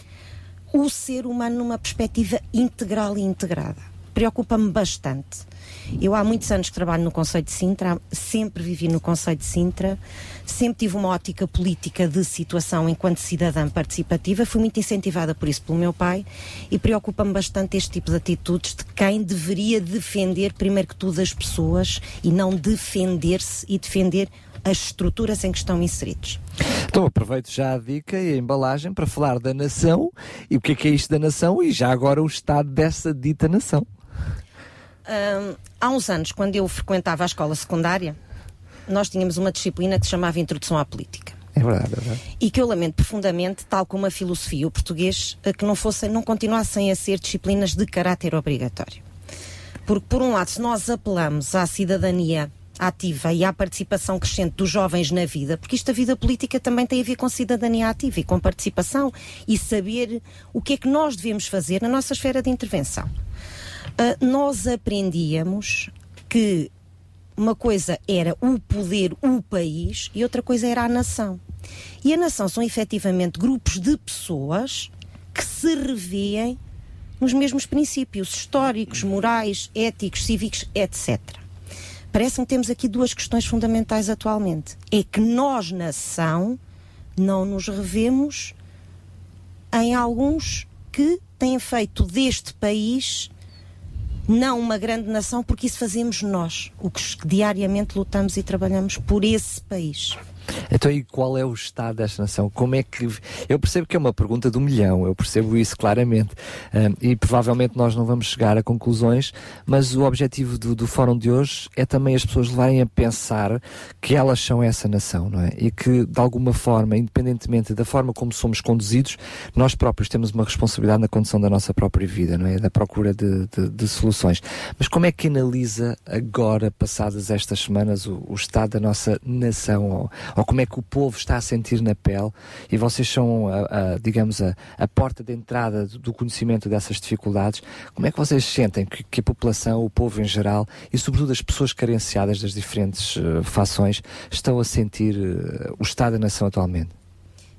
o ser humano numa perspectiva integral e integrada. Preocupa-me bastante. Eu há muitos anos que trabalho no Conselho de Sintra, sempre vivi no Conselho de Sintra, sempre tive uma ótica política de situação enquanto cidadã participativa, fui muito incentivada por isso pelo meu pai e preocupa-me bastante este tipo de atitudes de quem deveria defender, primeiro que tudo, as pessoas e não defender-se e defender as estruturas em que estão inseridos. Então aproveito já a dica e a embalagem para falar da nação e o que é que é isto da nação e já agora o estado dessa dita nação. Há uns anos, quando eu frequentava a escola secundária, nós tínhamos uma disciplina que se chamava Introdução à Política. É verdade, é verdade. E que eu lamento profundamente, tal como a filosofia e o português, eh, que não fossem, não continuassem a ser disciplinas de caráter obrigatório. Porque, por um lado, se nós apelamos à cidadania ativa e à participação crescente dos jovens na vida, porque isto a vida política também tem a ver com cidadania ativa e com participação e saber o que é que nós devemos fazer na nossa esfera de intervenção. Uh, nós aprendíamos que uma coisa era o poder, o país, e outra coisa era a nação. E a nação são efetivamente grupos de pessoas que se revêem nos mesmos princípios históricos, morais, éticos, cívicos, etc. Parece-me que temos aqui duas questões fundamentais atualmente. É que nós, nação, não nos revemos em alguns que têm feito deste país não uma grande nação, porque isso fazemos nós, o que diariamente lutamos e trabalhamos por esse país. Então, e qual é o estado desta nação? Como é que. Eu percebo que é uma pergunta do milhão, eu percebo isso claramente. Um, e provavelmente nós não vamos chegar a conclusões, mas o objetivo do, do fórum de hoje é também as pessoas levarem a pensar que elas são essa nação, não é? E que, de alguma forma, independentemente da forma como somos conduzidos, nós próprios temos uma responsabilidade na condução da nossa própria vida, não é? Da procura de, de, de soluções. Mas como é que analisa agora, passadas estas semanas, o, o estado da nossa nação? Ou, ou como é que o povo está a sentir na pele e vocês são, a, a, digamos, a, a porta de entrada do, conhecimento dessas dificuldades. Como é que vocês sentem que, que a população, o povo em geral e, sobretudo, as pessoas carenciadas das diferentes uh, fações estão a sentir uh, o estado da nação atualmente?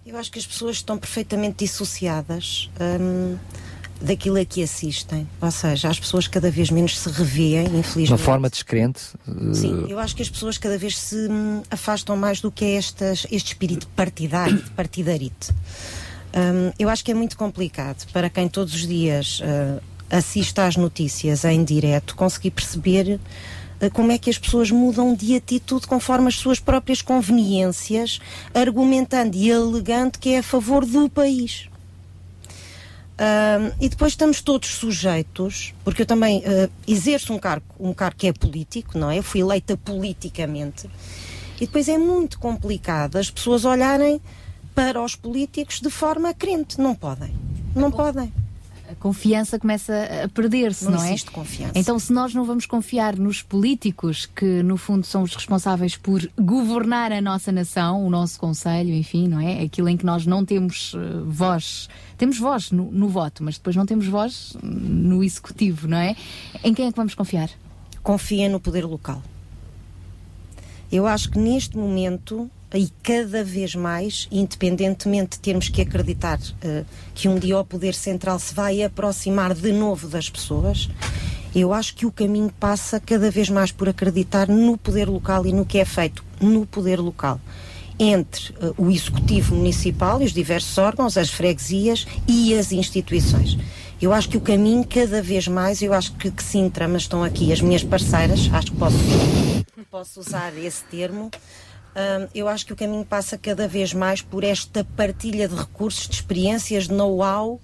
Eu acho que as pessoas estão perfeitamente dissociadas. hum, daquilo a que assistem. Ou seja, as pessoas cada vez menos se revêem, De uma infelizmente. forma descrente? uh, Sim, eu acho que as pessoas cada vez se hum, afastam mais do que é estas, este espírito partidário, de partidarite. Hum, eu acho que é muito complicado para quem todos os dias uh, assiste às notícias em direto conseguir perceber uh, como é que as pessoas mudam de atitude conforme as suas próprias conveniências, argumentando e alegando que é a favor do país. Ahm, e depois estamos todos sujeitos, porque eu também ah, exerço um cargo, um cargo que é político, não é? Eu fui eleita politicamente. E depois é muito complicado as pessoas olharem para os políticos de forma crente. Não podem. Não podem. Confiança começa a perder-se, Não não, é? existe confiança. Então, se nós não vamos confiar nos políticos, que no fundo são os responsáveis por governar a nossa nação, o nosso conselho, enfim, não é? Aquilo em que nós não temos eh, voz, temos voz no, no voto, mas depois não temos voz no executivo, não é? Em quem é que vamos confiar? Confiem no poder local. Eu acho que neste momento, e cada vez mais, independentemente de termos que acreditar eh, que um dia o poder central se vai aproximar de novo das pessoas, eu acho que o caminho passa cada vez mais por acreditar no poder local e no que é feito no poder local. Entre eh, o executivo municipal e os diversos órgãos, as freguesias e as instituições. Eu acho que o caminho, cada vez mais, eu acho que, que Sintra, mas estão aqui as minhas parceiras, acho que posso, posso usar esse termo. Eu acho que o caminho passa cada vez mais por esta partilha de recursos, de experiências, de know-how,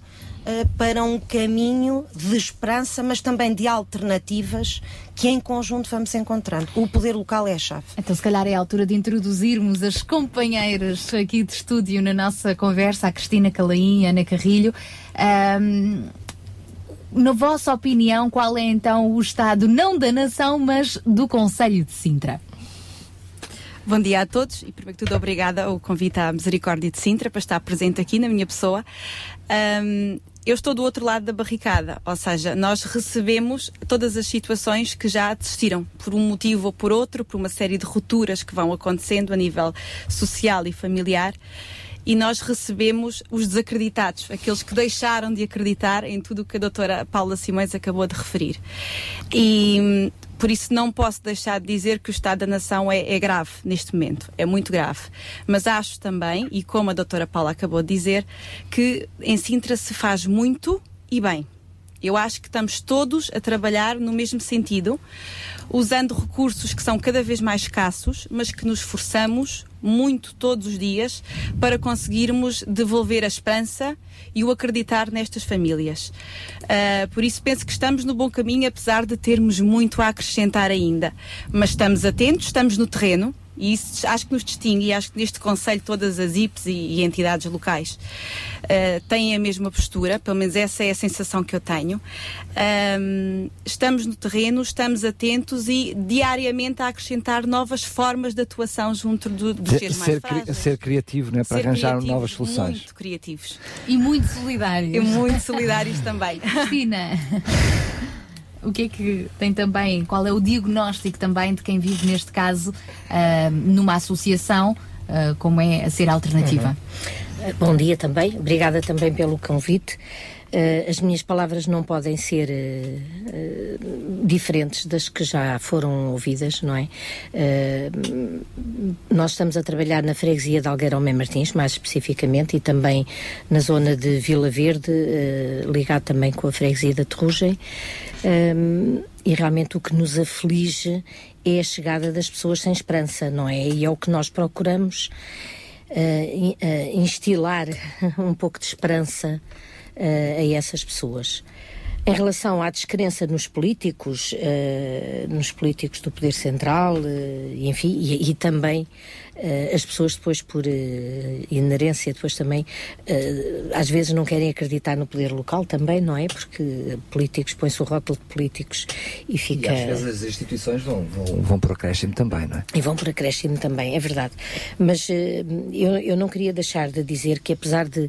eh, para um caminho de esperança, mas também de alternativas que em conjunto vamos encontrando. O poder local é a chave. Então, se calhar é a altura de introduzirmos as companheiras aqui de estúdio na nossa conversa, a Cristina Calaim a Ana Carrilho. Ahm, na vossa opinião, qual é então o estado, não da nação, mas do Conselho de Sintra? Bom dia a todos e, primeiro que tudo, obrigada ao convite à Misericórdia de Sintra para estar presente aqui na minha pessoa. Ahm, eu estou do outro lado da barricada, ou seja, nós recebemos todas as situações que já existiram, por um motivo ou por outro, por uma série de rupturas que vão acontecendo a nível social e familiar. e nós recebemos os desacreditados, aqueles que deixaram de acreditar em tudo o que a doutora Paula Simões acabou de referir. E por isso não posso deixar de dizer que o estado da nação é, é grave neste momento, é muito grave. Mas acho também, e como a doutora Paula acabou de dizer, que em Sintra se faz muito e bem. Eu acho que estamos todos a trabalhar no mesmo sentido, usando recursos que são cada vez mais escassos, mas que nos esforçamos muito todos os dias para conseguirmos devolver a esperança e o acreditar nestas famílias. Ah, por isso penso que estamos no bom caminho, apesar de termos muito a acrescentar ainda. Mas estamos atentos, estamos no terreno. E isso acho que nos distingue, e acho que neste Conselho todas as IPs e, e entidades locais ah, têm a mesma postura, pelo menos essa é a sensação que eu tenho. Ahm, estamos no terreno, estamos atentos e diariamente a acrescentar novas formas de atuação junto do, dos Ser, seres mais ser, cri- frágeis. ser criativo, não é? Para Ser arranjar novas soluções. Muito criativos. E muito solidários. E muito solidários também. Cristina, o que é que tem também, qual é o diagnóstico também de quem vive, neste caso, ah, numa associação ah, como é a Ser Alternativa? Eh, Bom dia também, obrigada também pelo convite. Eh, as minhas palavras não podem ser eh, eh, diferentes das que já foram ouvidas, não é? Nós estamos a trabalhar na freguesia de Algueirão Mem Martins, mais especificamente, e também na zona de Vila Verde, ligado também com a freguesia da Terrugem. E realmente o que nos aflige é a chegada das pessoas sem esperança, não é? E é o que nós procuramos eh, instilar um pouco de esperança a essas pessoas. Em relação à descrença nos políticos, eh, nos políticos do poder central, eh, e enfim, e, e também eh, as pessoas depois por eh, inerência, depois também eh, às vezes não querem acreditar no poder local também, não é? Porque políticos põem-se o rótulo de políticos e E fica... às vezes as instituições vão, vão, vão por acréscimo também, não é? E vão por acréscimo também, é verdade. Mas eh, eu, eu não queria deixar de dizer que, apesar de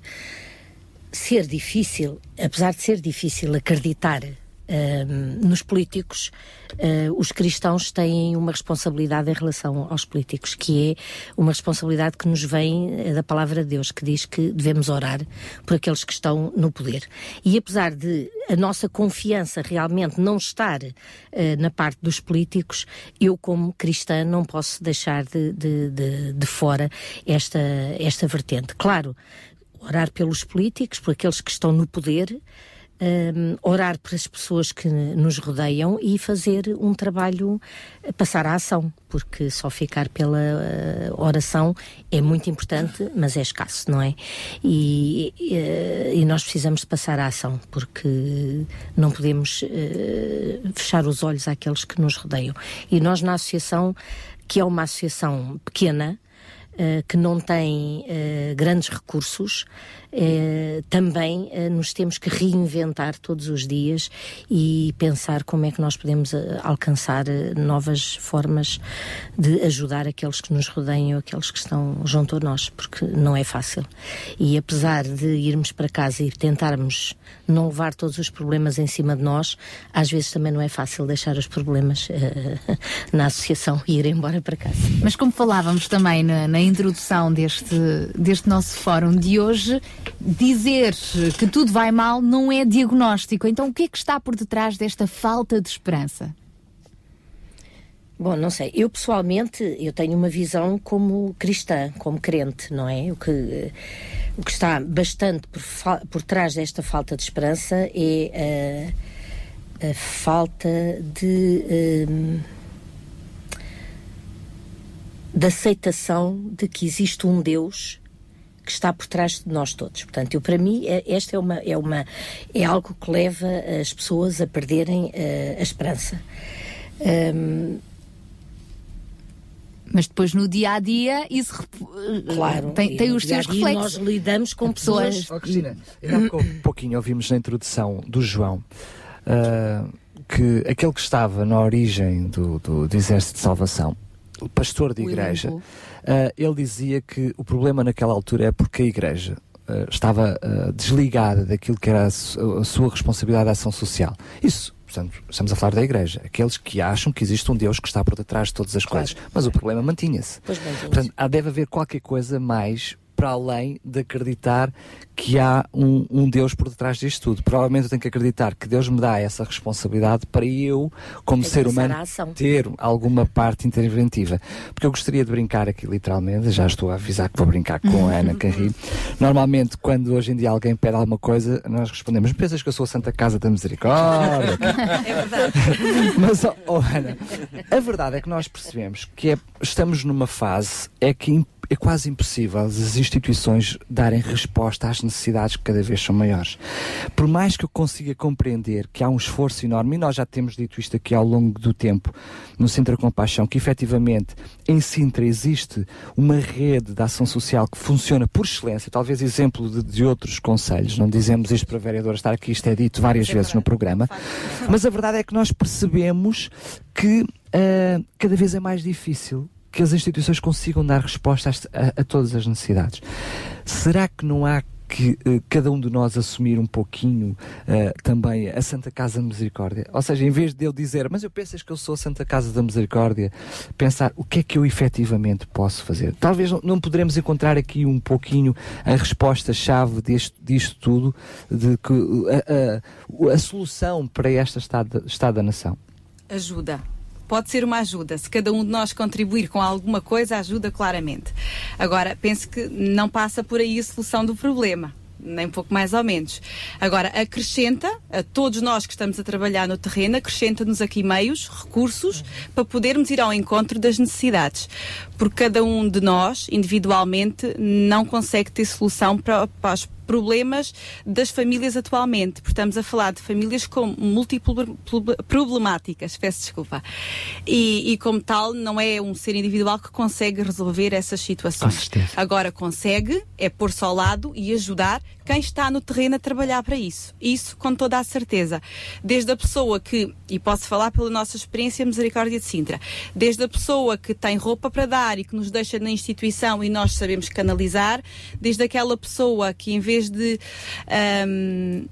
ser difícil, apesar de ser difícil acreditar eh, nos políticos, eh, os cristãos têm uma responsabilidade em relação aos políticos, que é uma responsabilidade que nos vem eh, da palavra de Deus, que diz que devemos orar por aqueles que estão no poder. E apesar de a nossa confiança realmente não estar eh, na parte dos políticos, eu, como cristã, não posso deixar de, de, de, de fora esta, esta vertente. Claro, orar pelos políticos, por aqueles que estão no poder, hum, orar por as pessoas que nos rodeiam e fazer um trabalho, eh, passar à ação, porque só ficar pela eh, oração é muito importante, mas é escasso, não é? E, eh, e nós precisamos de passar à ação, porque não podemos eh, fechar os olhos àqueles que nos rodeiam. E nós, na associação, que é uma associação pequena, que não tem eh, grandes recursos, eh, também eh, nos temos que reinventar todos os dias e pensar como é que nós podemos eh, alcançar novas formas de ajudar aqueles que nos rodeiam, aqueles que estão junto a nós, porque não é fácil. E apesar de irmos para casa e tentarmos não levar todos os problemas em cima de nós, às vezes também não é fácil deixar os problemas na associação e ir embora para casa. Mas como falávamos também na, na introdução deste, deste nosso fórum de hoje, dizer que tudo vai mal não é diagnóstico. Então o que é que está por detrás desta falta de esperança? Bom, não sei. Eu pessoalmente eu tenho uma visão como cristã, como crente, não é? O que eh, o que está bastante por, por trás desta falta de esperança é a, a falta de hum, de aceitação de que existe um Deus que está por trás de nós todos. Portanto, eu, para mim, é- esta é, uma, é, uma, é algo que leva as pessoas a perderem eh, a esperança. Hum, Mas depois no dia a dia isso rep- Claro, tem, tem os seus dia reflexos. nós lidamos com pessoas- Oh, Cristina, há um pouquinho ouvimos na introdução do João ah, que aquele que estava na origem do, do, do Exército de Salvação, o pastor de O igreja. Ah, ele dizia que o problema naquela altura é porque a igreja ah, estava ah, desligada daquilo que era a, su- a sua responsabilidade de ação social. Isso. Portanto, estamos a falar da igreja, aqueles que acham que existe um Deus que está por detrás de todas as coisas, mas o problema mantinha-se. Portanto, há, deve haver qualquer coisa mais para além de acreditar que há um, um Deus por detrás disto tudo. Provavelmente eu tenho que acreditar que Deus me dá essa responsabilidade para eu, como ser humano, ter alguma parte interventiva. Porque eu gostaria de brincar aqui literalmente, já estou a avisar que vou brincar com a Ana Carri. Normalmente, quando hoje em dia alguém pede alguma coisa, nós respondemos: Pensas que eu sou a Santa Casa da Misericórdia? É verdade. Mas, oh, oh, Ana, a verdade é que nós percebemos que é- estamos numa fase é que é quase impossível as instituições darem resposta às necessidades que cada vez são maiores. Por mais que eu consiga compreender que há um esforço enorme, e nós já temos dito isto aqui ao longo do tempo no Sintra Compaixão, que efetivamente em Sintra existe uma rede de ação social que funciona por excelência, talvez exemplo de, de outros conselhos, não dizemos isto para a vereadora estar aqui, isto é dito várias vezes no programa, mas a verdade é que nós percebemos que ah, cada vez é mais difícil que as instituições consigam dar resposta a, a todas as necessidades. Será que não há que eh, cada um de nós assumir um pouquinho eh, também a Santa Casa da Misericórdia? Ou seja, em vez de eu dizer, mas eu pensas que eu sou a Santa Casa da Misericórdia, pensar o que é que eu efetivamente posso fazer? Talvez não, não poderemos encontrar aqui um pouquinho a resposta-chave disto, disto tudo, de que a, a- solução para este estado, estado da nação. ajuda. Pode ser uma ajuda. Se cada um de nós contribuir com alguma coisa, ajuda claramente. Agora, penso que não passa por aí a solução do problema. Nem pouco mais ou menos. Agora, acrescenta a todos nós que estamos a trabalhar no terreno, acrescenta-nos aqui meios, recursos, para podermos ir ao encontro das necessidades. Porque cada um de nós, individualmente, não consegue ter solução para, para os problemas das famílias atualmente. Porque estamos a falar de famílias com múltiplas problemáticas, peço desculpa. E, e, como tal, não é um ser individual que consegue resolver essas situações. Com certeza. Agora consegue é pôr-se ao lado e ajudar quem está no terreno a trabalhar para isso. Isso com toda a certeza. Desde a pessoa que, e posso falar pela nossa experiência Misericórdia de Sintra, desde a pessoa que tem roupa para dar e que nos deixa na instituição e nós sabemos canalizar, desde aquela pessoa que em vez de, ahm,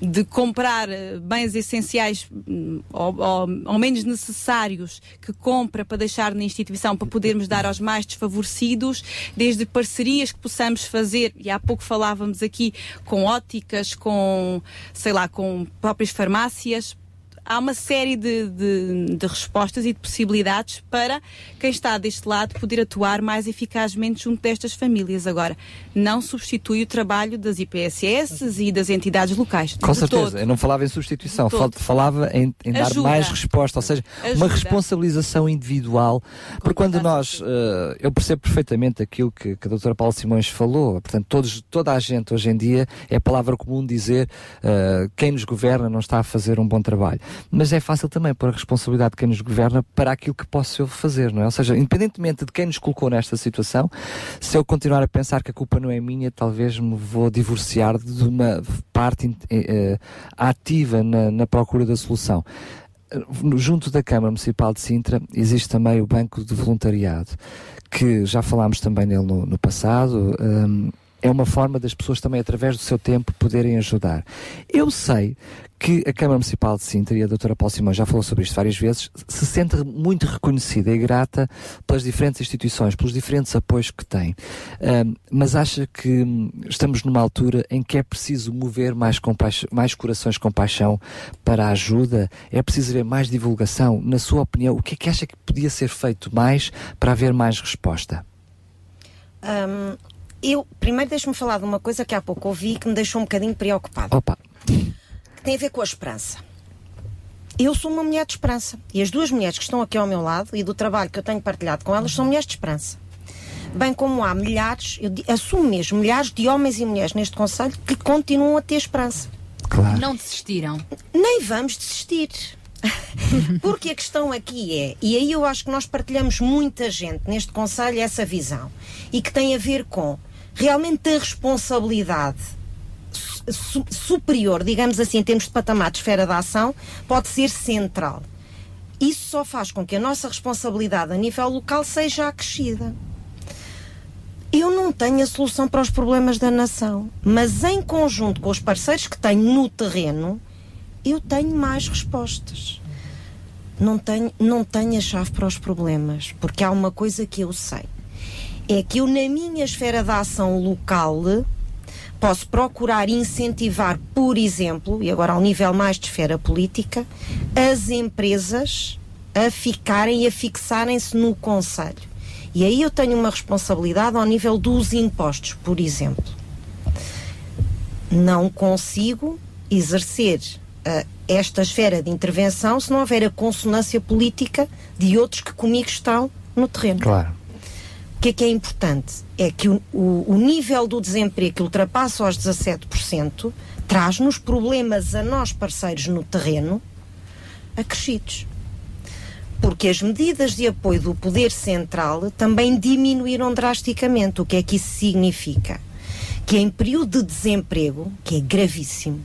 de comprar eh, bens essenciais hum, ou, ou- ou menos necessários que compra para deixar na instituição para podermos dar aos mais desfavorecidos, desde parcerias que possamos fazer, e há pouco falávamos aqui com óticas, com, sei lá, com próprias farmácias, há uma série de, de- de respostas e de possibilidades para quem está deste lado poder atuar mais eficazmente junto destas famílias. Agora, não substitui o trabalho das IPSS e das entidades locais. Com certeza, todo. eu não falava em substituição, falava em, em dar mais resposta, ou seja, uma Ajuda. responsabilização individual. Porque quando nós, eh, eu percebo perfeitamente aquilo que, que a doutora Paula Simões falou, portanto, todos, toda a gente hoje em dia é palavra comum dizer eh, quem nos governa não está a fazer um bom trabalho. Mas é fácil também pôr a responsabilidade de quem nos governa para aquilo que posso eu fazer, não é? Ou seja, independentemente de quem nos colocou nesta situação, se eu continuar a pensar que a culpa não é minha, talvez me vou divorciar de uma parte eh, ativa na, na procura da solução. Eh, Junto da Câmara Municipal de Sintra existe também o Banco de Voluntariado, que já falámos também nele no, no passado. hum, é uma forma das pessoas também, através do seu tempo, poderem ajudar. Eu sei que a Câmara Municipal de Sintra, e a doutora Paula Simões já falou sobre isto várias vezes, se sente muito reconhecida e grata pelas diferentes instituições, pelos diferentes apoios que tem. Hum, mas acha que hum, estamos numa altura em que é preciso mover mais, mais corações com paixão para a ajuda? É preciso haver mais divulgação? Na sua opinião, o que é que acha que podia ser feito mais para haver mais resposta? Hum, eu, primeiro, deixe-me falar de uma coisa que há pouco ouvi e que me deixou um bocadinho preocupada. Opa! Que tem a ver com a esperança. Eu sou uma mulher de esperança. E as duas mulheres que estão aqui ao meu lado e do trabalho que eu tenho partilhado com elas são mulheres de esperança. Bem como há milhares, eu assumo mesmo, milhares de homens e mulheres neste Conselho que continuam a ter esperança. Não desistiram. Nem vamos desistir. Porque a questão aqui é, e aí eu acho que nós partilhamos muita gente neste Conselho essa visão, e que tem a ver com realmente a responsabilidade su- superior, digamos assim, em termos de patamar de esfera de ação, pode ser central. Isso só faz com que a nossa responsabilidade a nível local seja acrescida. Eu não tenho a solução para os problemas da nação, mas em conjunto com os parceiros que tenho no terreno, eu tenho mais respostas. Não tenho, não tenho a chave para os problemas, porque há uma coisa que eu sei. É que eu, na minha esfera de ação local, posso procurar incentivar, por exemplo, e agora ao nível mais de esfera política, as empresas a ficarem e a fixarem-se no Conselho. E aí eu tenho uma responsabilidade ao nível dos impostos, por exemplo. Não consigo exercer uh, esta esfera de intervenção se não houver a consonância política de outros que comigo estão no terreno. Claro. O que é que é importante? É que o, o, o nível do desemprego que ultrapassa os 17% traz-nos problemas a nós, parceiros no terreno, acrescidos. Porque as medidas de apoio do Poder Central também diminuíram drasticamente. O que é que isso significa? Que em período de desemprego, que é gravíssimo,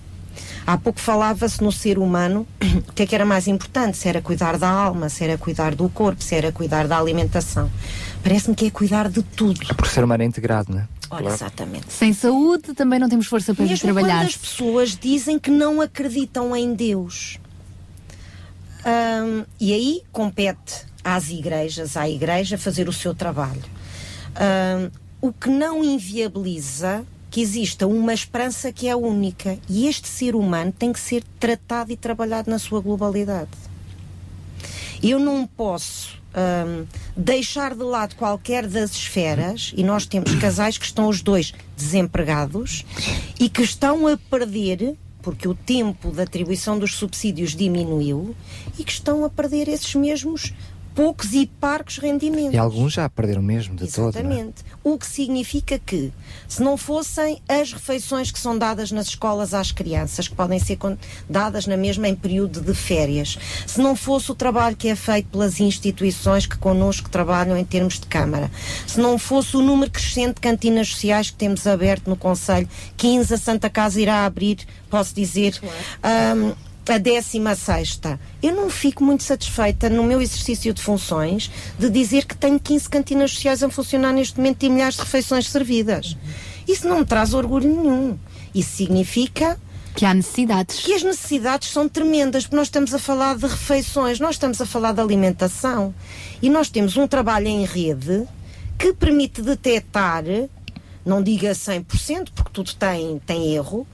Há pouco falava-se no ser humano o que é que era mais importante, se era cuidar da alma, se era cuidar do corpo, se era cuidar da alimentação. Parece-me que é cuidar de tudo. Por ser humano é integrado, não é? Olha, claro. exatamente. Sem saúde também não temos força para Mesmo trabalhar. Quando as pessoas dizem que não acreditam em Deus. Hum, e aí compete às igrejas, à igreja, fazer o seu trabalho. Hum, o que não inviabiliza que exista uma esperança que é única e este ser humano tem que ser tratado e trabalhado na sua globalidade. Eu não posso hum, deixar de lado qualquer das esferas e nós temos casais que estão os dois desempregados e que estão a perder porque o tempo da atribuição dos subsídios diminuiu e que estão a perder esses mesmos poucos e parcos rendimentos. E alguns já perderam mesmo de todo. é? Exatamente. O que significa que, se não fossem as refeições que são dadas nas escolas às crianças, que podem ser dadas na mesma em período de férias, se não fosse o trabalho que é feito pelas instituições que connosco trabalham em termos de Câmara, se não fosse o número crescente de cantinas sociais que temos aberto no Conselho, 15 a Santa Casa irá abrir, posso dizer. Um, a 16 Eu não fico muito satisfeita no meu exercício de funções de dizer que tenho 15 cantinas sociais a funcionar neste momento e milhares de refeições servidas. Isso não me traz orgulho nenhum. Isso significa que há necessidades. Que as necessidades são tremendas, porque nós estamos a falar de refeições, nós estamos a falar de alimentação. E nós temos um trabalho em rede que permite detectar, não diga 100%, porque tudo tem, tem erro,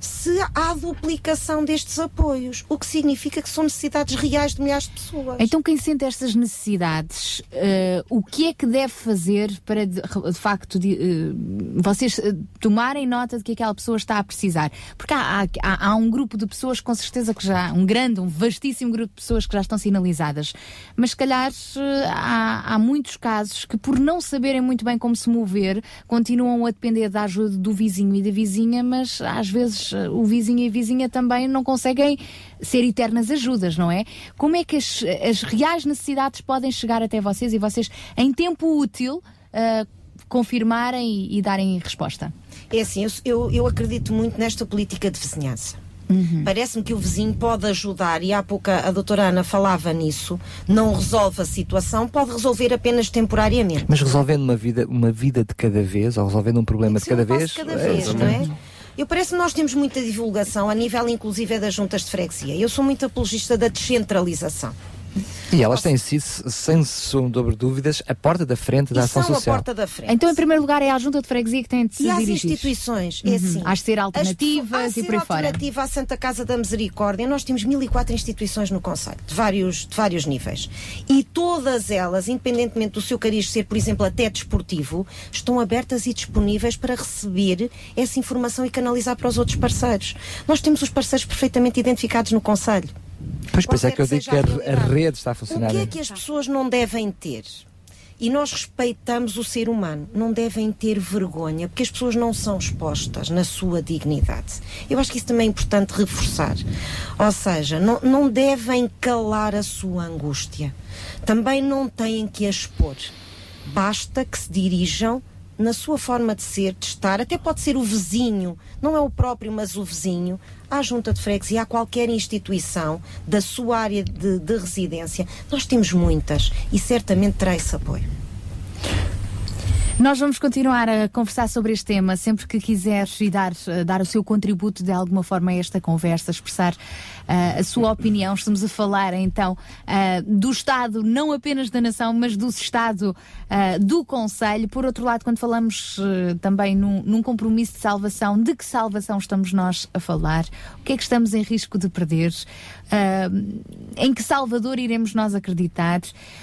se há duplicação destes apoios, o que significa que são necessidades reais de milhares de pessoas. Então, quem sente estas necessidades, uh, o que é que deve fazer para, de, de facto, de, uh, vocês uh, tomarem nota de que aquela pessoa está a precisar? Porque há, há, há, um grupo de pessoas, com certeza que já, um grande, um vastíssimo grupo de pessoas que já estão sinalizadas, mas se calhar há, há muitos casos que, por não saberem muito bem como se mover, continuam a depender da ajuda do vizinho e da vizinha, mas às vezes o vizinho e a vizinha também não conseguem ser eternas ajudas, não é? Como é que as, as reais necessidades podem chegar até vocês e vocês, em tempo útil, uh, confirmarem e, e, darem resposta? É assim, eu, eu, acredito muito nesta política de vizinhança. Uhum. Parece-me que o vizinho pode ajudar, e há pouco a doutora Ana falava nisso, não resolve a situação, pode resolver apenas temporariamente. Mas resolvendo uma vida, uma vida de cada vez, ou resolvendo um problema de cada um vez. De cada vez, é, não é? Eu parece que nós temos muita divulgação a nível inclusive das juntas de freguesia. Eu sou muito apologista da descentralização. E elas têm sido, sem sombra de dúvidas, a porta da frente da e ação são social. a porta da frente. Então, em primeiro lugar, é a junta de freguesia que tem de se e dirigir. As instituições, é assim. Há de ser alternativas e por aí fora. alternativa à Santa Casa da Misericórdia. Nós temos 1004 instituições no Conselho, de vários, de vários níveis. E todas elas, independentemente do seu cariz ser, por exemplo, até desportivo, estão abertas e disponíveis para receber essa informação e canalizar para os outros parceiros. Nós temos os parceiros perfeitamente identificados no Conselho. Pois, pois é que eu digo que a, a rede está a funcionar. O que é que as pessoas não devem ter? E nós respeitamos o ser humano, não devem ter vergonha, porque as pessoas não são expostas na sua dignidade. Eu acho que isso também é importante reforçar. Ou seja, não, não devem calar a sua angústia. Também não têm que a expor. Basta que se dirijam na sua forma de ser, de estar, até pode ser o vizinho, não é o próprio, mas o vizinho, à junta de freguesia, a qualquer instituição da sua área de, de residência. Nós temos muitas e certamente terá esse apoio. Nós vamos continuar a conversar sobre este tema sempre que quiseres e dar, eh, dar o seu contributo de alguma forma a esta conversa, expressar uh, a sua opinião. Estamos a falar então uh, do Estado, não apenas da nação, mas do Estado uh, do Conselho. Por outro lado, quando falamos também num, num compromisso de salvação, de que salvação estamos nós a falar? O que é que estamos em risco de perder? Em que Salvador iremos nós acreditar?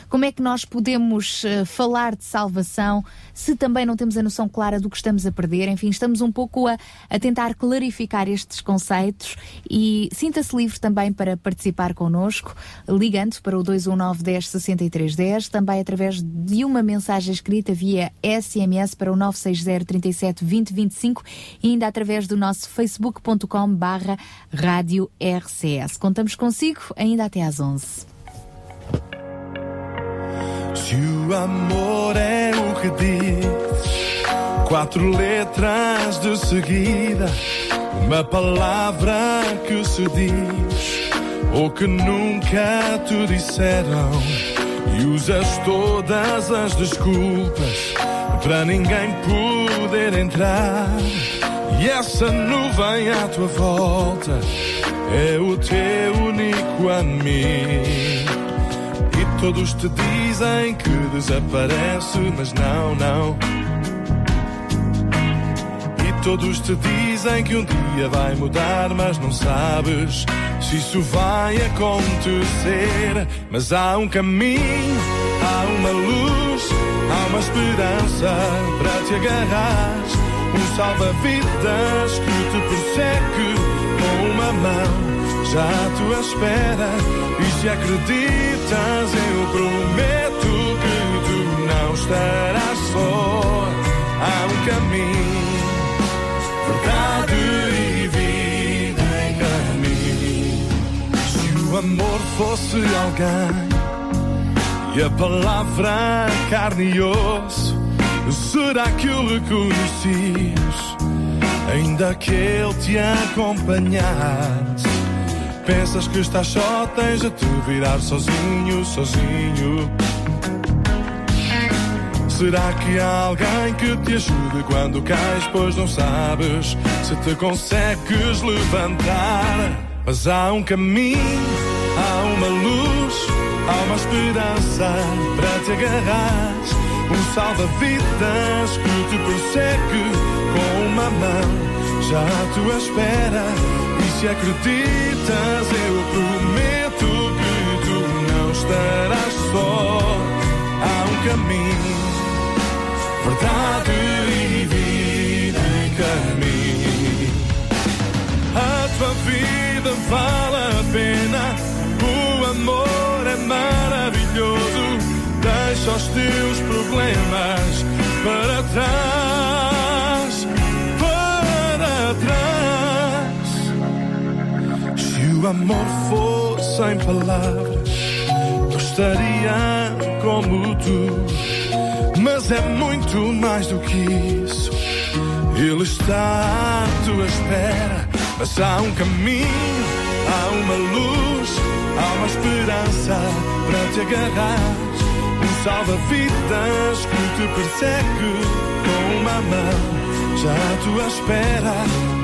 Como é que nós podemos falar de salvação se também não temos a noção clara do que estamos a perder? Enfim, estamos um pouco a, a tentar clarificar estes conceitos e sinta-se livre também para participar connosco, ligando para o 219 10 63 10, também através de uma mensagem escrita via SMS para o 960 37 20 25 e ainda através do nosso facebook.com barra rádio RCS. Contamos consigo ainda até às 11. Se o amor é o que diz, quatro letras de seguida, uma palavra que se diz, ou que nunca te disseram, e usas todas as desculpas para ninguém poder entrar. E essa nuvem à tua volta é o teu único amigo. E todos te dizem que desaparece, mas não, não. E todos te dizem que um dia vai mudar, mas não sabes se isso vai acontecer. Mas há um caminho, há uma luz, há uma esperança para te agarrar. Um salva-vidas que te persegue com uma mão já à tua espera. E se acreditas, eu prometo que tu não estarás só. Há um caminho, verdade e vida em caminho. Se o amor fosse alguém e a palavra carne e osso, será que o reconhecias? Ainda que ele te acompanhasse. Pensas que estás só, tens a te virar sozinho, sozinho. Será que há alguém que te ajude quando cais, pois não sabes se te consegues levantar? Mas há um caminho, há uma luz, há uma esperança para te agarrar. Um salva-vidas que te persegue com uma mão, já à tua espera. E se acreditas, eu prometo que tu não estarás só. Há um caminho, verdade e vida em caminho. A tua vida vale Deixa os teus problemas para trás, para trás. Se o amor fosse sem palavras, eu estaria como tu. Mas é muito mais do que isso. Ele está à tua espera, mas há um caminho, há uma luz, há uma esperança para te agarrar. Salva-vidas que te persegue com uma mão, já à tua espera.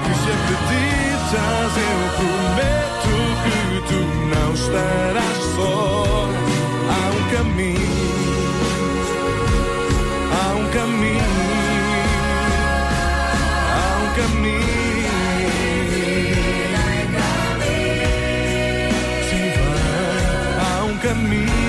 E se acreditas, eu prometo que tu não estarás só. Há um caminho, há um caminho. Há um caminho. Sim. Há um caminho.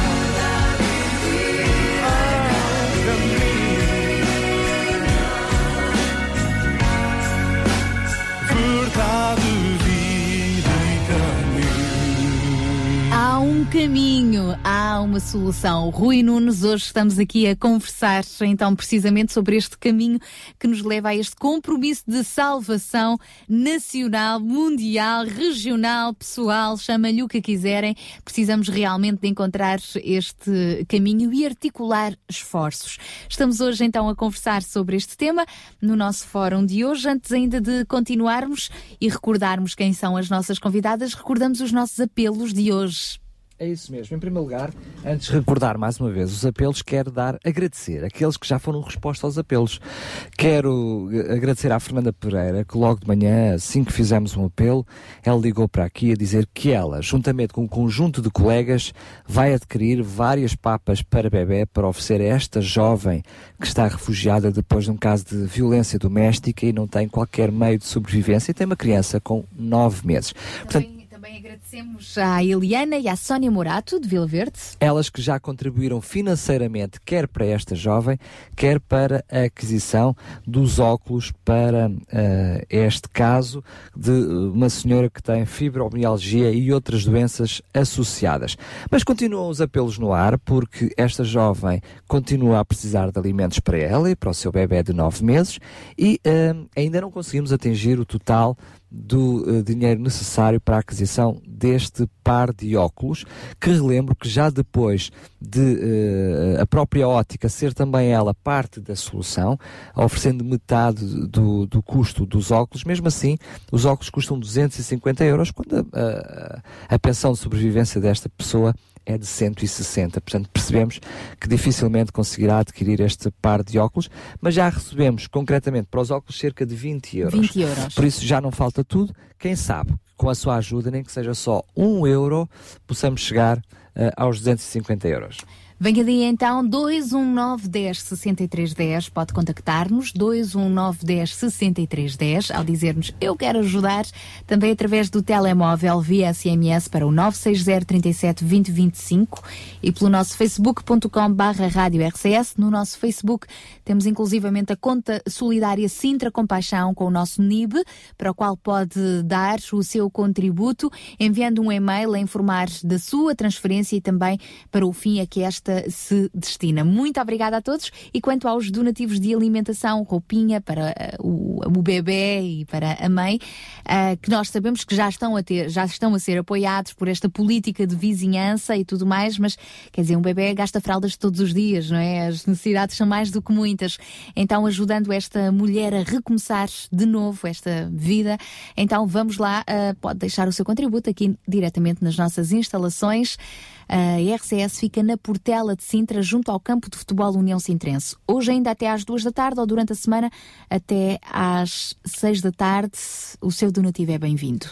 caminho, há uma solução. Rui Nunes, hoje estamos aqui a conversar então precisamente sobre este caminho que nos leva a este compromisso de salvação nacional, mundial, regional, pessoal, chama-lhe o que quiserem. Precisamos realmente de encontrar este caminho e articular esforços. Estamos hoje então a conversar sobre este tema no nosso fórum de hoje. Antes ainda de continuarmos e recordarmos quem são as nossas convidadas, recordamos os nossos apelos de hoje. É isso mesmo. Em primeiro lugar, antes de recordar mais uma vez os apelos, quero dar agradecer aqueles que já foram resposta aos apelos. Quero eh, agradecer à Fernanda Pereira, que logo de manhã, assim que fizemos um apelo, ela ligou para aqui a dizer que ela, juntamente com um conjunto de colegas, vai adquirir várias papas para bebê para oferecer a esta jovem que está refugiada depois de um caso de violência doméstica e não tem qualquer meio de sobrevivência e tem uma criança com nove meses. Portanto, Também agradecemos à Eliana e à Sónia Morato, de Vila Verde. elas que já contribuíram financeiramente, quer para esta jovem, quer para a aquisição dos óculos para eh, este caso de uma senhora que tem fibromialgia e outras doenças associadas. Mas continuam os apelos no ar, porque esta jovem continua a precisar de alimentos para ela e para o seu bebê de nove meses e eh, ainda não conseguimos atingir o total do eh, dinheiro necessário para a aquisição deste par de óculos, que relembro que já depois de eh, a própria ótica ser também ela parte da solução, oferecendo metade do, do custo dos óculos, mesmo assim, os óculos custam 250 euros, quando a, a- a pensão de sobrevivência desta pessoa é de 160. Portanto, percebemos que dificilmente conseguirá adquirir este par de óculos, mas já recebemos concretamente para os óculos cerca de 20 euros. 20 euros. Por isso já não falta tudo. Quem sabe, com a sua ajuda, nem que seja só um euro, possamos chegar eh, aos 250 euros. Venha daí então 219 10 63 10, pode contactar-nos 219 10 63 10 ao dizer-nos eu quero ajudar, também através do telemóvel via SMS para o 960 37 20 25 e pelo nosso facebook.com barra rádio RCS. No nosso Facebook temos inclusivamente a conta solidária Sintra Compaixão com o nosso NIB, para o qual pode dar o seu contributo enviando um e-mail a informar da sua transferência e também para o fim a que esta se destina. Muito obrigada a todos e quanto aos donativos de alimentação, roupinha para eh, o, o bebê e para a mãe, eh, que nós sabemos que já estão a ter, já estão a ser apoiados por esta política de vizinhança e tudo mais, mas quer dizer, um bebê gasta fraldas todos os dias, não é? As necessidades são mais do que muitas. Então, ajudando esta mulher a recomeçar de novo esta vida, então vamos lá, eh, pode deixar o seu contributo aqui diretamente nas nossas instalações. A RCS fica na Portela de Sintra, junto ao campo de futebol União Sintrense. Hoje ainda até às duas da tarde ou durante a semana até às seis da tarde. O seu donativo é bem-vindo.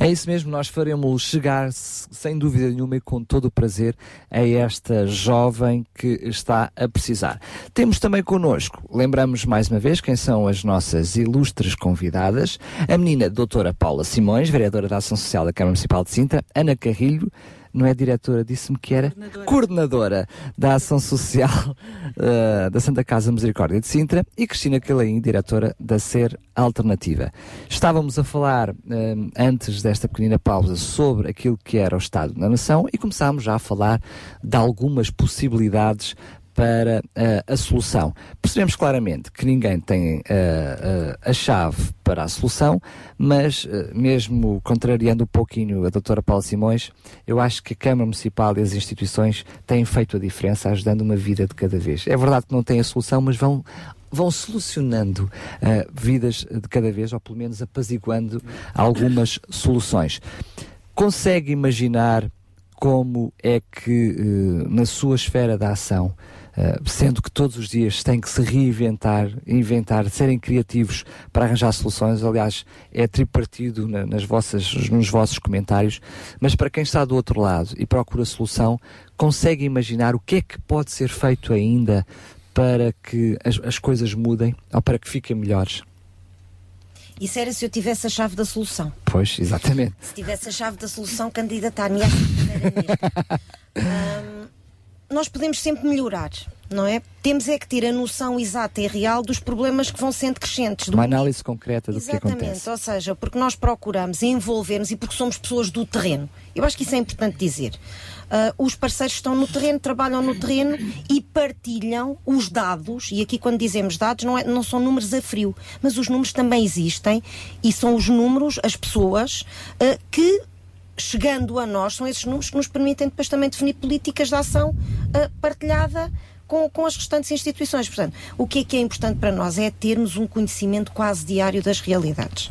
É isso mesmo, nós faremos chegar, sem dúvida nenhuma e com todo o prazer, a esta jovem que está a precisar. Temos também connosco, lembramos mais uma vez quem são as nossas ilustres convidadas, a menina doutora Paula Simões, vereadora da Ação Social da Câmara Municipal de Sintra, Ana Carrilho, não é diretora, disse-me que era coordenadora, da Ação Social eh, da Santa Casa Misericórdia de Sintra e Cristina Calaim, diretora da Ser Alternativa. Estávamos a falar eh, antes desta pequenina pausa sobre aquilo que era o Estado da Nação e começámos já a falar de algumas possibilidades para eh, a solução. Percebemos claramente que ninguém tem eh, eh, a chave para a solução, mas mesmo contrariando um pouquinho a doutora Paula Simões, eu acho que a Câmara Municipal e as instituições têm feito a diferença ajudando uma vida de cada vez. É verdade que não têm a solução, mas vão vão solucionando vidas de cada vez, ou pelo menos apaziguando algumas soluções. Consegue imaginar como é que na sua esfera de ação, sendo que todos os dias têm que se reinventar, inventar, serem criativos para arranjar soluções, aliás, é tripartido na- nas vossas, nos vossos comentários, mas para quem está do outro lado e procura solução, consegue imaginar o que é que pode ser feito ainda para que as, as coisas mudem ou para que fiquem melhores? Isso era se eu tivesse a chave da solução. Pois, exatamente. Se tivesse a chave da solução, candidatar-me à. Hum, nós podemos sempre melhorar. não é? Temos é que ter a noção exata e real dos problemas que vão sendo crescentes. Uma análise concreta do que Exatamente, acontece. ou seja, porque nós procuramos envolver-nos e porque somos pessoas do terreno. Eu acho que isso é importante dizer. Ah, os parceiros estão no terreno, trabalham no terreno e partilham os dados. E aqui, quando dizemos dados, não, é- não são números a frio, mas os números também existem e são os números, as pessoas ah, que. Chegando a nós, são esses números que nos permitem depois também definir políticas de ação ah, partilhada com, com as restantes instituições. Portanto, o que é que é importante para nós é termos um conhecimento quase diário das realidades.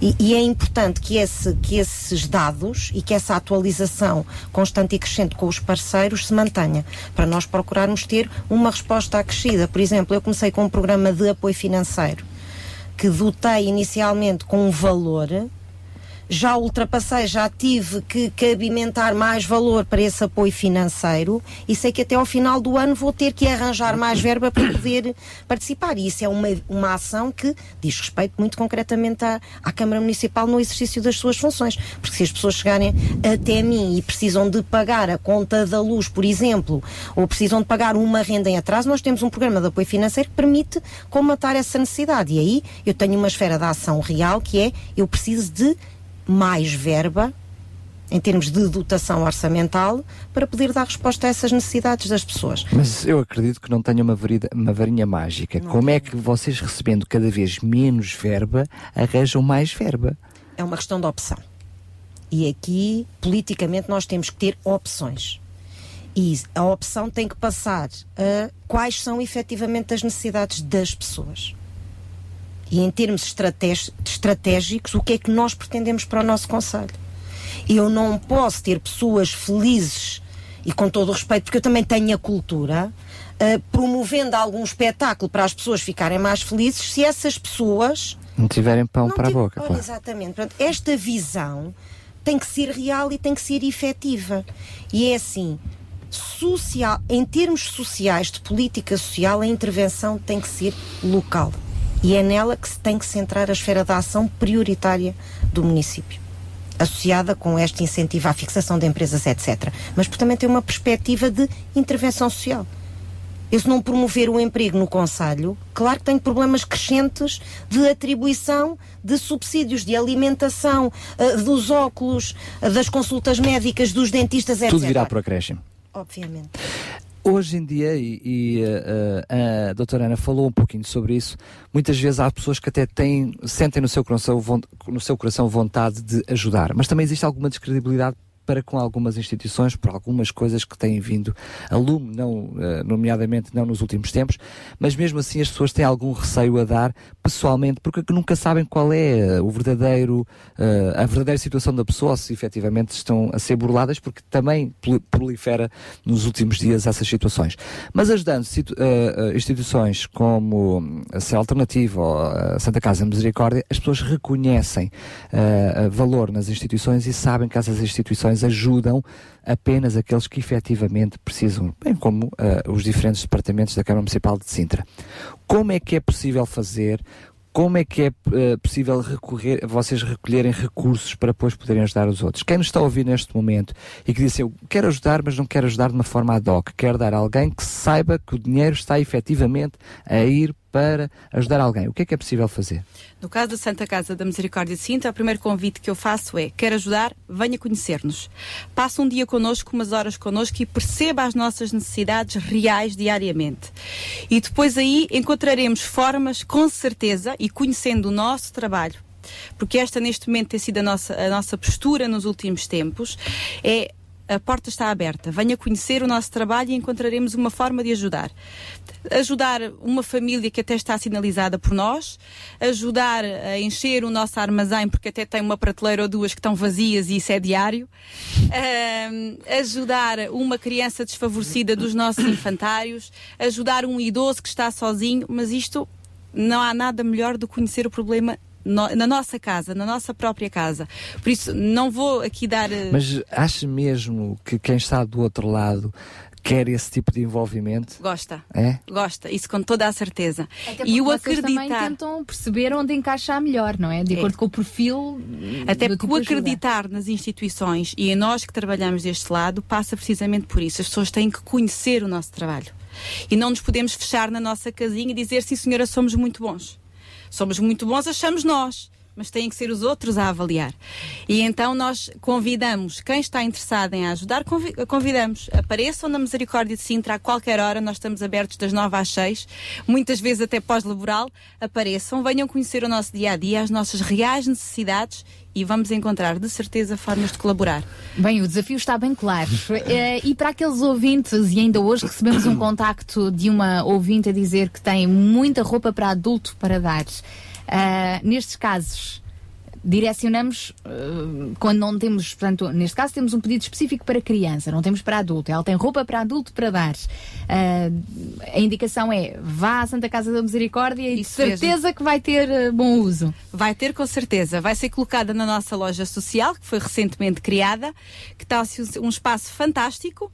E, e é importante que, esse, que esses dados e que essa atualização constante e crescente com os parceiros se mantenha, para nós procurarmos ter uma resposta acrescida. Por exemplo, eu comecei com um programa de apoio financeiro que dotei inicialmente com um valor já ultrapassei, já tive que cabimentar mais valor para esse apoio financeiro e sei que até ao final do ano vou ter que arranjar mais verba para poder participar. E isso é uma, uma ação que diz respeito muito concretamente à, à Câmara Municipal no exercício das suas funções. Porque se as pessoas chegarem até mim e precisam de pagar a conta da luz, por exemplo, ou precisam de pagar uma renda em atraso, nós temos um programa de apoio financeiro que permite comatar essa necessidade. E aí eu tenho uma esfera de ação real que é eu preciso de mais verba em termos de dotação orçamental para poder dar resposta a essas necessidades das pessoas. Mas eu acredito que não tenha uma, varida- uma varinha mágica. Como é que vocês, recebendo cada vez menos verba, arranjam mais verba? É uma questão de opção. E aqui, politicamente, nós temos que ter opções. E a opção tem que passar a quais são efetivamente as necessidades das pessoas. E em termos estratégicos, o que é que nós pretendemos para o nosso Conselho? Eu não posso ter pessoas felizes, e com todo o respeito, porque eu também tenho a cultura, ah, promovendo algum espetáculo para as pessoas ficarem mais felizes, se essas pessoas Não tiverem pão não para a boca, claro. Exatamente. Esta visão tem que ser real e tem que ser efetiva. E é assim, social, em termos sociais, de política social, a intervenção tem que ser local. E é nela que se tem que centrar a esfera da ação prioritária do município. Associada com este incentivo à fixação de empresas, etc. Mas por também tem uma perspectiva de intervenção social. Eu se não promover o emprego no Conselho, claro que tenho problemas crescentes de atribuição de subsídios, de alimentação, eh, dos óculos, eh, das consultas médicas, dos dentistas, etc. Tudo virá por acréscimo. Obviamente. Hoje em dia, e, e, uh, a doutora Ana falou um pouquinho sobre isso, muitas vezes há pessoas que até têm, sentem no seu, coração, no seu coração vontade de ajudar, mas também existe alguma descredibilidade para com algumas instituições, por algumas coisas que têm vindo a lume, não, eh, nomeadamente não nos últimos tempos, mas mesmo assim as pessoas têm algum receio a dar pessoalmente, porque nunca sabem qual é eh, o verdadeiro, eh, a verdadeira situação da pessoa, se efetivamente estão a ser burladas, porque também proli- prolifera nos últimos dias essas situações. Mas ajudando instituições como a Céu Alternativa ou a Santa Casa de Misericórdia, as pessoas reconhecem valor nas instituições e sabem que essas instituições ajudam apenas aqueles que efetivamente precisam, bem como eh, os diferentes departamentos da Câmara Municipal de Sintra. Como é que é possível fazer? Como é que é eh, possível recorrer, vocês recolherem recursos para depois poderem ajudar os outros? Quem nos está a ouvir neste momento e que diz assim, eu quero ajudar, mas não quero ajudar de uma forma ad hoc, quero dar a alguém que saiba que o dinheiro está efetivamente a ir para ajudar alguém. O que é que é possível fazer? No caso da Santa Casa da Misericórdia de Sintra, o primeiro convite que eu faço é: quer ajudar? Venha conhecer-nos. Passe um dia connosco, umas horas connosco e perceba as nossas necessidades reais diariamente. E depois aí encontraremos formas, com certeza, e conhecendo o nosso trabalho, porque esta neste momento tem sido a nossa, a nossa postura nos últimos tempos, é a porta está aberta. Venha conhecer o nosso trabalho e encontraremos uma forma de ajudar. Ajudar uma família que até está sinalizada por nós, ajudar a encher o nosso armazém, porque até tem uma prateleira ou duas que estão vazias e isso é diário. Ajudar uma criança desfavorecida dos nossos infantários, ajudar um idoso que está sozinho, mas isto não há nada melhor do que conhecer o problema no- na nossa casa, na nossa própria casa. Por isso, não vou aqui dar. eh, Mas acha mesmo que quem está do outro lado quer esse tipo de envolvimento? Gosta. É? Gosta, isso com toda a certeza. Até E o vocês também acreditar. tentam perceber onde encaixar melhor, não é? De É. acordo com o perfil. Até do porque tipo o de ajuda. acreditar nas instituições e em nós que trabalhamos deste lado passa precisamente por isso. As pessoas têm que conhecer o nosso trabalho. E não nos podemos fechar na nossa casinha e dizer, sim senhora, somos muito bons. Somos muito bons, achamos nós mas têm que ser os outros a avaliar. E então nós convidamos, quem está interessado em ajudar, convi- convidamos, apareçam na Misericórdia de Sintra a qualquer hora, nós estamos abertos das 9 às 6, muitas vezes até pós-laboral, apareçam, venham conhecer o nosso dia a dia, as nossas reais necessidades e vamos encontrar de certeza formas de colaborar. Bem, o desafio está bem claro. Eh, e para aqueles ouvintes, e ainda hoje recebemos um contacto de uma ouvinte a dizer que tem muita roupa para adulto para dar. Ah, nestes casos, direcionamos ah, quando não temos, portanto, neste caso temos um pedido específico para criança, não temos para adulto. Ela tem roupa para adulto para dar. Ah, a indicação é vá à Santa Casa da Misericórdia e de certeza que vai ter ah, bom uso. Vai ter com certeza. Vai ser colocada na nossa loja social, que foi recentemente criada, que está um espaço fantástico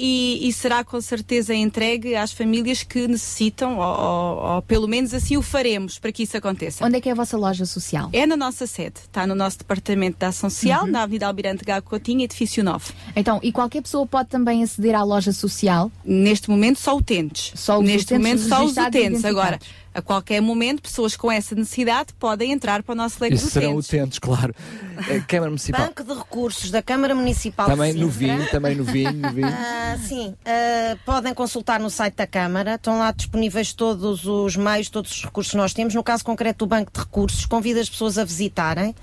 e, e será com certeza entregue às famílias que necessitam, ou, ou- ou pelo menos assim o faremos para que isso aconteça. Onde é que é a vossa loja social? É na nossa sede. Está no nosso departamento de ação social, Uhum. na Avenida Almirante Gago Coutinho, edifício 9. Então, e qualquer pessoa pode também aceder à loja social? Neste momento só utentes. Só os Neste utentes momento só os utentes. Agora. A qualquer momento, pessoas com essa necessidade podem entrar para o nosso leque E de serão utentes. utentes, claro. A Câmara Municipal. Banco de Recursos da Câmara Municipal Também de no vinho, também no vinho, no vinho. Ah, sim, ah, podem consultar no site da Câmara, estão lá disponíveis todos os meios, todos os recursos que nós temos. No caso concreto do Banco de Recursos, convido as pessoas a visitarem,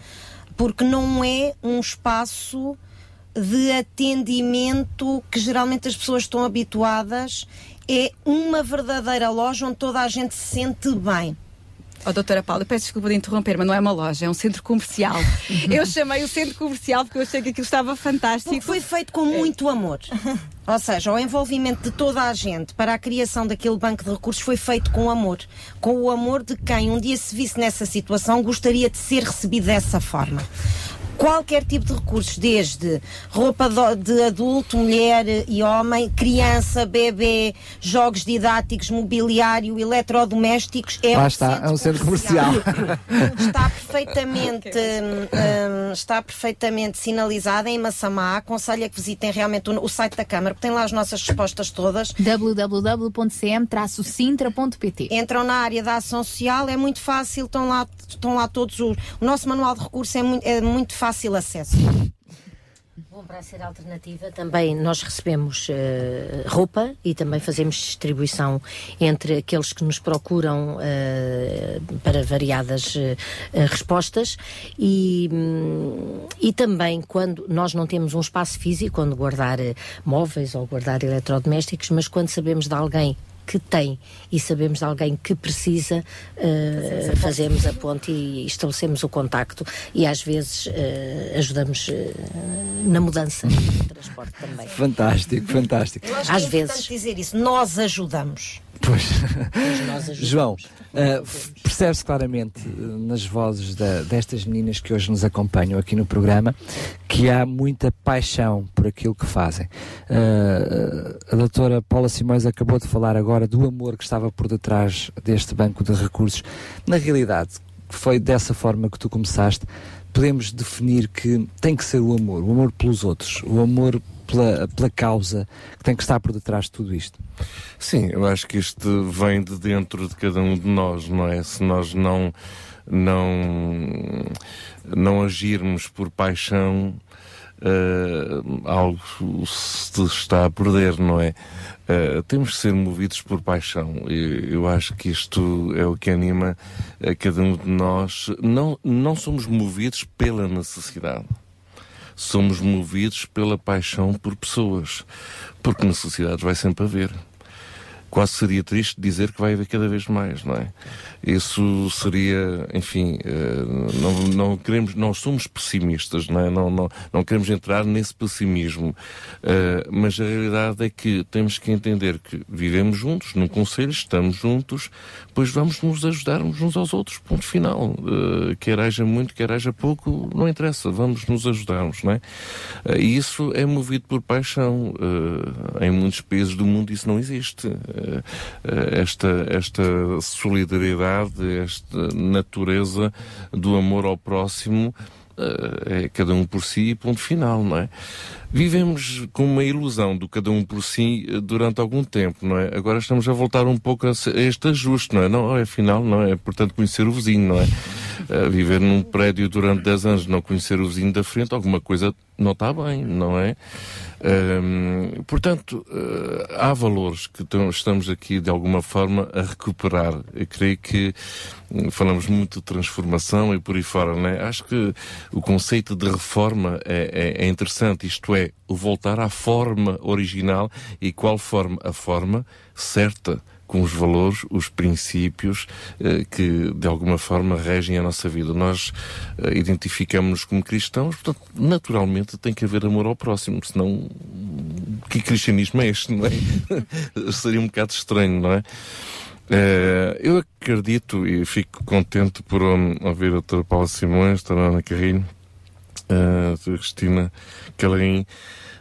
porque não é um espaço de atendimento que geralmente as pessoas estão habituadas. É uma verdadeira loja onde toda a gente se sente bem. Oh, doutora Paula, peço desculpa de interromper, mas não é uma loja, é um centro comercial. eu chamei o centro comercial porque eu achei que aquilo estava fantástico. Porque foi feito com muito amor. Ou seja, o envolvimento de toda a gente para a criação daquele banco de recursos foi feito com amor. Com o amor de quem um dia se visse nessa situação gostaria de ser recebido dessa forma. Qualquer tipo de recursos, desde roupa de adulto, mulher e homem, criança, bebê, jogos didáticos, mobiliário, eletrodomésticos, é Lá um está, centro é um centro comercial. está perfeitamente hum, hum, está perfeitamente sinalizada em Massamá. Aconselho a que visitem realmente o, o site da Câmara, porque tem lá as nossas respostas todas. www.cm-sintra.pt Entram na área da ação social, é muito fácil, estão lá, estão lá todos os. O nosso manual de recursos é muito, é muito fácil acesso. Bom, para ser alternativa, também nós recebemos eh, roupa e também fazemos distribuição entre aqueles que nos procuram eh, para variadas eh, respostas e, hum, e também quando nós não temos um espaço físico onde guardar móveis ou guardar eletrodomésticos, mas quando sabemos de alguém que tem e sabemos de alguém que precisa, eh, fazemos a ponte e estabelecemos o contacto e às vezes eh, ajudamos eh, na mudança do transporte também. Fantástico, fantástico. Eu acho Às que é vezes. importante dizer isso. Nós ajudamos. Pois. João, uh, percebe-se claramente uh, nas vozes da- destas meninas que hoje nos acompanham aqui no programa que há muita paixão por aquilo que fazem. Uh, a doutora Paula Simões acabou de falar agora do amor que estava por detrás deste banco de recursos. Na realidade, foi dessa forma que tu começaste. Podemos definir que tem que ser o amor, o amor pelos outros, o amor pela, pela causa que tem que estar por detrás de tudo isto. Sim, eu acho que isto vem de dentro de cada um de nós, não é? Se nós não não não agirmos por paixão, eh, algo se está a perder, não é? Eh, temos que ser movidos por paixão. E eu acho que isto é o que anima a cada um de nós. Não, não somos movidos pela necessidade somos movidos pela paixão por pessoas, porque necessidades vai sempre haver. Quase seria triste dizer que vai haver cada vez mais, não é? Isso seria, enfim, eh, não, não queremos, não somos pessimistas, não é? Não, não, não queremos entrar nesse pessimismo, Eh, mas a realidade é que temos que entender que vivemos juntos, num conselho, estamos juntos, pois vamos nos ajudarmos uns aos outros, ponto final. Eh, quer haja muito, quer haja pouco, não interessa, vamos nos ajudarmos, não é? E isso é movido por paixão. Em muitos países do mundo isso não existe. Esta, esta solidariedade, esta natureza do amor ao próximo eh, é cada um por si, ponto final, não é? Vivemos com uma ilusão do cada um por si eh, durante algum tempo, não é? Agora estamos a voltar um pouco a este ajuste, não é? Não, é afinal, não é? Portanto, conhecer o vizinho, não é? Viver num prédio durante 10 anos, não conhecer o vizinho da frente, alguma coisa não está bem, não é? Hum, portanto, eh, há valores que estamos aqui de alguma forma a recuperar. Eu creio que hum, falamos muito de transformação e por aí fora, não é? Acho que o conceito de reforma é, é- é interessante, isto é, o voltar à forma original e qual forma? A forma certa com os valores, os princípios eh, que de alguma forma regem a nossa vida. Nós eh, identificamos-nos como cristãos, portanto, naturalmente tem que haver amor ao próximo, senão que cristianismo é este, não é? Seria um bocado estranho, não é? Eh, eu acredito e fico contente por hum, ouvir a doutora Paula Simões, a doutora Ana Carrinho, a doutora Cristina Calarim,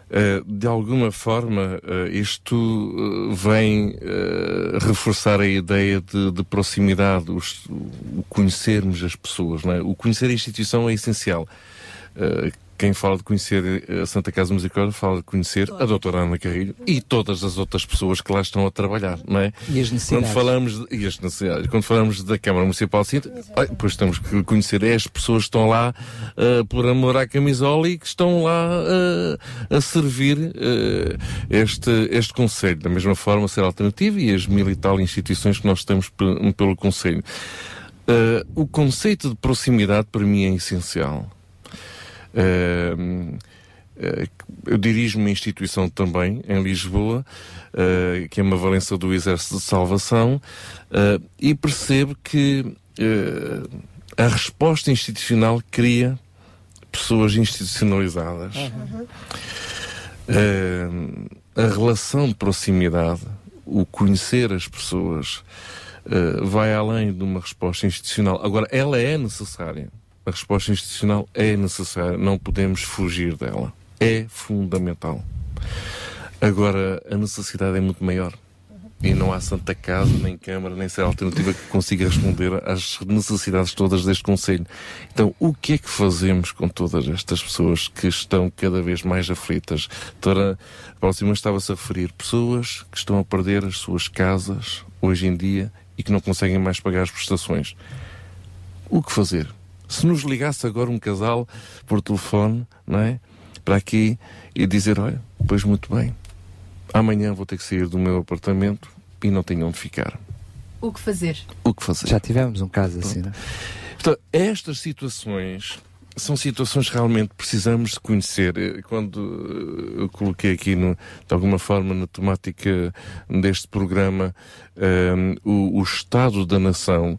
Uh, de alguma forma, uh, isto uh, vem reforçar a ideia de, de proximidade, os, o conhecermos as pessoas. É? O conhecer a instituição é essencial. Quem fala de conhecer a Santa Casa Misericórdia fala de conhecer a doutora Ana Carrilho e todas as outras pessoas que lá estão a trabalhar, não é? E as necessidades. Quando falamos de, e as necessidades. Quando falamos da Câmara Municipal de Sintra, pois temos que conhecer é as pessoas que estão lá uh, por amor à camisola e que estão lá uh, a servir uh, este, este Conselho. Da mesma forma, ser alternativo e as mil e tal instituições que nós temos pe- pelo Conselho. Uh, o conceito de proximidade para mim é essencial. Uh, eu dirijo uma instituição também em Lisboa, uh, que é uma valência do Exército de Salvação, uh, e percebo que a resposta institucional cria pessoas institucionalizadas. Uh, a relação de proximidade, o conhecer as pessoas, vai além de uma resposta institucional. Agora, ela é necessária. A resposta institucional é necessária. Não podemos fugir dela. É fundamental. Agora, a necessidade é muito maior. E não há Santa Casa, nem Câmara, nem ser alternativa que consiga responder às necessidades todas deste Conselho. Então, o que é que fazemos com todas estas pessoas que estão cada vez mais aflitas? Doutora Paula Simões estava-se a referir pessoas que estão a perder as suas casas hoje em dia e que não conseguem mais pagar as prestações. O que fazer? Se nos ligasse agora um casal por telefone, não é? Para aqui e dizer, olha, pois muito bem, amanhã vou ter que sair do meu apartamento e não tenho onde ficar. O que fazer? O que fazer? Já tivemos um caso assim, não é? Portanto, estas situações são situações que realmente precisamos de conhecer. Eh, Quando eh, eu coloquei aqui, no, de alguma forma, na temática deste programa, eh, o, o Estado da Nação,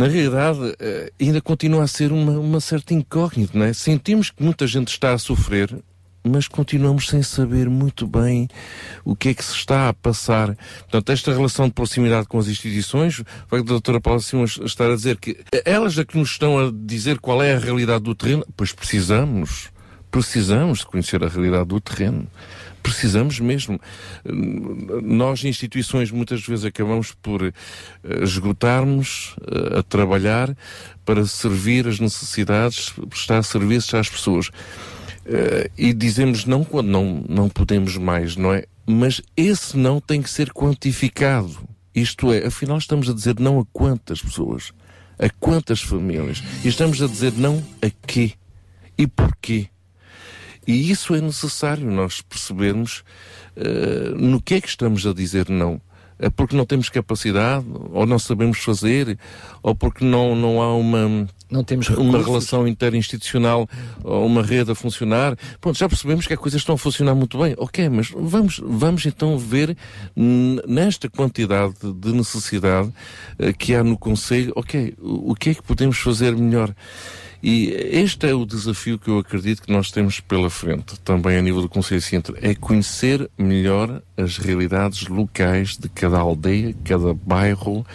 na realidade, eh, ainda continua a ser uma, uma certa incógnita, não é? Sentimos que muita gente está a sofrer, mas continuamos sem saber muito bem o que é que se está a passar. Portanto, esta relação de proximidade com as instituições, o facto da doutora Paula Simões estar a dizer que elas é que nos estão a dizer qual é a realidade do terreno, pois precisamos, precisamos de conhecer a realidade do terreno. Precisamos mesmo. Nós, instituições, muitas vezes acabamos por eh, esgotarmos eh, a trabalhar para servir as necessidades, prestar serviços às pessoas. Eh, e dizemos não quando não, não podemos mais, não é? Mas esse não tem que ser quantificado. Isto é, afinal estamos a dizer não a quantas pessoas, a quantas famílias. E estamos a dizer não a quê e porquê. E isso é necessário nós percebermos uh, no que é que estamos a dizer não. É porque não temos capacidade, ou não sabemos fazer, ou porque não, não há uma, não temos uma relação interinstitucional, ou uma rede a funcionar. Pronto, já percebemos que as coisas estão a funcionar muito bem. Ok, mas vamos, vamos então ver nesta quantidade de necessidade uh, que há no Conselho, ok, o, o que é que podemos fazer melhor? E este é o desafio que eu acredito que nós temos pela frente, também a nível do Conselho de Sintra, é conhecer melhor as realidades locais de cada aldeia, cada bairro,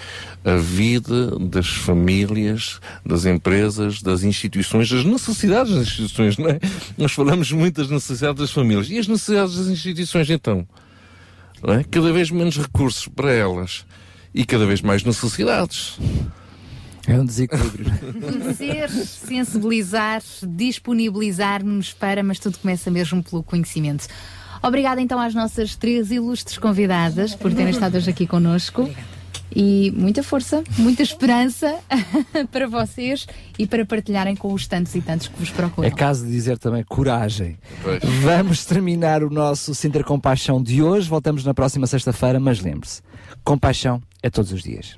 a vida das famílias, das empresas, das instituições, das necessidades das instituições, não é? Nós falamos muito das necessidades das famílias. E as necessidades das instituições, então? É? Cada vez menos recursos para elas e cada vez mais necessidades. É um desequilíbrio. Conhecer, sensibilizar, disponibilizar-nos para, mas tudo começa mesmo pelo conhecimento. Obrigada então às nossas três ilustres convidadas por terem estado hoje aqui connosco. E muita força, muita esperança para vocês e para partilharem com os tantos e tantos que vos procuram. É caso de dizer também coragem. Vamos terminar o nosso Sinter Compaixão de hoje. Voltamos na próxima sexta-feira, mas lembre-se: compaixão é todos os dias.